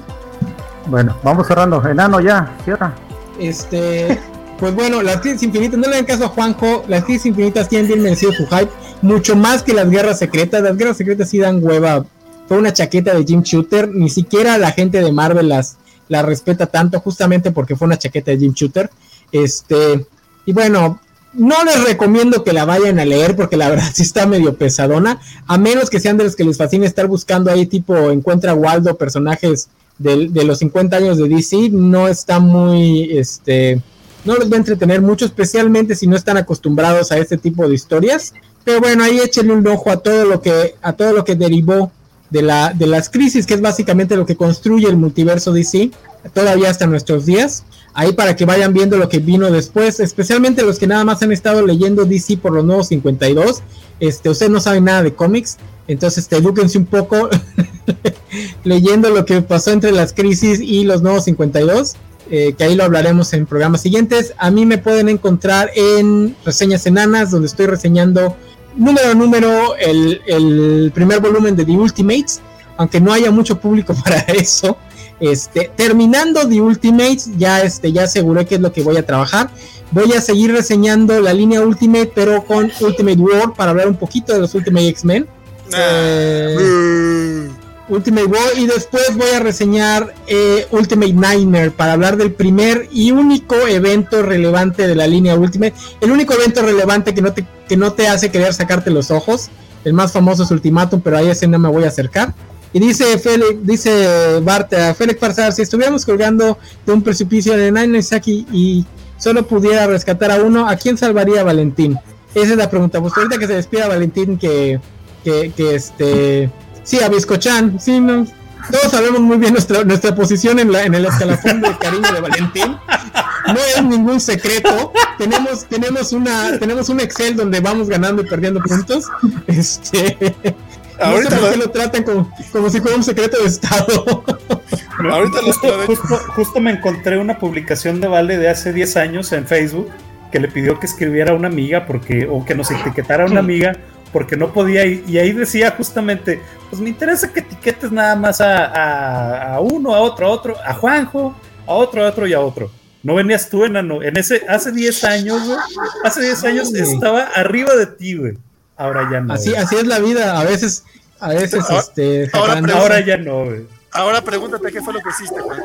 Bueno, vamos cerrando. Enano ya, cierra. Este, (laughs) pues bueno, las crisis infinitas, no le den caso a Juanjo, las crisis infinitas tienen bien merecido su hype, mucho más que las guerras secretas. Las guerras secretas sí dan hueva. Fue una chaqueta de Jim Shooter, ni siquiera la gente de Marvel las, la respeta tanto, justamente porque fue una chaqueta de Jim Shooter. Este, y bueno, no les recomiendo que la vayan a leer porque la (laughs) verdad sí está medio pesadona, a menos que sean de los que les fascine estar buscando ahí tipo encuentra Waldo personajes de, de los 50 años de DC, no está muy, este, no les va a entretener mucho, especialmente si no están acostumbrados a este tipo de historias. Pero bueno, ahí échenle un ojo a todo lo que, a todo lo que derivó de, la, de las crisis, que es básicamente lo que construye el multiverso DC, todavía hasta nuestros días. ahí para que vayan viendo lo que vino después, especialmente los que nada más han estado leyendo DC por los nuevos 52. Este, no saben nada de cómics, entonces te un poco (laughs) leyendo lo que pasó entre las crisis y los nuevos 52. Eh, que ahí lo hablaremos en programas siguientes. A mí me pueden encontrar en Reseñas Enanas, donde estoy reseñando número a número el, el primer volumen de The Ultimates, aunque no haya mucho público (laughs) para eso. Este, terminando The Ultimates, ya, este, ya aseguré que es lo que voy a trabajar. Voy a seguir reseñando la línea Ultimate, pero con Ultimate War para hablar un poquito de los Ultimate X-Men. Eh, Ultimate War y después voy a reseñar eh, Ultimate Nightmare para hablar del primer y único evento relevante de la línea Ultimate. El único evento relevante que no te, que no te hace querer sacarte los ojos. El más famoso es Ultimatum, pero a ese no me voy a acercar. Y dice Félix, dice Bart, Félix Farsar, si estuviéramos colgando de un precipicio de Nainasaki y solo pudiera rescatar a uno, ¿a quién salvaría a Valentín? Esa es la pregunta. Pues ahorita que se despida Valentín, que, que este... Sí, a Biscochan, sí, no, todos sabemos muy bien nuestra, nuestra posición en, la, en el escalafón de cariño de Valentín. No es ningún secreto. Tenemos, tenemos una, tenemos un Excel donde vamos ganando y perdiendo puntos. Este, Ahorita no sé lo... lo tratan como, como, si fuera un secreto de Estado. Ahorita justo, justo, justo, me encontré una publicación de Vale de hace 10 años en Facebook que le pidió que escribiera a una amiga porque, o que nos etiquetara a una amiga porque no podía y, y ahí decía justamente, pues me interesa que etiquetes nada más a, a, a, uno, a otro, a otro, a Juanjo, a otro, a otro y a otro. No venías tú, enano. En ese, hace 10 años, güey, hace 10 años estaba arriba de ti, güey. Ahora ya no. Así, así es la vida. A veces, a veces, ahora, este. Ahora, ahora ya no, güey. Ahora pregúntate qué fue lo que hiciste, Juan.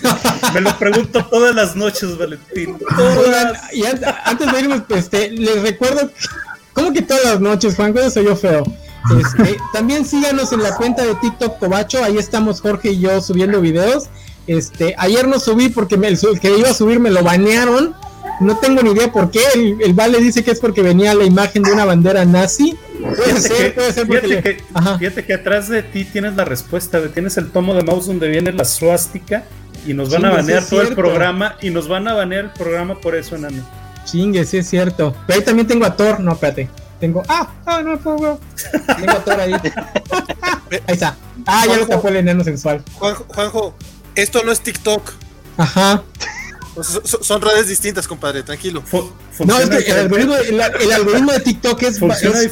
(laughs) Me lo pregunto todas las noches, Valentín. Todas. Y antes de irme, este, les recuerdo. ¿Cómo que todas las noches, Juan? ¿Cómo soy yo feo? Este, (laughs) también síganos en la cuenta de TikTok Cobacho. Ahí estamos Jorge y yo subiendo videos. Este, ayer no subí porque me, el que iba a subir me lo banearon. No tengo ni idea por qué. El, el, Vale dice que es porque venía la imagen de una bandera nazi. Puede fíjate ser, que, puede ser fíjate, porque. que, fíjate que atrás de ti tienes la respuesta. Tienes el tomo de mouse donde viene la suástica y nos van a banear todo el programa y nos van a banear el programa por eso, enano. Chingue, sí es cierto. Pero ahí también tengo a Thor. No, espérate. Tengo. Ah, ah, no, no, no. Tengo a Thor ahí. (laughs) ahí está. Ah, ya lo tapó el enano sensual. Juanjo, Juanjo, esto no es TikTok. Ajá. Son, son redes distintas, compadre, tranquilo. No, es que el algoritmo, el, el (laughs) algoritmo de TikTok es,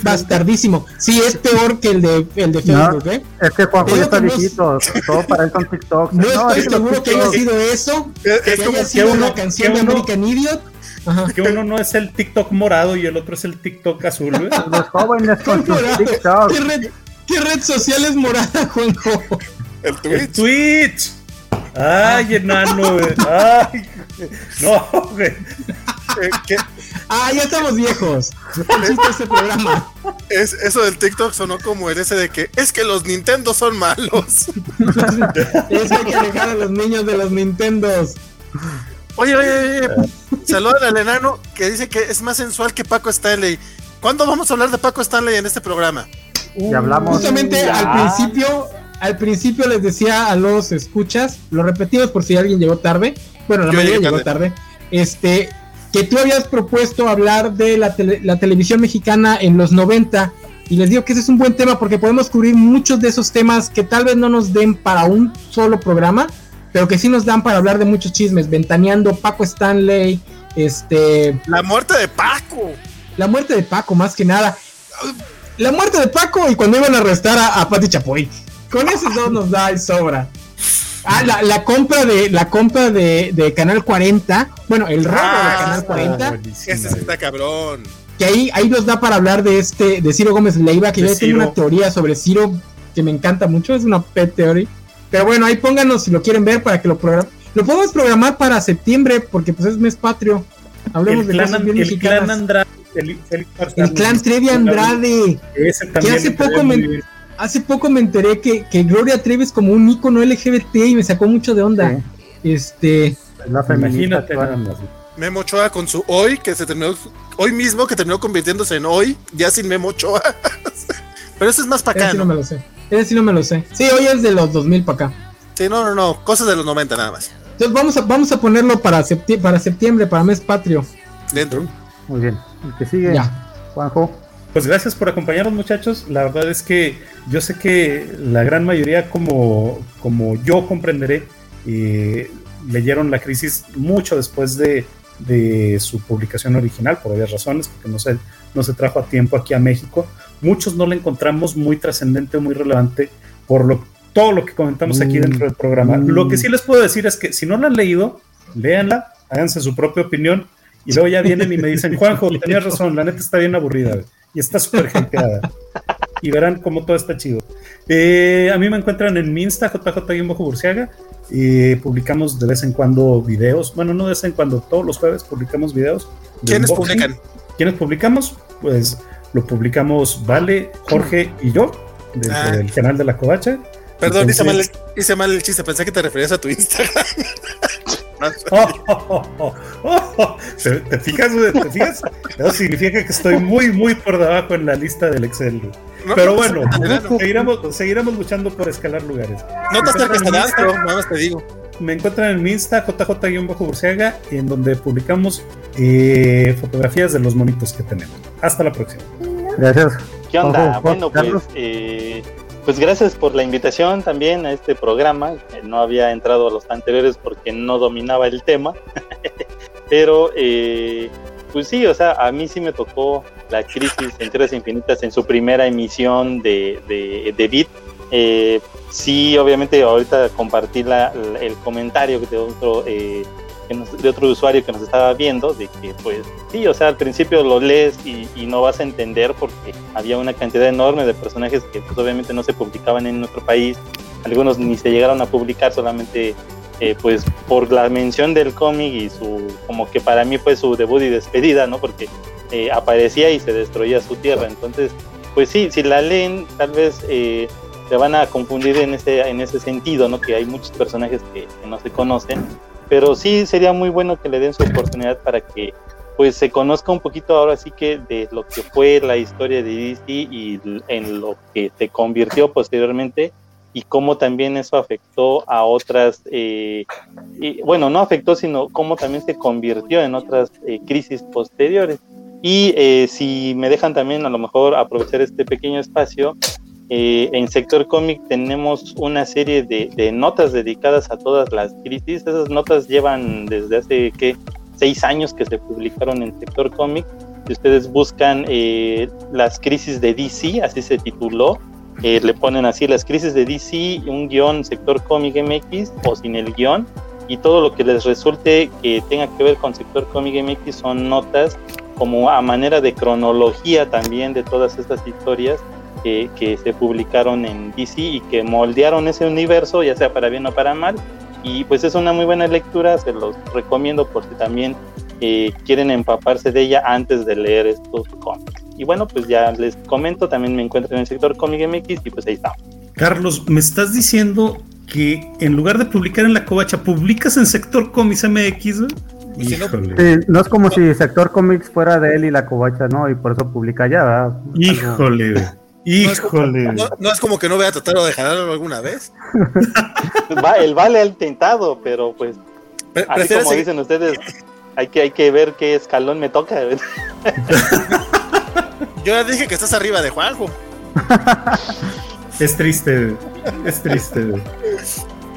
bastardísimo. Sí, es peor que el de, el de Facebook, no, ¿eh? Es que Juanjo ya está viejito. Todo para él son TikToks. (laughs) No, No, estoy es seguro que haya sido eso. Es, Que es como haya sido uno- la canción que de American Idiot. Ajá. Que uno no es el TikTok morado y el otro es el TikTok azul, güey. (laughs) Los jóvenes con sus Morado. TikToks. ¿Qué red, ¿Qué red social es morada, Juanjo? el El Twitch. Twitch. Ay, enano, güey. Ay, no, güey. Eh, Ah, ya estamos viejos. Existe este programa. es, eso del TikTok sonó como el ese de que es que los Nintendo son malos. (laughs) Es que hay que alejar a los niños de los Nintendos. Oye, oye, oye, saludan al enano que dice que es más sensual que Paco Stanley. ¿Cuándo vamos a hablar de Paco Stanley en este programa? Y hablamos. Justamente ya. al principio, al principio les decía a los escuchas, lo repetimos por si alguien llegó tarde. Bueno, la Yo mayoría llegó tarde. Este, que tú habías propuesto hablar de la, tele- la televisión mexicana en los 90 y les digo que ese es un buen tema porque podemos cubrir muchos de esos temas que tal vez no nos den para un solo programa, pero que sí nos dan para hablar de muchos chismes, ventaneando Paco Stanley, este, La muerte de Paco. la muerte de Paco más que nada. La muerte de Paco y cuando iban a arrestar a, a Pati Chapoy. Con esos dos nos da y sobra. Ah, la, la compra de la compra de, de Canal 40, bueno, el robo Ah, de Canal 40, Ese sí está cabrón. que ahí, ahí nos da para hablar de este, de Ciro Gómez Leiva, que De yo tengo una teoría sobre Ciro que me encanta mucho, es una pet theory. Pero bueno, ahí pónganos si lo quieren ver para que lo programen. Lo podemos programar para septiembre, porque pues es mes patrio. Hablemos El de clan, cosas bien el mexicanas. clan Andrade. El, el- el clan Trevi Andrade. Ese Que hace poco me, hace poco me enteré que, que Gloria Trevi es como un ícono LGBT y me sacó mucho de onda. Sí. Este, Es la feminista. Memo Ochoa con su hoy, que se terminó, hoy mismo, que terminó convirtiéndose en hoy, ya sin Memo Ochoa. (laughs) Pero eso es más para ese acá, sí no ¿no? me lo sé. Ese sí no me lo sé. Sí, hoy es de los 2000 para acá. Sí, no, no, no, cosas de los 90 nada más. Entonces vamos a, vamos a ponerlo para, septiembre, para septiembre, para mes patrio. Dentro. Muy bien. El que sigue, ya. Juanjo. Pues gracias por acompañarnos muchachos. La verdad es que yo sé que la gran mayoría, como, como yo comprenderé, eh, leyeron la crisis mucho después de, de, su publicación original, por varias razones, porque no se, no se trajo a tiempo aquí a México. Muchos no la encontramos muy trascendente, muy relevante, por lo, todo lo que comentamos aquí dentro del programa. Mm. Lo que sí les puedo decir es que si no la han leído, léanla, háganse su propia opinión y luego ya vienen y me dicen, Juanjo, (laughs) tenías razón, la neta está bien aburrida y está súper genteada. (laughs) Y verán cómo todo está chido. Eh, a mí me encuentran en mi Insta, JJ-Burciaga. Y publicamos de vez en cuando videos. Bueno, no de vez en cuando, todos los jueves publicamos videos. ¿Quiénes publican? ¿Quiénes publicamos? Pues lo publicamos Vale, Jorge y yo, desde ah. el canal de la Covacha. Perdón, hice, mal, hice mal el chiste, pensé que te referías a tu Instagram. (laughs) (laughs) ¿Te fijas? ¿Te fijas? Eso significa que estoy muy, muy por debajo en la lista del Excel. Pero bueno, seguiremos, luchando por escalar lugares. No te acerques a pero nada más te digo. Me encuentran en mi Insta, JJ-Burciaga, en donde publicamos eh, fotografías de los monitos que tenemos. Hasta la próxima. Gracias. ¿Qué onda? bueno, pues eh, pues gracias por la invitación también a este programa. No había entrado a los anteriores porque no dominaba el tema. (laughs) Pero, eh, pues sí, o sea, a mí sí me tocó la crisis en Tierras Infinitas en su primera emisión de, de, de Bit. Eh, sí, obviamente, ahorita compartí la, el comentario de otro eh, de otro usuario que nos estaba viendo, de que pues sí, o sea, al principio lo lees y, no vas a entender porque había una cantidad enorme de personajes que pues obviamente no se publicaban en nuestro país, algunos ni se llegaron a publicar solamente eh, pues por la mención del cómic y su, como que para mí fue su debut y despedida, ¿no? Porque eh, aparecía y se destruía su tierra, entonces pues sí, si la leen tal vez... Eh, se van a confundir en ese, en ese sentido, ¿no? Que hay muchos personajes que, que no se conocen pero sí sería muy bueno que le den su oportunidad para que pues se conozca un poquito ahora sí que de lo que fue la historia de DC y en lo que se convirtió posteriormente y cómo también eso afectó a otras, eh, y, bueno, no afectó, sino cómo también se convirtió en otras eh, crisis posteriores. Y eh, si me dejan también a lo mejor aprovechar este pequeño espacio, eh, en sector cómic tenemos una serie de, notas dedicadas a todas las crisis. Esas notas llevan desde hace ¿qué? seis años que se publicaron en sector cómic. Si ustedes buscan eh, las crisis de DC, así se tituló, eh, le ponen así las crisis de DC, un guion sector cómic MX o sin el guion. Y todo lo que les resulte que tenga que ver con sector cómic MX son notas como a manera de cronología también de todas estas historias que, se publicaron en DC y que moldearon ese universo, ya sea para bien o para mal. Y pues es una muy buena lectura, se los recomiendo por si también eh, quieren empaparse de ella antes de leer estos cómics. Y bueno, pues ya les comento, también me encuentro en el sector cómic MX y pues ahí está. Carlos, me estás diciendo que en lugar de publicar en la covacha, publicas en sector cómics MX, no es como si sector cómics fuera de él y la covacha, ¿no? Y por eso publica allá, Híjole. Híjole. No es, como, que no voy a tratar de dejarlo alguna vez. (laughs) Va, el vale ha intentado, pero pues. así como dicen ustedes, hay que, hay que ver qué escalón me toca. (laughs) Yo ya dije que estás arriba de Juanjo. (laughs) Es triste, es triste.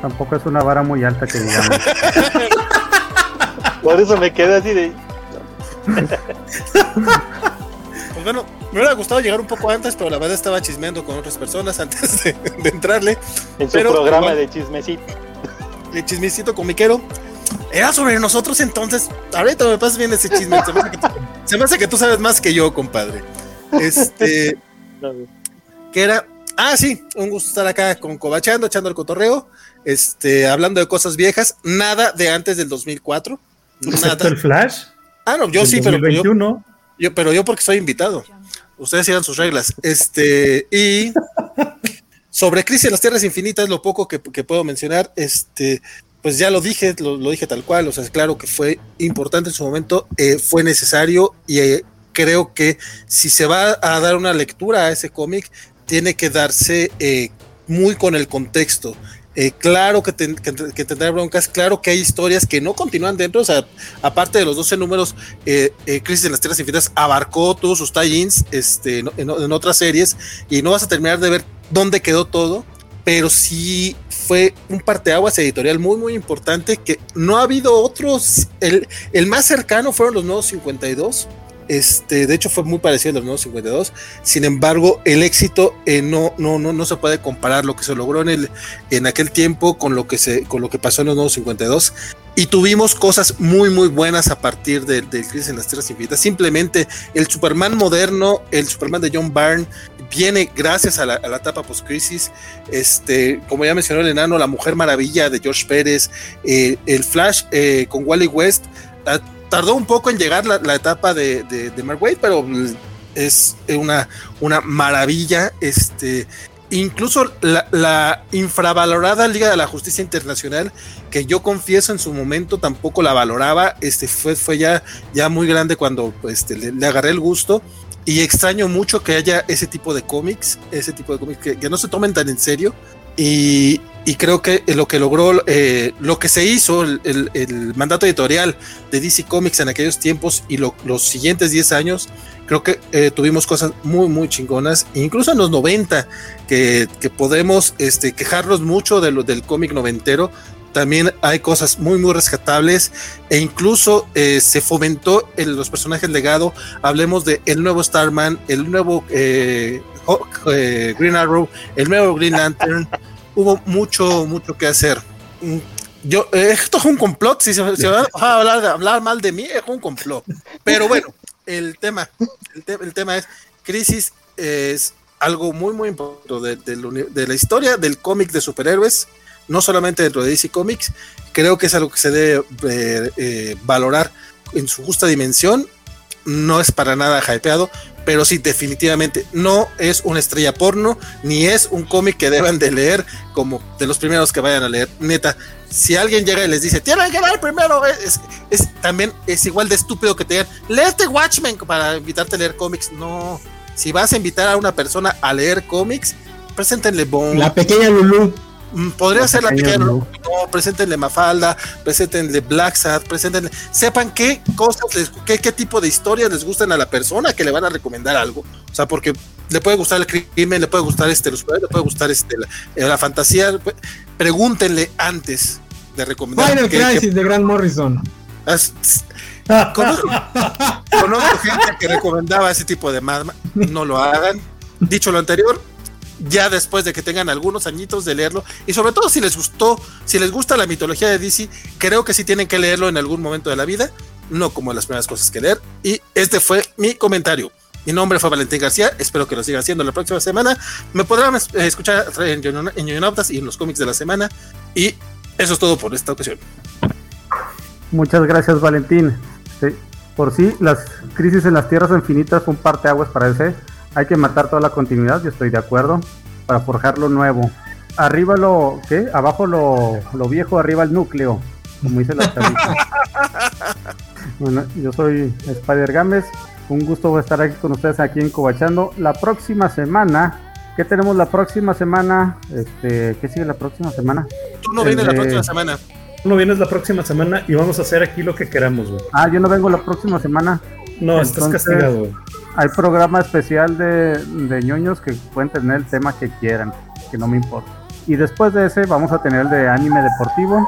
Tampoco es una vara muy alta que digamos. Por eso me quedé así de. Pues bueno, me hubiera gustado llegar un poco antes, pero la verdad estaba chismeando con otras personas (laughs) antes de, entrarle. En su programa de chismecito. De chismecito comiquero. Era sobre nosotros entonces. Ahorita me pasas bien ese chisme. Se me, hace que tú, sabes más que yo, compadre. Este. (laughs) que era. Ah, sí, un gusto estar acá con Cobachando, echando el cotorreo. Este, hablando de cosas viejas. Nada de antes del 2004. Nada. el Flash? Ah, no, yo sí, pero yo, yo, pero yo porque soy invitado. Ustedes sigan sus reglas. Este, y sobre Crisis en las Tierras Infinitas, lo poco que, puedo mencionar, este, pues ya lo dije, lo, dije tal cual, o sea, es claro que fue importante en su momento, eh, fue necesario y eh, creo que si se va a dar una lectura a ese cómic, tiene que darse eh, muy con el contexto. Eh, claro que, tendrá broncas, claro que hay historias que no continúan dentro, o sea, aparte de los 12 números, eh, eh, Crisis en las Tierras Infinitas abarcó todos sus tie-ins este, en, en, otras series y no vas a terminar de ver dónde quedó todo, pero sí fue un parteaguas editorial muy, muy importante que no ha habido otros, el, el más cercano fueron los nuevos 52, este, de hecho, fue muy parecido a los nuevos 52. Sin embargo, el éxito eh, no, no, no, no se puede comparar lo que se logró en, el, en aquel tiempo con lo, que se, con lo que pasó en los nuevos 52. Y tuvimos cosas muy, muy buenas a partir del de Crisis en las Tierras Infinitas. Simplemente el Superman moderno, el Superman de John Byrne, viene gracias a la, etapa post-crisis. Este, como ya mencionó el enano, La Mujer Maravilla de George Pérez, eh, el Flash eh, con Wally West tardó un poco en llegar la, etapa de, de, Mark Wade, pero es una, una maravilla. Este, incluso la, infravalorada Liga de la Justicia Internacional, que yo confieso en su momento tampoco la valoraba, este, fue, fue ya, ya muy grande cuando este, le, agarré el gusto. Y extraño mucho que haya ese tipo de cómics, ese tipo de cómics que, que no se tomen tan en serio. Y, creo que lo que logró, eh, lo que se hizo, el, mandato editorial de DC Comics en aquellos tiempos y los siguientes 10 años, creo que eh, tuvimos cosas muy, muy chingonas, incluso en los 90, que, podemos este, quejarnos mucho de lo, del cómic noventero. También hay cosas muy, muy rescatables e incluso eh, se fomentó en los personajes legado. Hablemos de el nuevo Starman, el nuevo Green Arrow, el nuevo Green Lantern (laughs) hubo mucho, mucho que hacer. Mm, yo, eh, esto es un complot, si se, va a hablar, hablar, mal de mí, es un complot. Pero bueno, el tema, el, tema es, Crisis es algo muy, muy importante de, la historia del cómic de superhéroes, no solamente dentro de DC Comics, creo que es algo que se debe eh, eh, valorar en su justa dimensión, no es para nada hypeado, pero sí, definitivamente no es una estrella porno, ni es un cómic que deban de leer como de los primeros que vayan a leer. Neta, si alguien llega y les dice, tienen que leer primero, es, también es igual de estúpido que te digan, léete Watchmen para invitarte a leer cómics. No, si vas a invitar a una persona a leer cómics, preséntenle Bone. La pequeña Lulu. Mm, podría ser la pequeña no, preséntenle Mafalda, preséntenle Black Sad, preséntenle, sepan qué cosas, les, qué, qué tipo de historias les gustan a la persona que le van a recomendar algo. O sea, porque le puede gustar el crimen, le puede gustar este, los le puede gustar este, la, fantasía. Pregúntenle antes de recomendar. Final Crisis de Grant Morrison. conozco, gente que recomendaba ese tipo de más, no lo hagan. Dicho lo anterior, ya después de que tengan algunos añitos de leerlo y sobre todo si les gustó, si les gusta la mitología de DC, creo que sí tienen que leerlo en algún momento de la vida, no como las primeras cosas que leer. Y este fue mi comentario. Mi nombre fue Valentín García, espero que lo siga haciendo la próxima semana. Me podrán eh, escuchar en Yoyonautas y en los cómics de la semana. Y eso es todo por esta ocasión. Muchas gracias Valentín. por sí, las crisis en las tierras infinitas fue un parteaguas para ese hay que matar toda la continuidad, yo estoy de acuerdo, para forjar lo nuevo. Arriba lo, ¿qué? Abajo lo, lo viejo, arriba el núcleo, como dice la chavita. (laughs) bueno, yo soy Spider Games, un gusto estar aquí con ustedes aquí en Cobachando. La próxima semana, ¿qué tenemos la próxima semana? Este, ¿Qué sigue la próxima semana? Tú no vienes la próxima semana. Tú no vienes la próxima semana y vamos a hacer aquí lo que queramos, güey. Ah, yo no vengo la próxima semana. No, estás castigado, güey hay programa especial de, de ñoños que pueden tener el tema que quieran, que no me importa. Y después de ese vamos a tener el de anime deportivo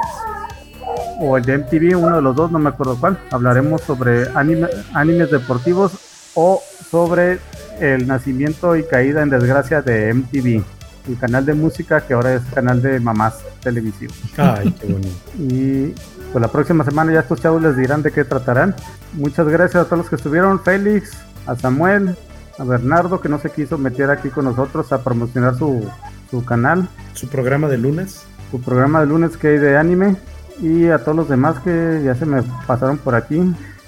o el de MTV, uno de los dos, no me acuerdo cuál. Hablaremos sobre anime, animes deportivos o sobre el nacimiento y caída en desgracia de MTV, el canal de música que ahora es canal de mamás televisivo. Ay, qué bonito. Y pues la próxima semana ya estos chavos les dirán de qué tratarán. Muchas gracias a todos los que estuvieron. Félix, a Samuel, a Bernardo que no se quiso meter aquí con nosotros a promocionar su, su canal. Su programa de lunes. Su programa de lunes que hay de anime. Y a todos los demás que ya se me pasaron por aquí.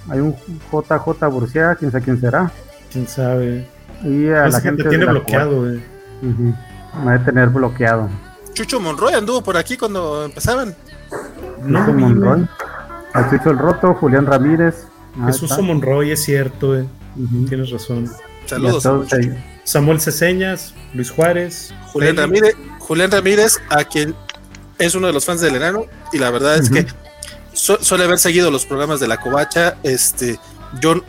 Hay un JJ Burcia, quién sabe quién será. Quién sabe. Y a la gente. tiene bloqueado, eh. Me va a tener bloqueado. Chucho Monroy anduvo por aquí cuando empezaban. No, Monroy. A Chucho el Roto, Julián Ramírez. Jesús Monroy, es cierto, eh. Tienes razón. Saludos. Samuel Ceseñas, Luis Juárez, Julián Ramírez, Julián Ramírez, a quien es uno de los fans del enano y la verdad es que suele haber seguido los programas de la covacha. Este, yo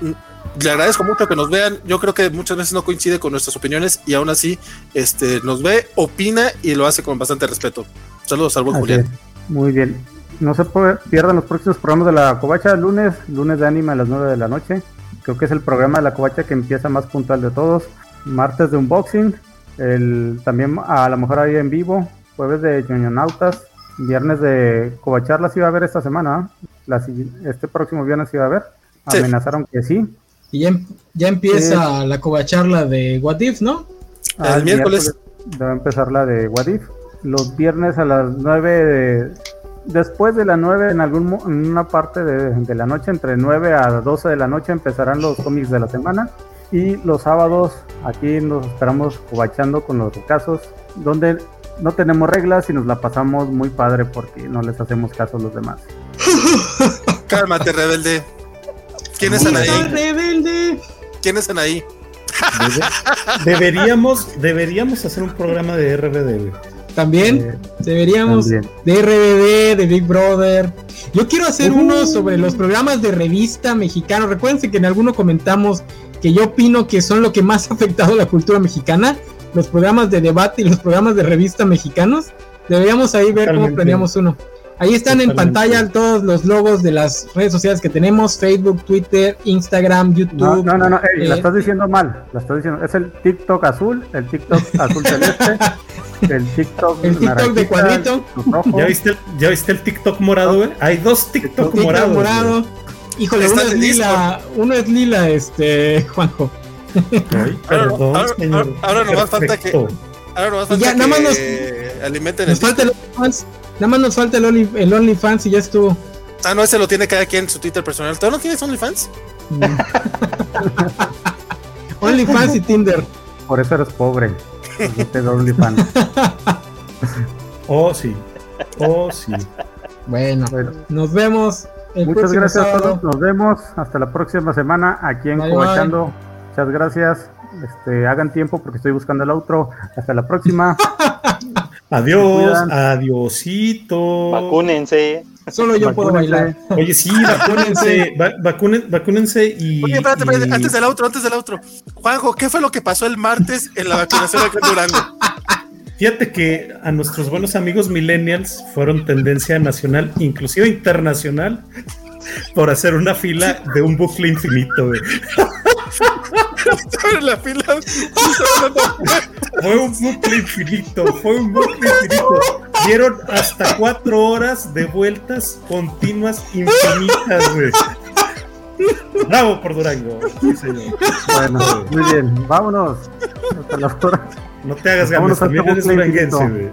le agradezco mucho que nos vean. Yo creo que muchas veces no coincide con nuestras opiniones y aún así este, nos ve, opina y lo hace con bastante respeto. Saludos al buen Julián. Muy bien. No se pierdan los próximos programas de la Covacha. Lunes, lunes de anime a las 9 de la noche. Creo que es el programa de la Covacha que empieza más puntual de todos. Martes de unboxing. El, también a lo mejor ahí en vivo. Jueves de ñoñonautas. Viernes de Covacharlas iba a haber esta semana. este próximo viernes iba a haber. Amenazaron que sí. Y ya, em, empieza la covacharla de What If, ¿no? el miércoles. Debe empezar la de What If. Los viernes a las 9 de, después de las 9 en algún en una parte de, la noche, entre 9 a 12 de la noche empezarán los cómics de la semana y los sábados aquí nos esperamos cobachando con los casos donde no tenemos reglas y nos la pasamos muy padre porque no les hacemos caso a los demás. (laughs) Cálmate, rebelde. ¿Quién es Anaí? rebelde. ¿Quién es Anaí? deberíamos, deberíamos hacer un programa de RBD. También deberíamos de RBD, de Big Brother. Yo quiero hacer uno sobre los programas de revista mexicano. Recuerden que en alguno comentamos que yo opino que son lo que más ha afectado a la cultura mexicana, los programas de debate y los programas de revista mexicanos. Deberíamos ahí ver cómo planeamos uno. Ahí están en pantalla todos los logos de las redes sociales que tenemos: Facebook, Twitter, Instagram, YouTube. No, no, no, no la eh, estás diciendo mal. La estás diciendo. Es el TikTok azul, el TikTok azul celeste, (laughs) el TikTok, el TikTok de cuadrito. ¿Ya viste, el, ¿Ya viste el TikTok morado, güey? Hay dos TikTok, morados. morado. Híjole, uno es lila, uno es lila, este, Juanjo. (laughs) perdón, ahora, señor. Ahora, ahora falta que. Ahora no más falta ya, que nada más nos, alimenten nos falta el Nada más nos falta el, Only, el OnlyFans y ya estuvo. Ah, no, ese lo tiene cada quien en su Twitter personal. ¿Tú no tienes OnlyFans? (laughs) OnlyFans y Tinder. Por eso eres pobre. No te OnlyFans. oh, sí. Oh, sí. Bueno, nos vemos. Muchas gracias a todos. Nos vemos hasta la próxima semana aquí en Covachando. Muchas gracias. Este, hagan tiempo porque estoy buscando el otro. Hasta la próxima. (laughs) Adiós, adiosito. Vacúnense. Solo yo puedo bailar. Oye, sí, vacúnense, (laughs) vacúnense y. Oye, espérate, espérate, antes del otro, antes del otro. Juanjo, ¿qué fue lo que pasó el martes en la vacunación aquí en Durango? Fíjate que a nuestros buenos amigos millennials fueron tendencia nacional, inclusive internacional, por hacer una fila de un bucle infinito, güey. La fila. fue un bucle infinito, fue un bucle infinito. Dieron hasta cuatro horas de vueltas continuas infinitas, güey. Bravo por Durango. Bueno, muy bien, vámonos. Hasta. No te hagas ganas, también eres duranguense, güey.